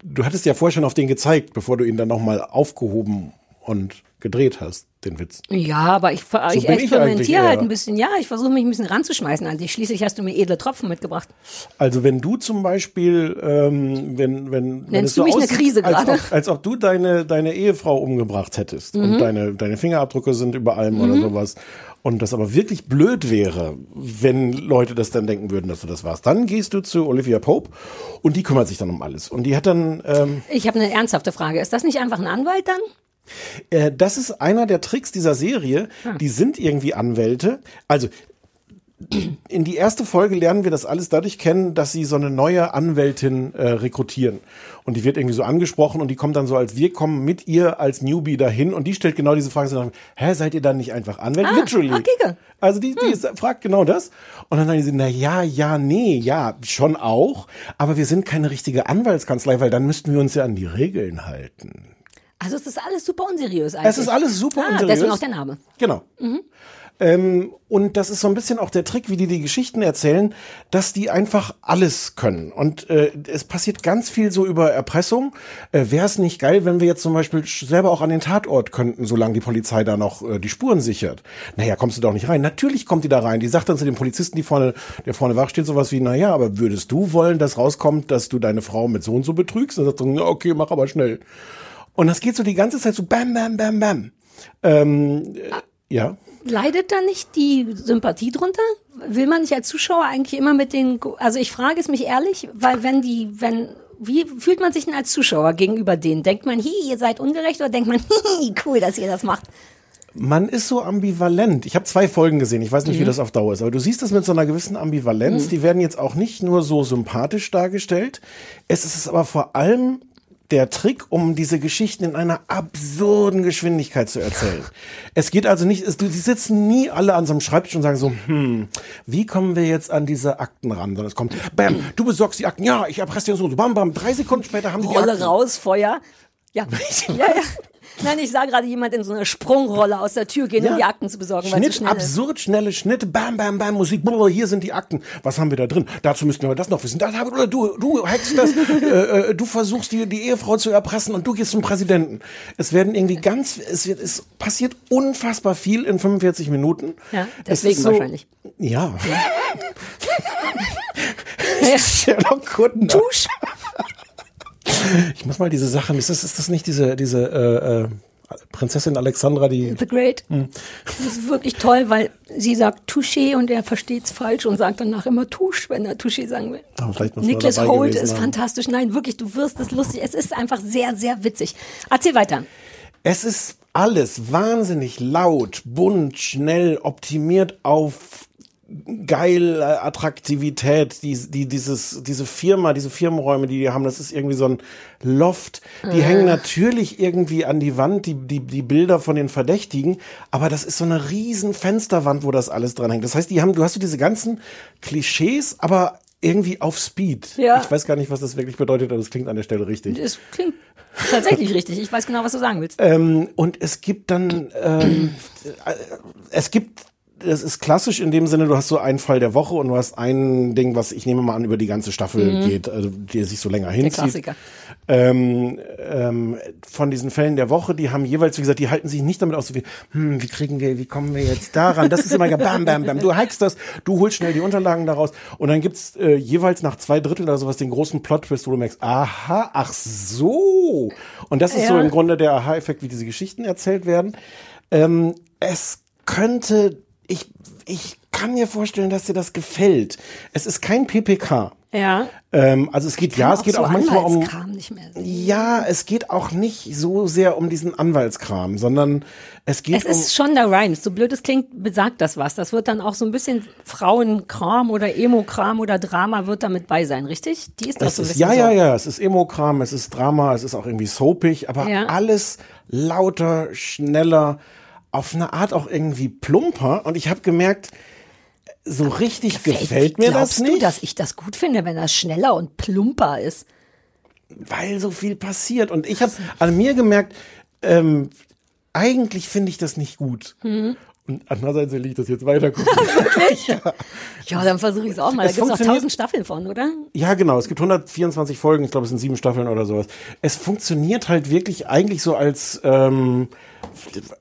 du hattest ja vorher schon auf den gezeigt, bevor du ihn dann nochmal aufgehoben und gedreht hast, den Witz. Ja, aber ich, So ich ich experimentiere halt ein bisschen. Ja, ich versuche mich ein bisschen ranzuschmeißen an dich. Schließlich hast du mir edle Tropfen mitgebracht. Also wenn du zum Beispiel, ähm, wenn, wenn, wenn Nennst es du so mich eine aussieht, Krise als gerade? ob, als ob du deine, deine Ehefrau umgebracht hättest Mhm. und deine, deine Fingerabdrücke sind über allem oder Mhm. sowas. Und das aber wirklich blöd wäre, wenn Leute das dann denken würden, dass du das warst. Dann gehst du zu Olivia Pope und die kümmert sich dann um alles. Und die hat dann, ähm, Ich habe eine ernsthafte Frage. Ist das nicht einfach ein Anwalt dann? Äh, das ist einer der Tricks dieser Serie. Ah. Die sind irgendwie Anwälte. Also in die erste Folge lernen wir das alles dadurch kennen, dass sie so eine neue Anwältin äh, rekrutieren. Und die wird irgendwie so angesprochen und die kommt dann so als, wir kommen mit ihr als Newbie dahin und die stellt genau diese Frage, so nach, hä, seid ihr dann nicht einfach Anwälte? Ah, Literally. ah, Kike. Also die, die ist, fragt genau das. Und dann sagen sie, na ja, ja, nee, ja, schon auch. Aber wir sind keine richtige Anwaltskanzlei, weil dann müssten wir uns ja an die Regeln halten. Also es ist alles super unseriös eigentlich. Es ist alles super ah, unseriös. Deswegen auch der Name. Genau. Mhm. Ähm, und das ist so ein bisschen auch der Trick, wie die die Geschichten erzählen, dass die einfach alles können. Und äh, es passiert ganz viel so über Erpressung. Äh, Wäre es nicht geil, wenn wir jetzt zum Beispiel selber auch an den Tatort könnten, solange die Polizei da noch äh, die Spuren sichert? Naja, kommst du doch nicht rein. Natürlich kommt die da rein. Die sagt dann zu dem Polizisten, die vorne, der vorne wach steht, sowas wie, naja, aber würdest du wollen, dass rauskommt, dass du deine Frau mit so und so betrügst? Und dann sagt "Na, okay, mach aber schnell. Und das geht so die ganze Zeit so bam, bam, bam, bam. Ähm, äh, ja. Leidet da nicht die Sympathie drunter? Will man nicht als Zuschauer eigentlich immer mit den, also ich frage es mich ehrlich, weil wenn die, wenn, wie fühlt man sich denn als Zuschauer gegenüber denen? Denkt man, hi, ihr seid ungerecht oder denkt man, <laughs> hi, cool, dass ihr das macht? Man ist so ambivalent. Ich habe zwei Folgen gesehen. Ich weiß nicht, wie Mhm. das auf Dauer ist, aber du siehst das mit so einer gewissen Ambivalenz. Mhm. Die werden jetzt auch nicht nur so sympathisch dargestellt. Es ist aber vor allem der Trick, um diese Geschichten in einer absurden Geschwindigkeit zu erzählen. Es geht also nicht, es, die sitzen nie alle an so einem Schreibtisch und sagen so, hm, wie kommen wir jetzt an diese Akten ran? Sondern es kommt, bam, du besorgst die Akten, ja, ich erpresse dir so, bam, bam, drei Sekunden später haben die die Rolle Akten. raus, Feuer. Ja. ja, ja. Nein, ich sah gerade jemand in so einer Sprungrolle aus der Tür gehen, um Ja. die Akten zu besorgen, Schnitt, schnell absurd schnelle Schnitte, bam, bam, bam, Musik, blablabla, hier sind die Akten. Was haben wir da drin? Dazu müssten wir das noch wissen. Das, oder du, du hackst das, <laughs> äh, äh, du versuchst die, die Ehefrau zu erpressen und du gehst zum Präsidenten. Es werden irgendwie ganz, es wird, es passiert unfassbar viel in 45 Minuten. Ja, Es deswegen so- wahrscheinlich. Ja. <laughs> Sherlock Kuttner. Tusch. <laughs> Ich muss mal diese Sachen, ist das, ist das nicht diese, diese äh, äh, Prinzessin Alexandra, die The Great. Hm. Das ist wirklich toll, weil sie sagt Touché und er versteht's falsch und sagt danach immer Touche, wenn er Touché sagen will. Ah, vielleicht muss man Nicholas Holt ist haben. fantastisch. Nein, wirklich, du wirst es lustig. Es ist einfach sehr, sehr witzig. Erzähl weiter. Es ist alles wahnsinnig laut, bunt, schnell, optimiert auf geil äh, Attraktivität, die, die, dieses, diese Firma, diese Firmenräume, die die haben, das ist irgendwie so ein Loft. Die Ah. hängen natürlich irgendwie an die Wand, die, die, die Bilder von den Verdächtigen, aber das ist so eine riesen Fensterwand, wo das alles dran hängt. Das heißt, die haben, du hast so diese ganzen Klischees, aber irgendwie auf Speed. Ja. Ich weiß gar nicht, was das wirklich bedeutet, aber es klingt an der Stelle richtig. Das klingt tatsächlich <laughs> richtig. Ich weiß genau, was du sagen willst. Ähm, und es gibt dann, ähm, äh, es gibt, es ist klassisch in dem Sinne, du hast so einen Fall der Woche und du hast ein Ding, was ich nehme mal an, über die ganze Staffel Mhm. geht, also die sich so länger Der hinzieht. Klassiker. Ähm, ähm, von diesen Fällen der Woche, die haben jeweils, wie gesagt, die halten sich nicht damit aus, so wie, hm, wie kriegen wir, wie kommen wir jetzt daran? Das ist immer bam, bam, bam. Du hackst das, du holst schnell die Unterlagen daraus und dann gibt's äh, jeweils nach zwei Drittel oder sowas den großen Plot-Twist, wo du merkst, aha, ach so. Und das ist so Ja. im Grunde der Aha-Effekt, wie diese Geschichten erzählt werden. Ähm, es könnte, ich, ich kann mir vorstellen, dass dir das gefällt. Es ist kein PPK. Ja. Ähm, also es geht, ja, es geht so auch manchmal um, ja, es geht auch nicht so sehr um diesen Anwaltskram, sondern es geht Es ist um, Shonda Rhimes. So blöd es klingt, besagt das was. Das wird dann auch so ein bisschen Frauenkram oder Emo-Kram oder Drama wird damit bei sein, richtig? Die ist es so ein bisschen ja, so. ja, ja, es ist Emo-Kram, es ist Drama, es ist auch irgendwie soapig, aber Ja. alles lauter, schneller, auf eine Art auch irgendwie plumper. Und ich habe gemerkt, so richtig gefällt, mir Glaubst das nicht. du, dass ich das gut finde, wenn das schneller und plumper ist? weil so viel passiert. Und ich habe an mir gemerkt, ähm, eigentlich finde ich das nicht gut. Mhm. Und andererseits will ich das jetzt weiter gucken. <laughs> Wirklich? ja. dann versuche ich es auch mal. Da Es gibt es noch funktioniert- tausend Staffeln von, oder? ja, genau. Es gibt 124 Folgen. Ich glaube, es sind sieben Staffeln oder sowas. Es funktioniert halt wirklich eigentlich so als, ähm,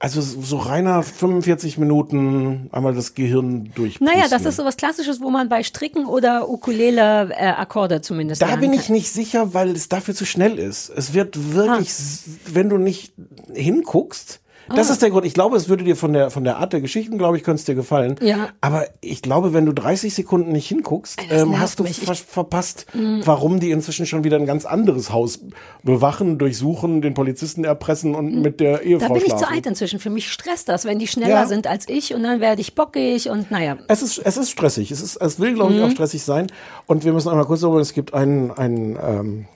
also so reiner 45 Minuten einmal das Gehirn durch. Naja, das ist so was Klassisches, wo man bei Stricken oder Ukulele äh, Akkorde zumindest Da bin ich nicht sicher, weil es dafür zu schnell ist. Es wird wirklich, Ah. wenn du nicht hinguckst, das Ah. ist der Grund. Ich glaube, es würde dir von der, von der Art der Geschichten, glaube ich, könnte es dir gefallen. Ja. Aber ich glaube, wenn du 30 Sekunden nicht hinguckst, ähm, hast du ver verpasst, Mhm. warum die inzwischen schon wieder ein ganz anderes Haus bewachen, durchsuchen, den Polizisten erpressen und mit der Ehefrau. Da bin ich schlafen. zu alt inzwischen. Für mich stresst das, wenn die schneller Ja. sind als ich und dann werde ich bockig und naja. Es ist, es ist stressig. Es, ist, es will, glaube ich, Mhm. auch stressig sein. Und wir müssen einmal kurz darüber, es gibt einen, einen ähm,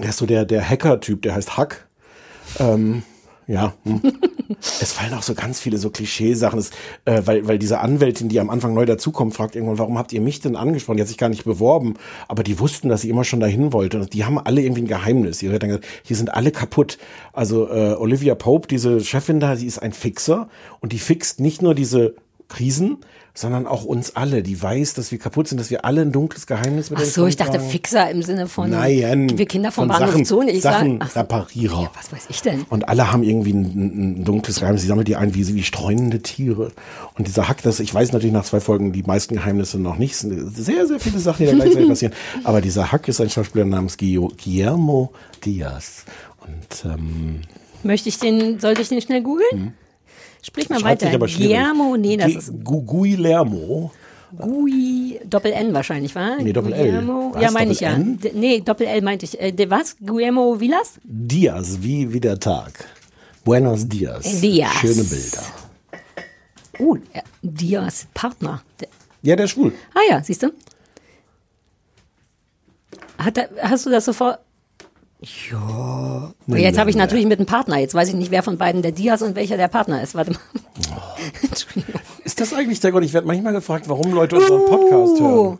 der ist so der, der Hacker-Typ, der heißt Hack. Ähm, ja. Hm. <laughs> es fallen auch so ganz viele so Klischeesachen, Es, äh, weil, weil diese Anwältin, die am Anfang neu dazukommt, fragt irgendwann, warum habt ihr mich denn angesprochen? Die hat sich gar nicht beworben, aber die wussten, dass sie immer schon dahin wollte. Und die haben alle irgendwie ein Geheimnis. Die hat dann gesagt, hier sind alle kaputt. Also äh, Olivia Pope, diese Chefin da, sie ist ein Fixer und die fixt nicht nur diese Krisen, sondern auch uns alle. Die weiß, dass wir kaputt sind, dass wir alle ein dunkles Geheimnis mit Ach so, ich dachte. Fixer im Sinne von Nein, wir Kinder vom von Bahnhof Zoo. Ich Sachen sag, so, Reparierer. was weiß ich denn? Und alle haben irgendwie ein, ein, dunkles Geheimnis. Sie sammelt die ein wie, wie streunende Tiere. Und dieser Hack, das, ich weiß natürlich nach zwei Folgen die meisten Geheimnisse noch nicht. Sehr, sehr viele Sachen, die da gleichzeitig <laughs> passieren. Aber dieser Hack ist ein Schauspieler namens Guillermo Diaz. Und ähm, Möchte ich den, sollte ich den schnell googeln? Sprich mal schreibt weiter. Guillermo, nee, das Gu- ist Gu- Guillermo. Gui, Doppel-N wahrscheinlich, wa? Nee, Doppel-L. Ja, meine ich ja. D nee, Doppel-L meinte ich. Äh, de was? Guillermo Villas? Diaz, wie, wie der Tag. Buenos Dias. Diaz. Schöne Bilder. Oh, ja, Diaz, Partner. Der, Ja, der ist schwul. ah ja, siehst du? Hat er, hast du das sofort? Ja. Nee, jetzt habe ich natürlich mit einem Partner. Jetzt weiß ich nicht, wer von beiden der Diaz und welcher der Partner ist. Warte mal. <laughs> Ist das eigentlich der Grund? Ich werde manchmal gefragt, warum Leute unseren Podcast hören. Oh.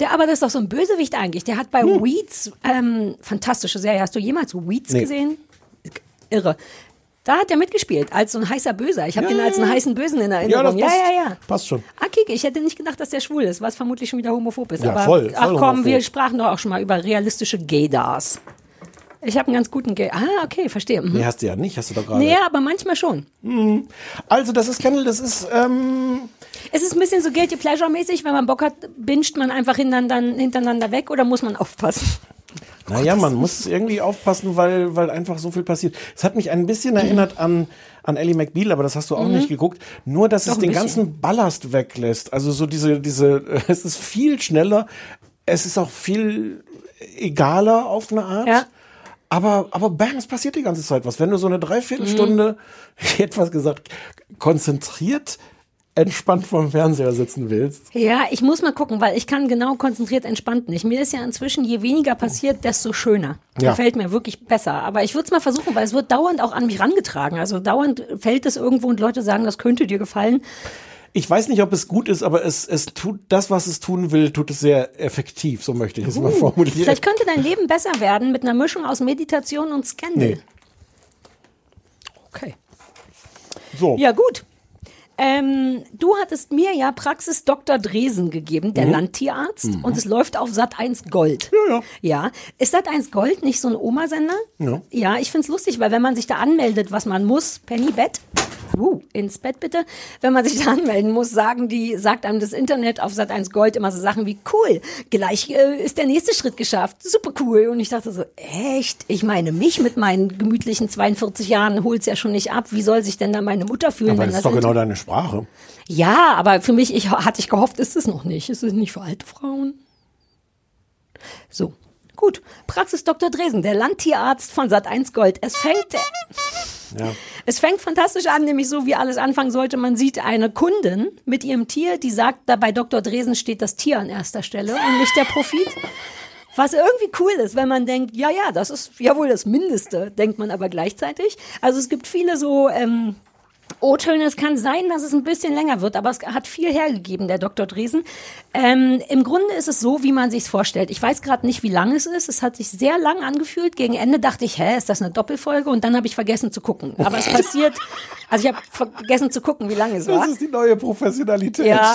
Der, aber das ist doch so ein Bösewicht eigentlich. Der hat bei Weeds, ähm, fantastische Serie. Hast du jemals Weeds Nee. gesehen? Irre. Da hat er mitgespielt, als so ein heißer Böser. Ich habe Ja, den als einen ja. heißen Bösen in Ja, Erinnerung. das Ja, passt. ja, ja. Passt schon. Ah, Kike, ich hätte nicht gedacht, dass der schwul ist, was vermutlich schon wieder homophob ist. Ja, aber voll, voll ach komm, homophob. wir sprachen doch auch schon mal über realistische Gaydars. Ich habe einen ganz guten Gay. Ah, okay, verstehe. Mhm. Nee, hast du ja nicht, hast du doch gerade. Nee, aber manchmal schon. Also, das ist Kendall, das ist, ähm, Es ist ein bisschen so Guilty Pleasure-mäßig, wenn man Bock hat, binscht man einfach hintereinander, hintereinander weg oder muss man aufpassen? <laughs> naja, man muss irgendwie aufpassen, weil, weil einfach so viel passiert. Es hat mich ein bisschen erinnert an, an Ellie McBeal, aber das hast du auch Mhm. nicht geguckt. Nur, dass Doch, es den bisschen. ganzen Ballast weglässt. Also so diese, diese, <laughs> es ist viel schneller. Es ist auch viel egaler auf eine Art. Ja. Aber, aber bam, es passiert die ganze Zeit was. Wenn du so eine Dreiviertelstunde, <laughs> ich hätte was gesagt, konzentriert, entspannt vorm Fernseher sitzen willst. Ja, ich muss mal gucken, weil ich kann genau konzentriert entspannt nicht. Mir ist ja inzwischen, je weniger passiert, desto schöner. Ja. Gefällt mir wirklich besser. Aber ich würde es mal versuchen, weil es wird dauernd auch an mich rangetragen. Also dauernd fällt es irgendwo und Leute sagen, das könnte dir gefallen. Ich weiß nicht, ob es gut ist, aber es, es tut das, was es tun will, tut es sehr effektiv, so möchte ich es mal Uh, formulieren. Vielleicht könnte dein Leben besser werden mit einer Mischung aus Meditation und Scandal. Nee. Okay. So. Ja, gut. Ähm, du hattest mir ja Praxis Dr. Dresen gegeben, der Mhm. Landtierarzt, Mhm. und es läuft auf Sat 1 Gold. Ja, ja. Ja. Ist Sat 1 Gold nicht so ein Omasender? Ja. Ja, ich find's lustig, weil wenn man sich da anmeldet, was man muss, Penny Bett, uh, ins Bett bitte, wenn man sich da <laughs> anmelden muss, sagen die, sagt einem das Internet auf Sat 1 Gold immer so Sachen wie cool, gleich äh, ist der nächste Schritt geschafft, super cool. Und ich dachte so, echt? Ich meine, mich mit meinen gemütlichen 42 Jahren holt's ja schon nicht ab. Wie soll sich denn da meine Mutter fühlen, Aber wenn das das ist doch genau Inter- deine Sprache. ja, aber für mich, ich hatte ich gehofft, ist es noch nicht. Ist es nicht für alte Frauen? So, gut. Praxis Dr. Dresen, der Landtierarzt von Sat1 Gold. Es fängt, Ja. es fängt fantastisch an, nämlich so wie alles anfangen sollte. Man sieht eine Kundin mit ihrem Tier, die sagt, da bei Dr. Dresen steht das Tier an erster Stelle und nicht der Profit. Was irgendwie cool ist, wenn man denkt, ja, ja, das ist ja wohl das Mindeste, denkt man aber gleichzeitig. Also es gibt viele so ähm, O-Töne. Es kann sein, dass es ein bisschen länger wird, aber es hat viel hergegeben, der Dr. Dresen. Ähm, Im Grunde ist es so, wie man sich vorstellt. Ich weiß gerade nicht, wie lang es ist. Es hat sich sehr lang angefühlt. Gegen Ende dachte ich, hä, ist das eine Doppelfolge? Und dann habe ich vergessen zu gucken. Aber es <laughs> passiert, also ich habe vergessen zu gucken, wie lange es war. Das ist die neue Professionalität. Ja.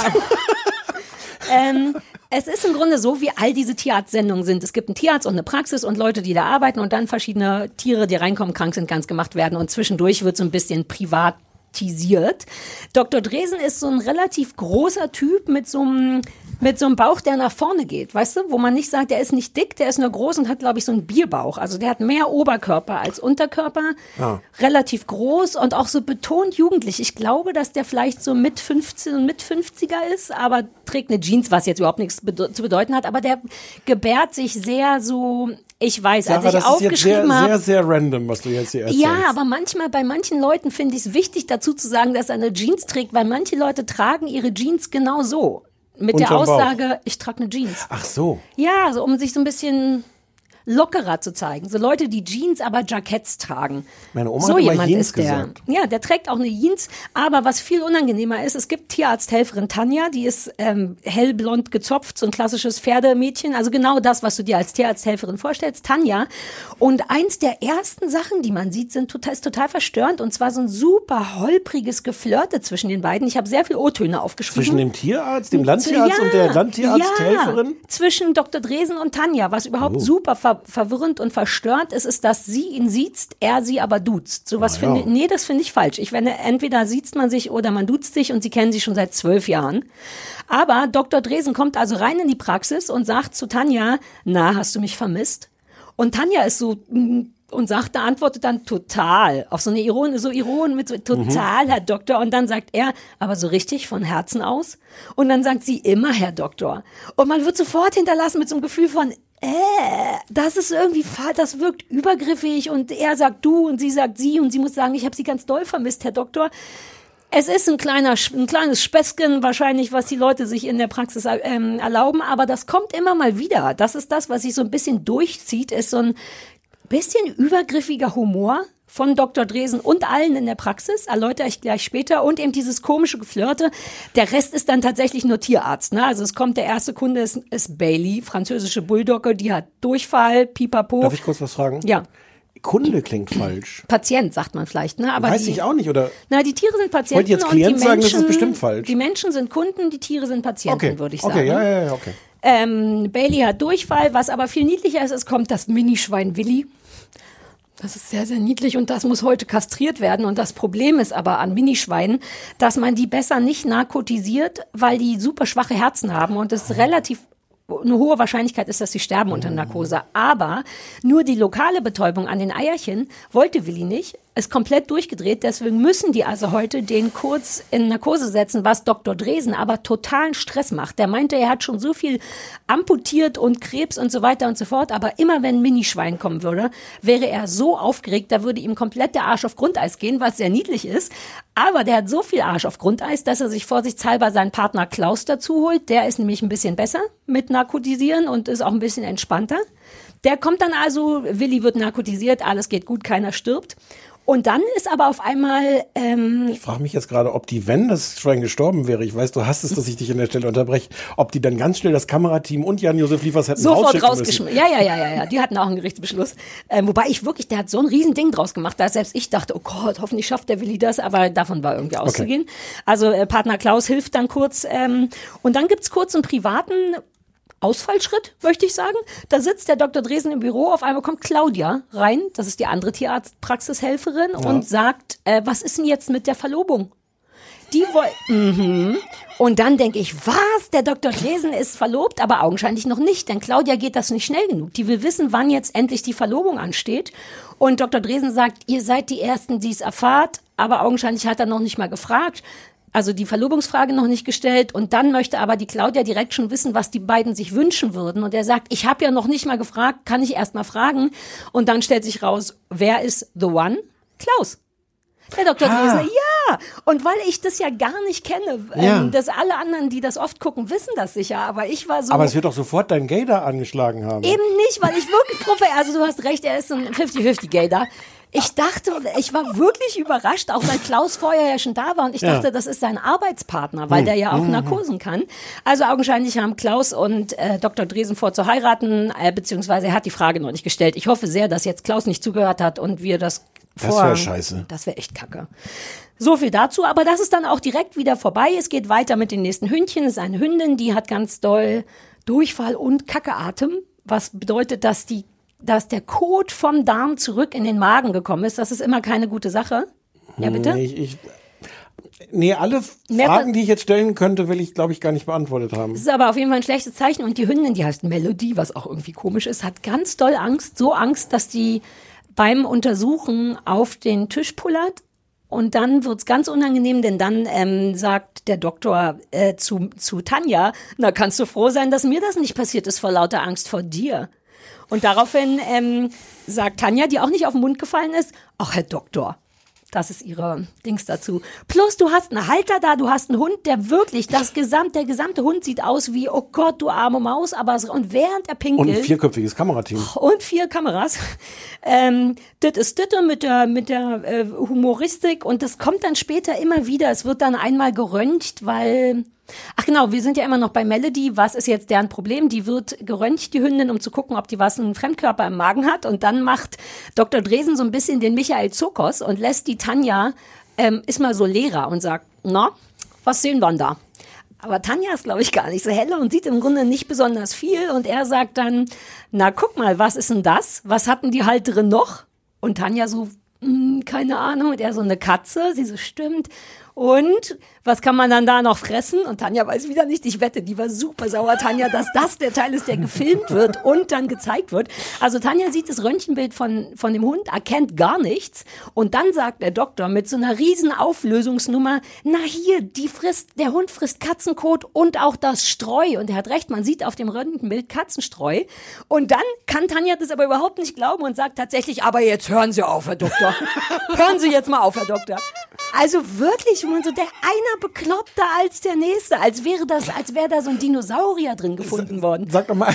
<laughs> ähm, es ist im Grunde so, wie all diese Tierarztsendungen sind. Es gibt einen Tierarzt und eine Praxis und Leute, die da arbeiten und dann verschiedene Tiere, die reinkommen, krank sind, ganz gemacht werden und zwischendurch wird so ein bisschen privatisiert. Dr. Dresen ist so ein relativ großer Typ mit so einem mit so einem Bauch, der nach vorne geht, weißt du, wo man nicht sagt, der ist nicht dick, der ist nur groß und hat, glaube ich, so einen Bierbauch. Also der hat mehr Oberkörper als Unterkörper Ah. relativ groß und auch so betont jugendlich. Ich glaube, dass der vielleicht so mit 15 und mit 50er ist, aber trägt eine Jeans, was jetzt überhaupt nichts bede zu bedeuten hat. Aber der gebärt sich sehr so, ich weiß, als Sarah, ich das ist jetzt aufgeschrieben sehr, habe. sehr, sehr random, was du jetzt hier erzählst. Ja, aber manchmal bei manchen Leuten finde ich es wichtig dazu zu sagen, dass er eine Jeans trägt, weil manche Leute tragen ihre Jeans genau so. Mit der Unterm Bauch. Aussage, ich trage eine Jeans. Ach so. Ja, so um sich so ein bisschen lockerer zu zeigen. So Leute, die Jeans, aber Jacketts tragen. Meine Oma so hat jemand Jeans ist der. gesagt. Ja, der trägt auch eine Jeans, aber was viel unangenehmer ist, es gibt Tierarzthelferin Tanja, die ist ähm, hellblond gezopft, so ein klassisches Pferdemädchen, also genau das, was du dir als Tierarzthelferin vorstellst, Tanja. Und eins der ersten Sachen, die man sieht, sind total, ist total verstörend und zwar so ein super holpriges Geflirte zwischen den beiden. Ich habe sehr viel O-Töne aufgeschrieben. Zwischen dem Tierarzt, dem Landtierarzt und der Landtierarzthelferin? Ja, zwischen Dr. Dresen und Tanja. Was überhaupt Oh. super ver verwirrend und verstörend ist, ist, dass sie ihn siezt, er sie aber duzt. Sowas Ah, ja. finde nee, das finde ich falsch. Ich finde, entweder siezt man sich oder man duzt sich und sie kennen sich schon seit zwölf Jahren. Aber Dr. Dresen kommt also rein in die Praxis und sagt zu Tanja, na, hast du mich vermisst? Und Tanja ist so, mm, und sagt, da antwortet dann total, auf so eine Iron, so Iron mit so total, Herr Doktor. Und dann sagt er, aber so richtig von Herzen aus. Und dann sagt sie immer, Herr Doktor. Und man wird sofort hinterlassen mit so einem Gefühl von, äh, das ist irgendwie, das wirkt übergriffig und er sagt du und sie sagt sie und sie muss sagen, ich habe sie ganz doll vermisst, Herr Doktor. Es ist ein kleiner, ein kleines Späßchen wahrscheinlich, was die Leute sich in der Praxis ähm, erlauben, aber das kommt immer mal wieder. Das ist das, was sich so ein bisschen durchzieht, ist so ein bisschen übergriffiger Humor von Dr. Dresen und allen in der Praxis, erläutere ich gleich später, und eben dieses komische Geflirte. Der Rest ist dann tatsächlich nur Tierarzt. Ne? Also es kommt, der erste Kunde ist, ist Bailey, französische Bulldogge, die hat Durchfall, Pipapo. Darf ich kurz was fragen? Ja. Kunde klingt falsch. Patient, sagt man vielleicht, ne? Aber Weiß die, ich auch nicht, oder? Na, die Tiere sind Patienten. Wollt ihr jetzt und die Klient sagen, das ist bestimmt falsch. Die Menschen sind Kunden, die Tiere sind Patienten, Okay, würde ich sagen. okay, ja, ja, ja, okay. Ähm, Bailey hat Durchfall, was aber viel niedlicher ist, es kommt das Minischwein Willi. Das ist sehr, sehr niedlich und das muss heute kastriert werden. Und das Problem ist aber an Minischweinen, dass man die besser nicht narkotisiert, weil die super schwache Herzen haben und es relativ eine hohe Wahrscheinlichkeit ist, dass sie sterben unter Narkose. Aber nur die lokale Betäubung an den Eierchen wollte Willi nicht. Ist komplett durchgedreht. Deswegen müssen die also heute den kurz in Narkose setzen, was Dr. Dresen aber totalen Stress macht. Der meinte, er hat schon so viel amputiert und Krebs und so weiter und so fort. Aber immer wenn ein Minischwein kommen würde, wäre er so aufgeregt, da würde ihm komplett der Arsch auf Grundeis gehen, was sehr niedlich ist. Aber der hat so viel Arsch auf Grundeis, dass er sich vorsichtshalber seinen Partner Klaus dazu holt. Der ist nämlich ein bisschen besser mit Narkotisieren und ist auch ein bisschen entspannter. Der kommt dann also, Willi wird narkotisiert, alles geht gut, keiner stirbt. Und dann ist aber auf einmal, ähm, Ich frage mich jetzt gerade, ob die, wenn das Schwein gestorben wäre, ich weiß, du hast es, dass ich dich an der Stelle unterbreche, ob die dann ganz schnell das Kamerateam und Jan-Josef Liefers hätten sofort rausgeschmissen. Ja, ja, ja, ja, ja. Die hatten auch einen Gerichtsbeschluss. Ähm, wobei ich wirklich, der hat so ein Riesending draus gemacht, dass selbst ich dachte, oh Gott, hoffentlich schafft der Willi das, aber davon war irgendwie auszugehen. Also äh, Partner Klaus hilft dann kurz. Ähm, und dann gibt's kurz einen privaten Ausfallschritt, möchte ich sagen. Da sitzt der Dr. Dresen im Büro, auf einmal kommt Claudia rein, das ist die andere Tierarztpraxishelferin, Ja. und sagt, äh, was ist denn jetzt mit der Verlobung? Die wollen. Mhm. Und dann denke ich, was? Der Dr. Dresen ist verlobt, aber augenscheinlich noch nicht, denn Claudia geht das nicht schnell genug. Die will wissen, wann jetzt endlich die Verlobung ansteht. Und Dr. Dresen sagt, ihr seid die Ersten, die es erfahrt, aber augenscheinlich hat er noch nicht mal gefragt. Also die Verlobungsfrage noch nicht gestellt und dann möchte aber die Claudia direkt schon wissen, was die beiden sich wünschen würden. Und er sagt, ich habe ja noch nicht mal gefragt, kann ich erst mal fragen. Und dann stellt sich raus, wer ist the one? Klaus. Der Dr. Ah. Dresen, ja. Und weil ich das ja gar nicht kenne, Ja. ähm, dass alle anderen, die das oft gucken, wissen das sicher. Aber ich war so. Aber es wird doch sofort dein Gator angeschlagen haben. Eben nicht, weil ich wirklich Profi, also du hast recht, er ist ein 50-50-Gay da. Ich dachte, ich war wirklich überrascht, auch weil Klaus vorher ja schon da war und ich Ja. dachte, das ist sein Arbeitspartner, weil Hm. der ja auch Mhm. Narkosen kann. Also augenscheinlich haben Klaus und äh, Dr. Dresen vor zu heiraten, äh, beziehungsweise er hat die Frage noch nicht gestellt. Ich hoffe sehr, dass jetzt Klaus nicht zugehört hat und wir das Das vor... wär scheiße. Das wäre echt kacke. So viel dazu, aber das ist dann auch direkt wieder vorbei. Es geht weiter mit den nächsten Hündchen. Es ist eine Hündin, die hat ganz doll Durchfall und Kackeatem, was bedeutet, dass die dass der Kot vom Darm zurück in den Magen gekommen ist. Das ist immer keine gute Sache. Ja, bitte? Nee, ich, ich, nee alle Fragen, die ich jetzt stellen könnte, will ich, glaube ich, gar nicht beantwortet haben. Das ist aber auf jeden Fall ein schlechtes Zeichen. Und die Hündin, die heißt Melody, was auch irgendwie komisch ist, hat ganz doll Angst. So Angst, dass die beim Untersuchen auf den Tisch pullert. Und dann wird's ganz unangenehm, denn dann ähm, sagt der Doktor äh, zu, zu Tanja, na kannst du froh sein, dass mir das nicht passiert ist vor lauter Angst vor dir. Und daraufhin ähm, sagt Tanja, die auch nicht auf den Mund gefallen ist, ach Herr Doktor, das ist ihre Dings dazu. Plus, du hast einen Halter da, du hast einen Hund, der wirklich, das gesamt, der gesamte Hund sieht aus wie, oh Gott, du arme Maus, aber es- und während er Und pinkelt. ein vierköpfiges Kamerateam. und vier Kameras. <laughs> Ähm, das ist das mit der, mit der äh, Humoristik und das kommt dann später immer wieder. Es wird dann einmal geröntgt, weil. Ach genau, wir sind ja immer noch bei Melody. Was ist jetzt deren Problem? Die wird geröntgt, die Hündin, um zu gucken, ob die was einen Fremdkörper im Magen hat. Und dann macht Dr. Dresen so ein bisschen den Michael Zokos und lässt die Tanja, ähm, ist mal so Lehrer und sagt, na, was sehen wir denn da? Aber Tanja ist, glaube ich, gar nicht so helle und sieht im Grunde nicht besonders viel. Und er sagt dann, na guck mal, was ist denn das? Was hatten die Halterin noch? Und Tanja so, "Hm, keine Ahnung. Und er so, eine Katze. Sie so, stimmt. Und was kann man dann da noch fressen? Und Tanja weiß wieder nicht. Ich wette, die war super sauer, Tanja, dass das der Teil ist, der gefilmt wird und dann gezeigt wird. Also Tanja sieht das Röntgenbild von, von dem Hund, erkennt gar nichts. Und dann sagt der Doktor mit so einer riesen Auflösungsnummer, na hier, die frisst, der Hund frisst Katzenkot und auch das Streu. Und er hat recht, man sieht auf dem Röntgenbild Katzenstreu. Und dann kann Tanja das aber überhaupt nicht glauben und sagt tatsächlich, aber jetzt hören Sie auf, Herr Doktor. <laughs> hören Sie jetzt mal auf, Herr Doktor. Also wirklich, wo man so der einer bekloppter als der nächste, als wäre das, als wäre da so ein Dinosaurier drin gefunden worden. Sag doch mal,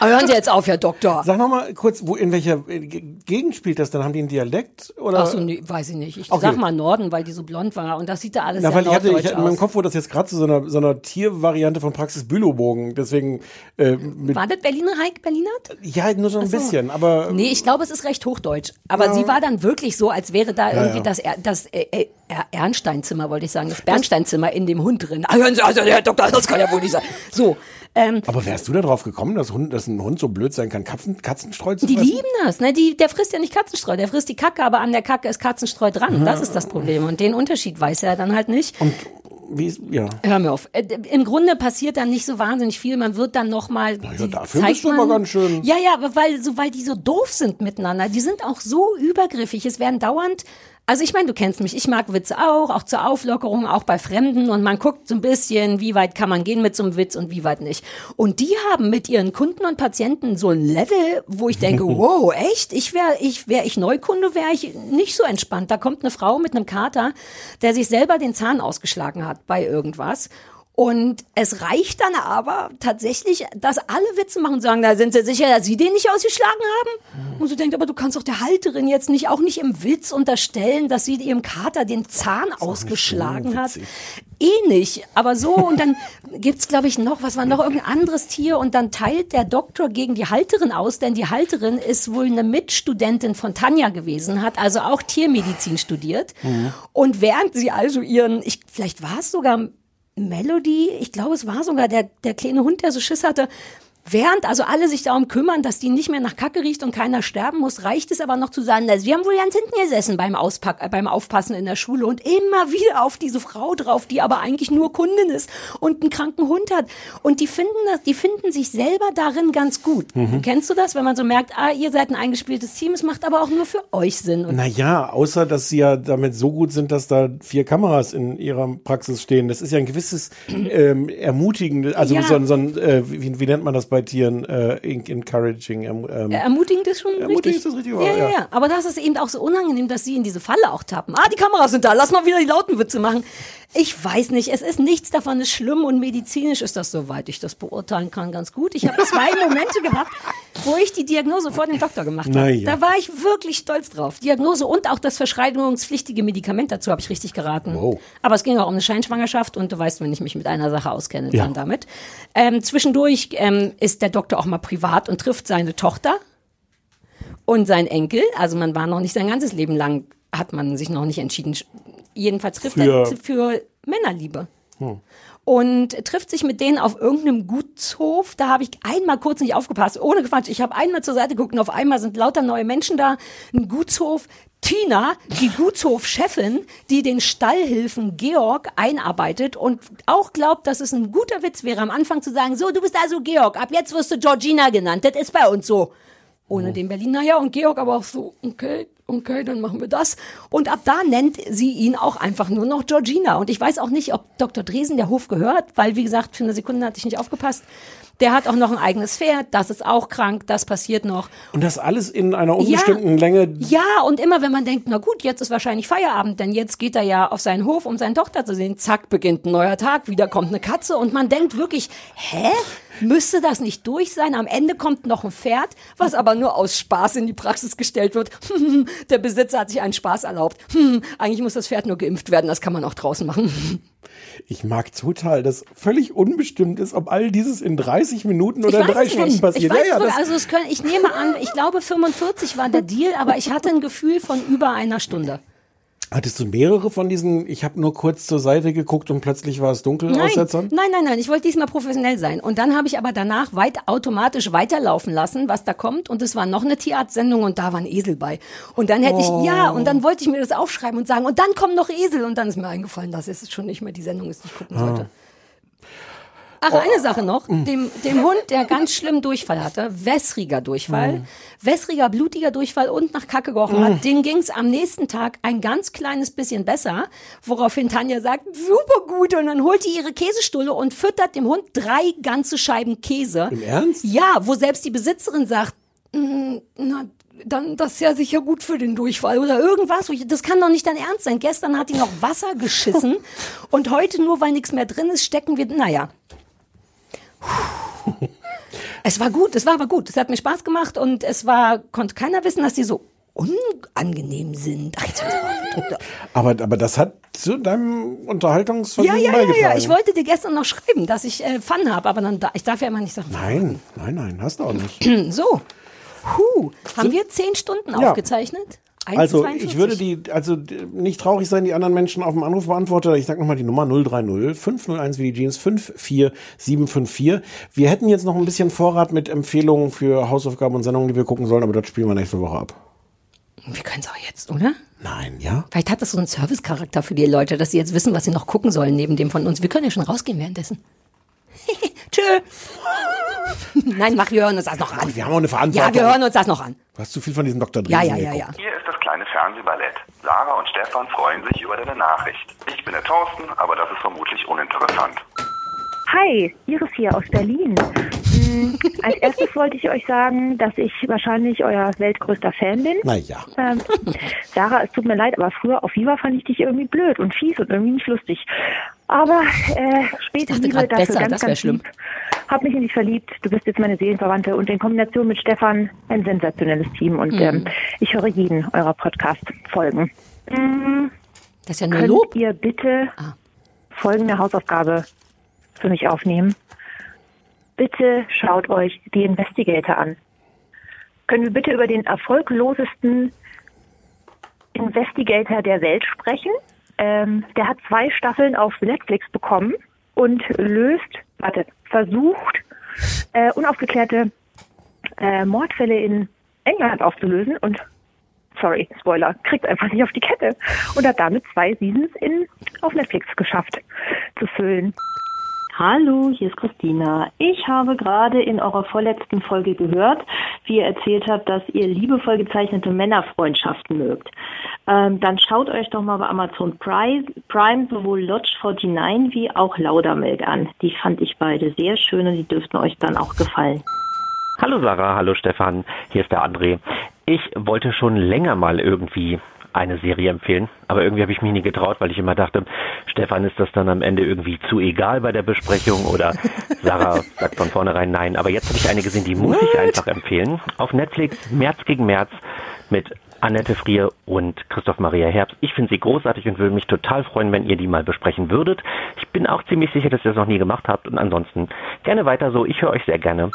Aber hören Sie jetzt auf, Herr Doktor. Sag noch mal kurz, wo in welcher Gegend spielt das? Dann haben die einen Dialekt oder? Ach so, nee, weiß ich nicht. Ich Okay. sag mal Norden, weil die so blond war. Und das sieht da alles Na, sehr weil ich hatte, ich hatte in meinem. Kopf, wo das jetzt gerade zu so einer, so einer Tiervariante von Praxis Bülowbogen. Deswegen äh, War das Berliner Heik Berlinert? ja nur so ein so. bisschen, aber Nee, ich glaube, es ist recht hochdeutsch. Aber Ja. sie war dann wirklich so, als wäre da Ja, irgendwie ja. das, das äh, äh, Er- Ernsteinzimmer, wollte ich sagen, das Bernsteinzimmer in dem Hund drin. Ah, hören Sie, also, Herr Doktor, das kann ja wohl nicht sein. So. Ähm, aber wärst du da drauf gekommen, dass, Hund, dass ein Hund so blöd sein kann, Katzen, Katzenstreu zu die fressen? lieben das, ne? Die, der frisst ja nicht Katzenstreu, der frisst die Kacke, aber an der Kacke ist Katzenstreu dran. Mhm. Das ist das Problem. Und den Unterschied weiß er dann halt nicht. Wie ist, ja. Hör mir auf. Äh, Im Grunde passiert dann nicht so wahnsinnig viel. Man wird dann noch mal. ja, dafür bist du aber ganz schön. Ja, ja, weil so, weil die so doof sind miteinander. Die sind auch so übergriffig. Es werden dauernd. Also ich meine, du kennst mich. Ich mag Witze auch, auch zur Auflockerung, auch bei Fremden. Und man guckt so ein bisschen, wie weit kann man gehen mit so einem Witz und wie weit nicht. Und die haben mit ihren Kunden und Patienten so ein Level, wo ich denke, <laughs> wow, echt? Ich wäre, ich wäre ich Neukunde, wäre ich nicht so entspannt. Da kommt eine Frau mit einem Kater, der sich selber den Zahn ausgeschlagen hat bei irgendwas. Und es reicht dann aber tatsächlich, dass alle Witze machen und sagen, da sind Sie sicher, dass Sie den nicht ausgeschlagen haben? Und sie denkt, aber du kannst doch der Halterin jetzt nicht, auch nicht im Witz unterstellen, dass sie ihrem Kater den Zahn ausgeschlagen hat. Eh nicht, aber so. Und dann gibt's glaube ich noch, was war noch irgendein anderes Tier? Und dann teilt der Doktor gegen die Halterin aus, denn die Halterin ist wohl eine Mitstudentin von Tanja gewesen, hat also auch Tiermedizin studiert. Und während sie also ihren, ich, vielleicht war es sogar Melody, ich glaube, es war sogar der, der kleine Hund, der so Schiss hatte. Während also alle sich darum kümmern, dass die nicht mehr nach Kacke riecht und keiner sterben muss, reicht es aber noch zu sagen, also wir haben wohl ganz hinten gesessen beim, Auspack, äh, beim Aufpassen in der Schule und immer wieder auf diese Frau drauf, die aber eigentlich nur Kundin ist und einen kranken Hund hat. Und die finden das, die finden sich selber darin ganz gut. Mhm. Kennst du das, wenn man so merkt, ah, ihr seid ein eingespieltes Team, es macht aber auch nur für euch Sinn. Und Naja, außer dass sie ja damit so gut sind, dass da vier Kameras in ihrer Praxis stehen. Das ist ja ein gewisses ähm, ermutigendes, also Ja. so, ein- so ein, äh, wie, wie nennt man das bei Tieren? Äh, encouraging. Ähm, Ermutigend ist schon Ermutigend richtig. ist das richtige ja, ja, ja. Aber das ist eben auch so unangenehm, dass sie in diese Falle auch tappen. Ah, die Kameras sind da, lass mal wieder die lauten Witze machen. Ich weiß nicht, es ist nichts davon ist schlimm und medizinisch ist das, soweit ich das beurteilen kann, ganz gut. Ich habe zwei <laughs> Momente gehabt, wo ich die Diagnose vor dem Doktor gemacht habe. Ja. Da war ich wirklich stolz drauf. Diagnose und auch das verschreibungspflichtige Medikament dazu habe ich richtig geraten. Wow. Aber es ging auch um eine Scheinschwangerschaft und du weißt, wenn ich mich mit einer Sache auskenne, Ja. dann damit. Ähm, zwischendurch ähm, ist der Doktor auch mal privat und trifft seine Tochter und sein Enkel. Also man war noch nicht sein ganzes Leben lang, hat man sich noch nicht entschieden. Jedenfalls trifft er Für- für Männerliebe. Hm. Und trifft sich mit denen auf irgendeinem Gutshof. Da habe ich einmal kurz nicht aufgepasst, ohne Quatsch. Ich habe einmal zur Seite geguckt und auf einmal sind lauter neue Menschen da. Ein Gutshof. Tina, die Gutshofchefin, die den Stallhilfen Georg einarbeitet und auch glaubt, dass es ein guter Witz wäre, am Anfang zu sagen, so, du bist also Georg, ab jetzt wirst du Georgina genannt, das ist bei uns so. Ohne den Berliner, ja, und Georg aber auch so, okay, okay, dann machen wir das. Und ab da nennt sie ihn auch einfach nur noch Georgina. Und ich weiß auch nicht, ob Dr. Dresen der Hof gehört, weil, wie gesagt, für eine Sekunde hatte ich nicht aufgepasst. Der hat auch noch ein eigenes Pferd, das ist auch krank, das passiert noch. und das alles in einer unbestimmten Länge. Ja, und immer wenn man denkt, na gut, jetzt ist wahrscheinlich Feierabend, denn jetzt geht er ja auf seinen Hof, um seine Tochter zu sehen. Zack, beginnt ein neuer Tag, wieder kommt eine Katze und man denkt wirklich, hä? Müsste das nicht durch sein? Am Ende kommt noch ein Pferd, was aber nur aus Spaß in die Praxis gestellt wird. <laughs> Der Besitzer hat sich einen Spaß erlaubt. <laughs> Eigentlich muss das Pferd nur geimpft werden, das kann man auch draußen machen. <laughs> Ich mag total, dass völlig unbestimmt ist, ob all dieses in 30 Minuten oder drei Stunden nicht. passiert. Ich weiß ja, ja, das, also es können, ich nehme an, ich glaube 45 war der Deal, aber ich hatte ein Gefühl von über einer Stunde. Hattest du mehrere von diesen, ich habe nur kurz zur Seite geguckt und plötzlich war es dunkel Nein, Aussetzern? nein, nein, nein. Ich wollte diesmal professionell sein. Und dann habe ich aber danach weit automatisch weiterlaufen lassen, was da kommt. Und es war noch eine Tierarztsendung und da war ein Esel bei. Und dann hätte Oh. ich, ja, und dann wollte ich mir das aufschreiben und sagen, und dann kommen noch Esel. Und dann ist mir eingefallen, dass es schon nicht mehr die Sendung ist, die ich gucken sollte. Ach, eine Sache noch. Dem, dem Hund, der ganz schlimm Durchfall hatte, wässriger Durchfall, wässriger, blutiger Durchfall und nach Kacke gerochen hat, dem ging's am nächsten Tag ein ganz kleines bisschen besser, woraufhin Tanja sagt, super gut. Und dann holt die ihre Käsestulle und füttert dem Hund drei ganze Scheiben Käse. Im Ernst? Ja, wo selbst die Besitzerin sagt, "Mm, na, dann das ist ja sicher gut für den Durchfall oder irgendwas. Das kann doch nicht dein Ernst sein. Gestern hat die noch Wasser geschissen <laughs> und heute nur, weil nichts mehr drin ist, stecken wir, naja. <laughs> Es war gut, es war aber gut. Es hat mir Spaß gemacht und es war, konnte keiner wissen, dass die so unangenehm sind. <laughs> Aber, aber das hat zu deinem ja, Unterhaltungsvergnügen ja, ja, beigetragen. ja. Ich wollte dir gestern noch schreiben, dass ich äh, Fun habe, aber dann da, ich darf ja immer nicht sagen. Nein, nein, nein, hast du auch nicht. <clears throat> so. Huh. Haben wir zehn Stunden Ja. aufgezeichnet? Also 1,42. ich würde die, also nicht traurig sein, die anderen Menschen auf dem Anrufbeantworter. Ich sag nochmal die Nummer 030 501 wie die Jeans 54754. Wir hätten jetzt noch ein bisschen Vorrat mit Empfehlungen für Hausaufgaben und Sendungen, die wir gucken sollen, aber das spielen wir nächste Woche ab. Wir können es auch jetzt, oder? Nein, ja? Vielleicht hat das so einen Servicecharakter für die Leute, dass sie jetzt wissen, was sie noch gucken sollen neben dem von uns. Wir können ja schon rausgehen währenddessen. <laughs> Tschö. <laughs> Nein, mach, wir hören uns das noch an. Wir haben auch eine Verantwortung. Ja, wir hören uns das noch an. Du hast zu viel von diesem Dr. Ja, Dresen ja, ja, ja. geguckt. Hier ist das kleine Fernsehballett. Lara und Stefan freuen sich über deine Nachricht. Ich bin der Thorsten, aber das ist vermutlich uninteressant. Hi, Iris hier aus Berlin. Hm, <laughs> als erstes wollte ich euch sagen, dass ich wahrscheinlich euer weltgrößter Fan bin. Naja. Ähm, Sarah, es tut mir leid, aber früher auf Viva fand ich dich irgendwie blöd und fies und irgendwie nicht lustig. Aber äh, später Liebe dafür besser, ganz, ganz schlimm. lieb. Hab mich in dich verliebt. Du bist jetzt meine Seelenverwandte und in Kombination mit Stefan ein sensationelles Team. Und Mhm. ähm, ich höre jeden eurer Podcast-Folgen. Mm, Das ist ja nur Könnt Lob. ihr bitte folgende Hausaufgabe für mich aufnehmen? Bitte schaut euch die Investigator an. Können wir bitte über den erfolglosesten Investigator der Welt sprechen? Ähm, der hat zwei Staffeln auf Netflix bekommen und löst, warte, versucht, äh, unaufgeklärte äh, Mordfälle in England aufzulösen und sorry, Spoiler, kriegt einfach nicht auf die Kette und hat damit zwei Seasons in, auf Netflix geschafft zu füllen. Hallo, hier ist Christina. Ich habe gerade in eurer vorletzten Folge gehört, wie ihr erzählt habt, dass ihr liebevoll gezeichnete Männerfreundschaften mögt. Ähm, dann schaut euch doch mal bei Amazon Prime, Prime sowohl Lodge 49 wie auch Laudermilk an. Die fand ich beide sehr schön und die dürften euch dann auch gefallen. Hallo Sarah, hallo Stefan, hier ist der André. Ich wollte schon länger mal irgendwie eine Serie empfehlen, aber irgendwie habe ich mich nie getraut, weil ich immer dachte, Stefan ist das dann am Ende irgendwie zu egal bei der Besprechung oder <laughs> Sarah sagt von vornherein nein. Aber jetzt habe ich eine gesehen, die muss ich einfach empfehlen. Auf Netflix März gegen März mit Annette Frier und Christoph Maria Herbst. Ich finde sie großartig und würde mich total freuen, wenn ihr die mal besprechen würdet. Ich bin auch ziemlich sicher, dass ihr das noch nie gemacht habt und ansonsten gerne weiter so. Ich höre euch sehr gerne.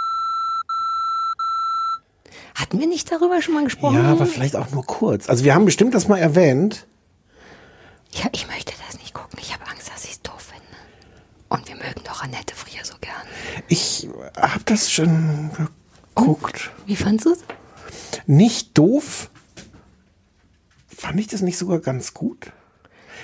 Hatten wir nicht darüber schon mal gesprochen? Ja, aber vielleicht auch nur kurz. Also wir haben bestimmt das mal erwähnt. Ja, ich möchte das nicht gucken. Ich habe Angst, dass ich es doof finde. Und wir mögen doch Annette Frier so gern. Ich habe das schon geguckt. Wie fandst du es? Nicht doof. Fand ich das nicht sogar ganz gut?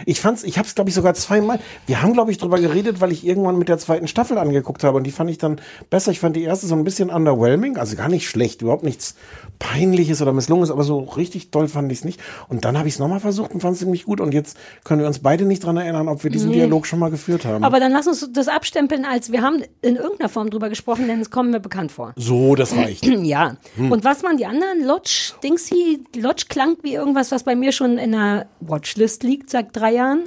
Ich fand's, ich habe es glaube ich sogar zweimal. Wir haben glaube ich drüber geredet, weil ich irgendwann mit der zweiten Staffel angeguckt habe und die fand ich dann besser. Ich fand die erste so ein bisschen underwhelming, also gar nicht schlecht, überhaupt nichts peinliches oder misslungenes, aber so richtig toll fand ich es nicht. Und dann habe ich es nochmal versucht und fand es ziemlich gut. Und jetzt können wir uns beide nicht dran erinnern, ob wir diesen Nee. Dialog schon mal geführt haben. Aber dann lass uns das abstempeln, als wir haben in irgendeiner Form drüber gesprochen, denn es kommt mir bekannt vor. so, das reicht. <clears throat> ja. Hm. Und was waren die anderen? Lodge, Dingsy, Lodge klang wie irgendwas, was bei mir schon in der Watchlist liegt seit drei Jahren.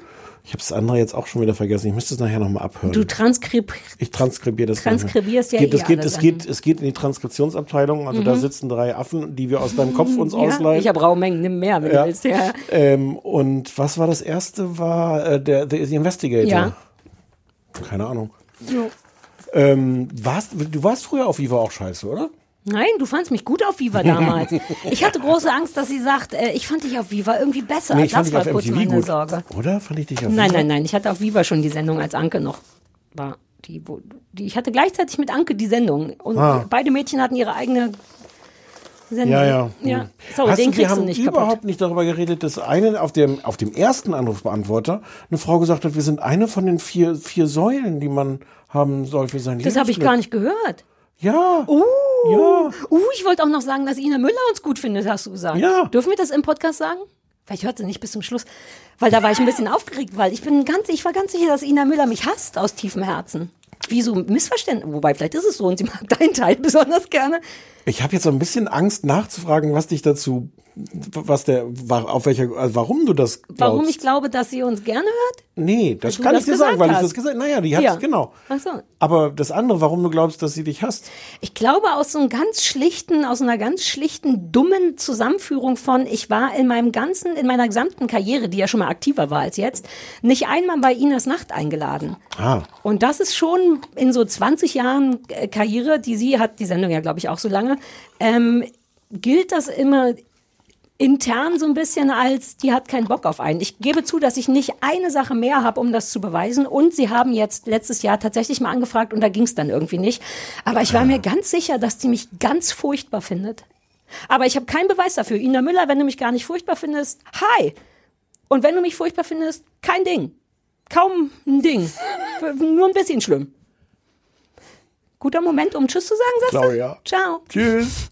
Ich habe das andere jetzt auch schon wieder vergessen. Ich müsste es nachher nochmal abhören. Du transkrib Ich transkribiere das. Transkribierst ja geht, es eh geht, es geht, es geht in die Transkriptionsabteilung. Also da Mhm. sitzen drei Affen, die wir aus deinem Kopf <laughs> uns ja, ausleihen. Ich habe Raumengen, nimm mehr, wenn Ja. du willst. Ja. Ähm, und was war das erste? War äh, der the, Investigator. Ja. Keine Ahnung. So. Ähm, warst, du warst früher auf Viva auch scheiße, oder? Nein, du fandst mich gut auf Viva damals. <laughs> ich hatte große Angst, dass sie sagt, äh, ich fand dich auf Viva irgendwie besser. Nee, ich fand das dich war auf kurz MTV meine gut. Sorge. Oder? Fand ich dich auf Nein, Viva? nein, nein. Ich hatte auf Viva schon die Sendung, als Anke noch war. Die, wo, die, ich hatte gleichzeitig mit Anke die Sendung. Und Ah. beide Mädchen hatten ihre eigene Sendung. Ja, ja. ja. Hm. Sorry, Hast den du, wir kriegst du haben nicht überhaupt kaputt. nicht darüber geredet, dass eine auf dem, auf dem ersten Anrufbeantworter eine Frau gesagt hat, wir sind eine von den vier, vier Säulen, die man haben soll für sein Das habe ich Lebensglück. gar nicht gehört. Ja. Uh, Ja. uh, ich wollte auch noch sagen, dass Ina Müller uns gut findet, hast du gesagt. Ja. Dürfen wir das im Podcast sagen? Vielleicht hört sie nicht bis zum Schluss. Weil da war ich ein bisschen <laughs> aufgeregt, weil ich bin ganz, ich war ganz sicher, dass Ina Müller mich hasst aus tiefem Herzen. wie so Missverständnis, wobei vielleicht ist es so und sie mag <laughs> deinen Teil besonders gerne. Ich habe jetzt so ein bisschen Angst nachzufragen, was dich dazu, was der, auf welcher, also warum du das glaubst. Warum ich glaube, dass sie uns gerne hört? Nee, das kann das ich dir sagen, weil ich hast. das gesagt Naja, die hat Ja. genau. Ach so. Aber das andere, warum du glaubst, dass sie dich hasst. Ich glaube aus so einem ganz schlichten, aus einer ganz schlichten, dummen Zusammenführung von, ich war in meinem ganzen, in meiner gesamten Karriere, die ja schon mal aktiver war als jetzt, nicht einmal bei Inas Nacht eingeladen. Ah. Und das ist schon in so 20 Jahren äh, Karriere, die sie hat, die Sendung ja, glaube ich, auch so lange, ähm, gilt das immer intern so ein bisschen als, die hat keinen Bock auf einen. Ich gebe zu, dass ich nicht eine Sache mehr habe, um das zu beweisen. Und sie haben jetzt letztes Jahr tatsächlich mal angefragt und da ging es dann irgendwie nicht. Aber ich war mir ganz sicher, dass die mich ganz furchtbar findet. Aber ich habe keinen Beweis dafür. Ina Müller, wenn du mich gar nicht furchtbar findest, hi. Und wenn du mich furchtbar findest, kein Ding. Kaum ein Ding. <laughs> Nur ein bisschen schlimm. Guter Moment, um Tschüss zu sagen, sagst du? Claudia. Ciao. Tschüss.